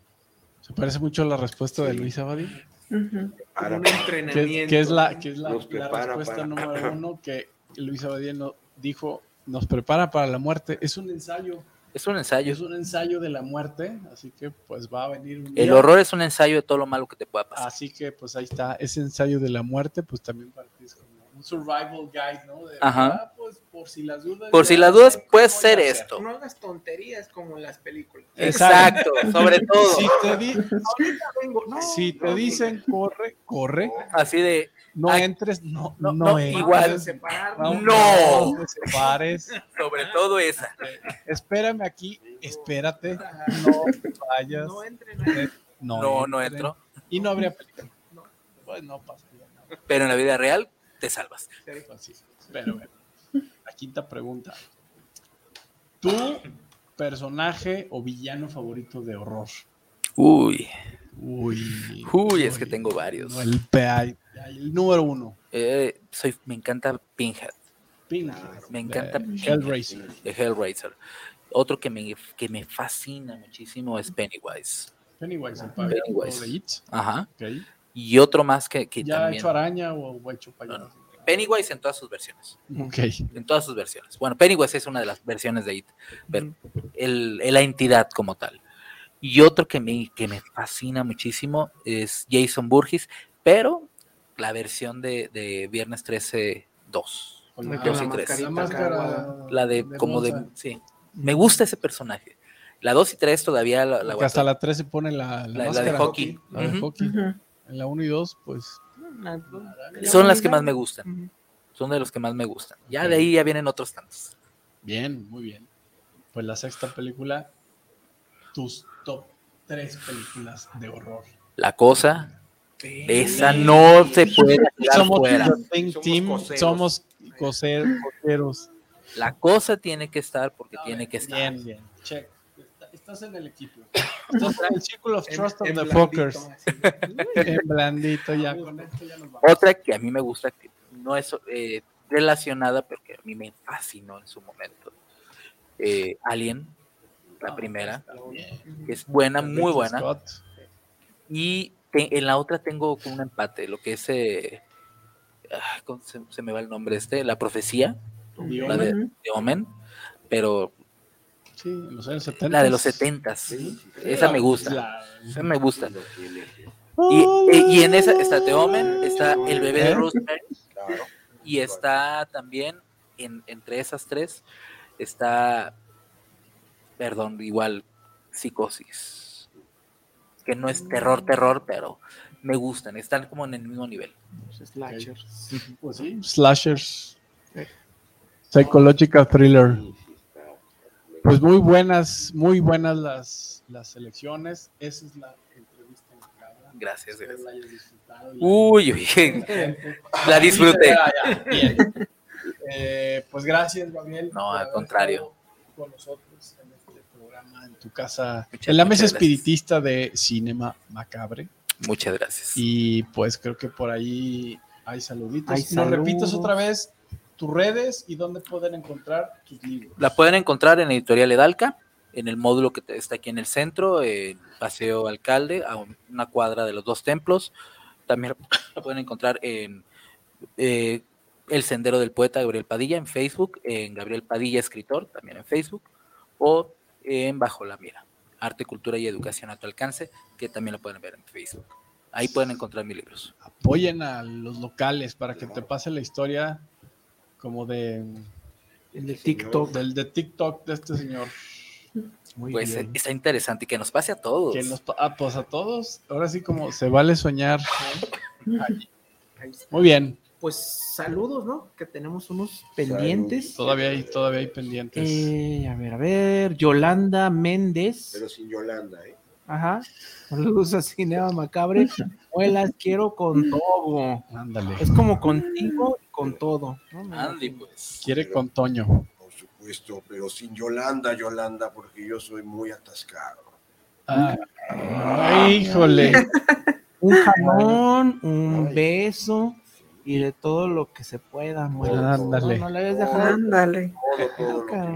Se parece mucho a la respuesta de. Luis Abadí. Ujú. Para- Un que, entrenamiento. que es la, que es la, Nos la prepara respuesta para- número uno que Luis Abadía no, dijo, nos prepara para la muerte. Es un ensayo, Es un ensayo. es un ensayo de la muerte, así que pues va a venir un El día. horror es un ensayo de todo lo malo que te pueda pasar. Así que pues ahí está, ese ensayo de la muerte, pues también para ti es como un survival guide, ¿no? De, Ajá. ah, pues por si las dudas. Por si las dudas, sé qué puede voy a ser hacer. esto. No hagas tonterías como en las películas. Exacto, sobre todo. Si te, di- Ahorita vengo. No, si te no, dicen corre, corre. Así de, No entres, no, no, no, no, entres. igual. No. No te separes. sobre todo esa. Espérame aquí, espérate. No vayas. No entren ahí. No, No, entro. Y no habría película. Pues no pasaría nada. Pero en la vida real te salvas. Pero bueno. La quinta pregunta. ¿Tu personaje o villano favorito de horror? Uy, Uy. uy, es que tengo varios. No, el, PA, el número uno. Eh, soy, me encanta Pinhead, Pinhead. Me encanta de Pinhead. Hellraiser. de Hellraiser. Otro que me, que me fascina muchísimo es Pennywise. Pennywise, el Pennywise. Ajá. Ok. Y otro más que, que ¿Ya ha también. hecho araña o ha hecho payaso? No, Pennywise en todas sus versiones. Ok. En todas sus versiones. Bueno, Pennywise es una de las versiones de It, pero el, el- la entidad como tal. Y otro que me, que me fascina muchísimo es Jason Burgess, pero la versión de, de Viernes 13 2. Con la, bien, la la mascarita máscara. La de como de. Sí. Me gusta ese personaje. La 2 y 3 todavía la, la hasta la 3 se pone la, la, La- la de hockey. La de hockey. Ujú. En la 1 y 2, pues. Son las que más me gustan. Son de los que más me gustan. Ya de ahí ya vienen otros tantos. Bien, muy bien. Pues la sexta película, tus top 3 películas de horror. La cosa, esa no se puede quedar Somos fuera. Somos Team, coseros. somos coser- coseros. La cosa tiene que estar porque tiene que estar. Bien, bien. Check. Está- Estás en el equipo. Estás en el Circle of En- Trust of en the blandito, Fuckers. así. En blandito, ya con esto ya nos vamos. Otra que a mí me gusta, que no es eh, relacionada, pero que a mí me fascinó en su momento. Eh, Alien, la primera, que es buena, muy buena. Scott. Y te- en la otra tengo como un empate, lo que es. eh, ah, ¿cómo se, se me va el nombre este, la profecía, The la de, de Omen, pero Sí, en los años 70. la de los setentas. Esa me gusta. La- Esa me gusta. Y, eh, y en esa está The Omen, está El bebé de ¿Eh? Rosemary claro. y está también en, entre esas tres está, perdón, igual Psicosis, que no es terror, terror, pero me gustan, están como en el mismo nivel. Slashers. Pues sí, slashers. Psychological thriller. Pues muy buenas, muy buenas las, las selecciones. Esa es la entrevista macabra. Gracias, Espero gracias. la disfrutado. Uy, uy, la disfruté. Ya, ya, bien. Eh, pues gracias, Gabriel. No, al contrario. Con nosotros en este programa, en tu casa, Muchas- en la mesa gracias. espiritista de Cinema Macabre. Muchas gracias. Y pues creo que por ahí hay saluditos. Hay ¿Nos saludos. repites otra vez tus redes y dónde pueden encontrar tus libros? La pueden encontrar en Editorial Edalca, en el módulo que está aquí en el centro, en Paseo Alcalde, a un- una cuadra de los dos templos. También la pueden encontrar en eh, El Sendero del Poeta Gabriel Padilla en Facebook, en Gabriel Padilla Escritor, también en Facebook, o en Bajo la Mira, Arte, Cultura y Educación a tu alcance, que también lo pueden ver en Facebook. Ahí pueden encontrar mis libros. Apoyen a los locales para que te pase la historia como de El de TikTok. del de TikTok de este señor. Muy Pues bien. está interesante y que nos pase a todos. Que nos, ah, pues a todos, ahora sí como se vale soñar. Ahí. Muy bien, Pues saludos, ¿no? Que tenemos unos pendientes. todavía hay, todavía hay pendientes. Eh, a ver, a ver. Yolanda Méndez. Pero sin Yolanda, ¿eh? Ajá. Saludos a Cinema Macabre. Muelas, quiero con todo. Ándale. Es como contigo con todo. Andy, pues. Quiere con Toño. Por supuesto, pero sin Yolanda, Yolanda, porque yo soy muy atascado. Ah, ay, híjole. Un jalón, un beso y de todo lo que se pueda, Muelas. Ándale. No, no le debes dejar. Ándale.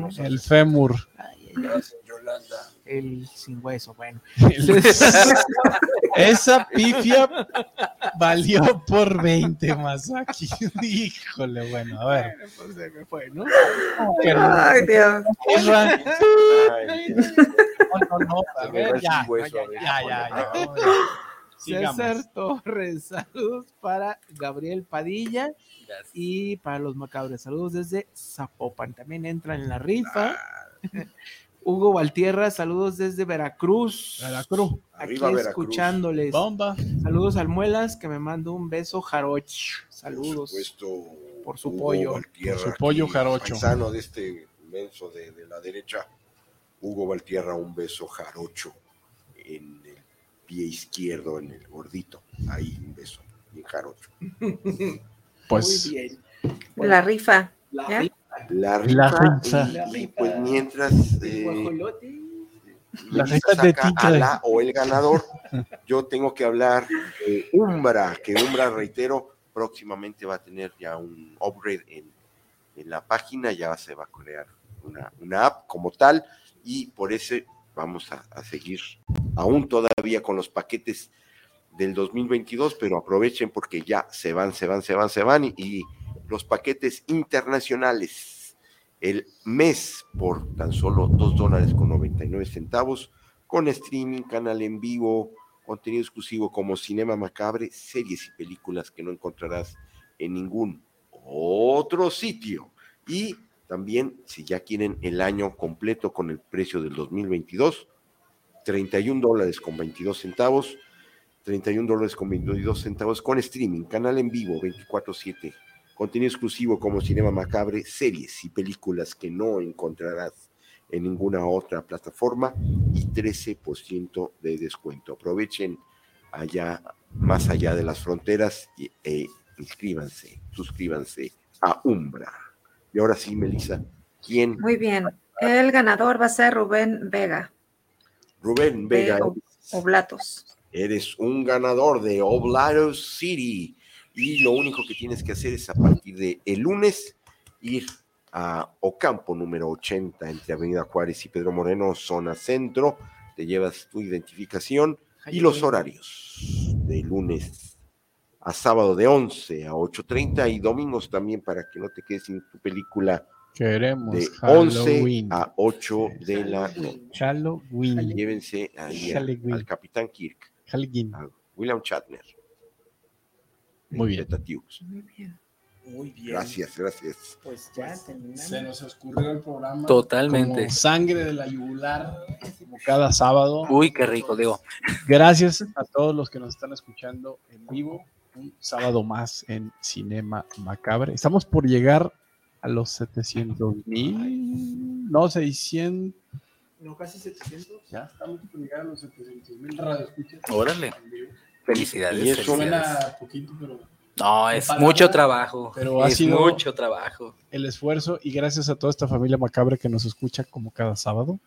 Nos El fémur. Ay, ay, El sin hueso, bueno. Esa pifia valió por 20 más aquí. Híjole, bueno, a ver. Pues se me fue, ¿no? Ay, Dios. No, no, no, a ver, el ya, sin hueso, ya, a ver. ya, ya, ya. Sigamos. César Torres, saludos para Gabriel Padilla Gracias. y para los macabres, saludos desde Zapopan. También entran en la rifa. Hugo Valtierra, saludos desde Veracruz. Veracruz. Aquí Arriba, Veracruz. escuchándoles. Bomba. Saludos al Muelas, que me mandó un beso jaroch. Saludos. supuesto, Por su Hugo pollo. Valtierra, Por su pollo jarocho. Paisano de este menso de, de la derecha. Hugo Valtierra, un beso jarocho en el pie izquierdo, en el gordito. Ahí, un beso, bien jarocho. Pues Muy bien. La rifa. La ¿Ya? rifa La La rifa, y, y pues mientras eh. La Melissa rifa de saca a la o el ganador, yo tengo que hablar de Umbra, que Umbra, reitero, próximamente va a tener ya un upgrade en, en la página, ya se va a crear una, una app como tal, y por eso vamos a, a seguir aún todavía con los paquetes del 2022, pero aprovechen porque ya se van, se van, se van, se van, y, y los paquetes internacionales el mes por tan solo 2 dólares con 99 centavos, con streaming, canal en vivo, contenido exclusivo como Cinema Macabre, series y películas que no encontrarás en ningún otro sitio. Y también, si ya quieren el año completo con el precio del 2022, 31 dólares con 22 centavos, 31 dólares con 22 centavos con streaming, canal en vivo 24/7, contenido exclusivo como Cinema Macabre, series y películas que no encontrarás en ninguna otra plataforma y 13% de descuento. Aprovechen allá, más allá de las fronteras e inscríbanse, suscríbanse a Umbra. Y ahora sí, Melissa, ¿quién? Muy bien. El ganador va a ser Rubén Vega, Rubén Vega. Ob- Oblatos. Eres un ganador de Oblado City. Y lo único que tienes que hacer es a partir de el lunes ir a Ocampo número 80 entre Avenida Juárez y Pedro Moreno, zona centro. Te llevas tu identificación y los horarios de lunes a sábado de 11 a 8.30 y domingos también para que no te quedes sin tu película queremos de 11 Halloween. a 8 de la noche. Halloween. Llévense ahí a- Halloween. al Capitán Kirk, Halloween. a William Shatner. Muy bien. Muy bien. Muy bien. Gracias, gracias. Pues ya terminamos. Se nos escurrió el programa. Totalmente. Como sangre de la yugular, como cada sábado. Uy, qué rico, digo. Gracias a todos los que nos están escuchando en vivo. Un sábado más en Cinema Macabre. Estamos por llegar a los 700 mil, no 600. No, casi 700. Ya estamos por llegar a los 700 mil radioescuchas. Órale. Felicidades. Y eso. Suena poquito, pero No, es mucho trabajo. pero ha es sido- mucho trabajo. el esfuerzo y gracias a toda esta familia macabre que nos escucha como cada sábado,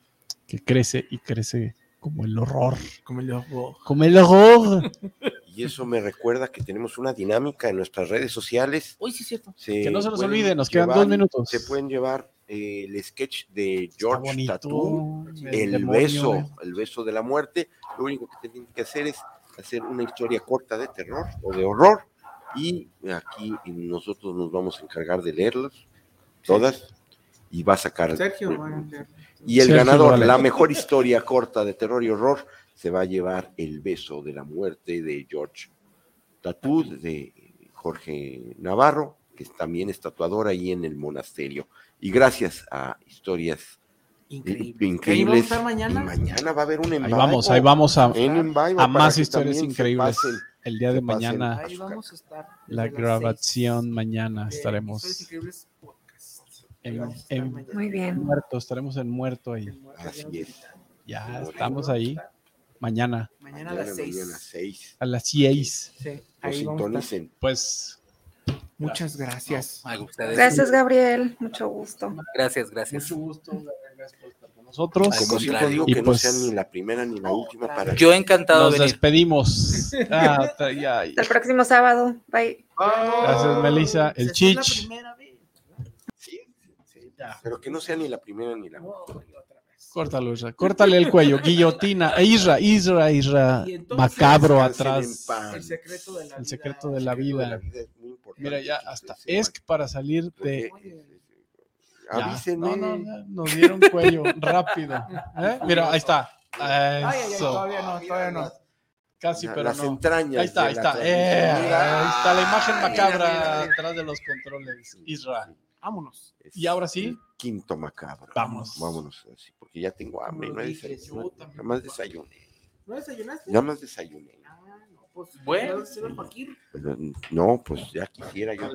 que crece y crece como el horror. Como el ojo. Como el horror. Y eso me recuerda que tenemos una dinámica en nuestras redes sociales. Uy, sí, es cierto. Se Que no se nos olvide, nos quedan llevar- dos minutos. Se pueden llevar eh, el sketch de George Tattoo, el el demonio. beso, el beso de la muerte. Lo único que tienen que hacer es hacer una historia corta de terror o de horror. Y aquí nosotros nos vamos a encargar de leerlas todas y va a sacar Sergio. Y el Sergio ganador, Vale. la mejor historia corta de terror y horror, se va a llevar El beso de la muerte de George Tatud, de Jorge Navarro, que también es tatuador ahí en el monasterio. Y gracias a historias Increíble. increíbles. Ahí vamos a estar mañana. y mañana va a haber un Ahí envive. vamos, ahí vamos a, a más historias increíbles. pasen. El día de mañana, Ahí vamos a estar. la grabación seis. mañana Eh, estaremos. Ahí en. Muy bien. muerto, estaremos en muerto ahí. Así es. Ya estamos ahí. Mañana Mañana a las Mañana, 6. mañana, seis. a las 6. Sí, ahí vamos a. Pues Muchas gracias. A ustedes. Gracias, Gabriel. Mucho gusto. Gracias, gracias. mucho gusto, gracias por estar con nosotros. Al Como siempre contrario. digo, Y que pues- no sea ni la primera ni la última para Yo encantado Nos de venir. despedimos. Ah, ta- ya, ya. Hasta el próximo sábado. Bye. Gracias, Melissa. El la Chich. primera vez. Sí, sí, pero que no sea ni la primera ni la última. Córtalo, Isra. Córtale el cuello. Guillotina. Isra, Isra, Isra. Macabro atrás. El secreto de la El vida. secreto de la El secreto de vida. vida es muy importante Mira, ya hasta ustedes es para salir de. Avísenme. No, no, no, nos dieron cuello rápido. ¿Eh? Mira, ahí está. Ay, ay, ay, Eso. todavía no, todavía no. Casi, la- pero las no. entrañas. Ahí está, ahí la está. Eh, ahí está la imagen macabra mira, mira. atrás de los controles. Isra. Vámonos. Es ¿Y ahora sí? Quinto macabro. Vamos. Vámonos, así, porque ya tengo hambre. No No he dices, desayunado. yo también. Nada más desayuné. ¿No desayunaste? Nada más desayuné. Ah, no, pues, Bueno. No, pues ya quisiera yo.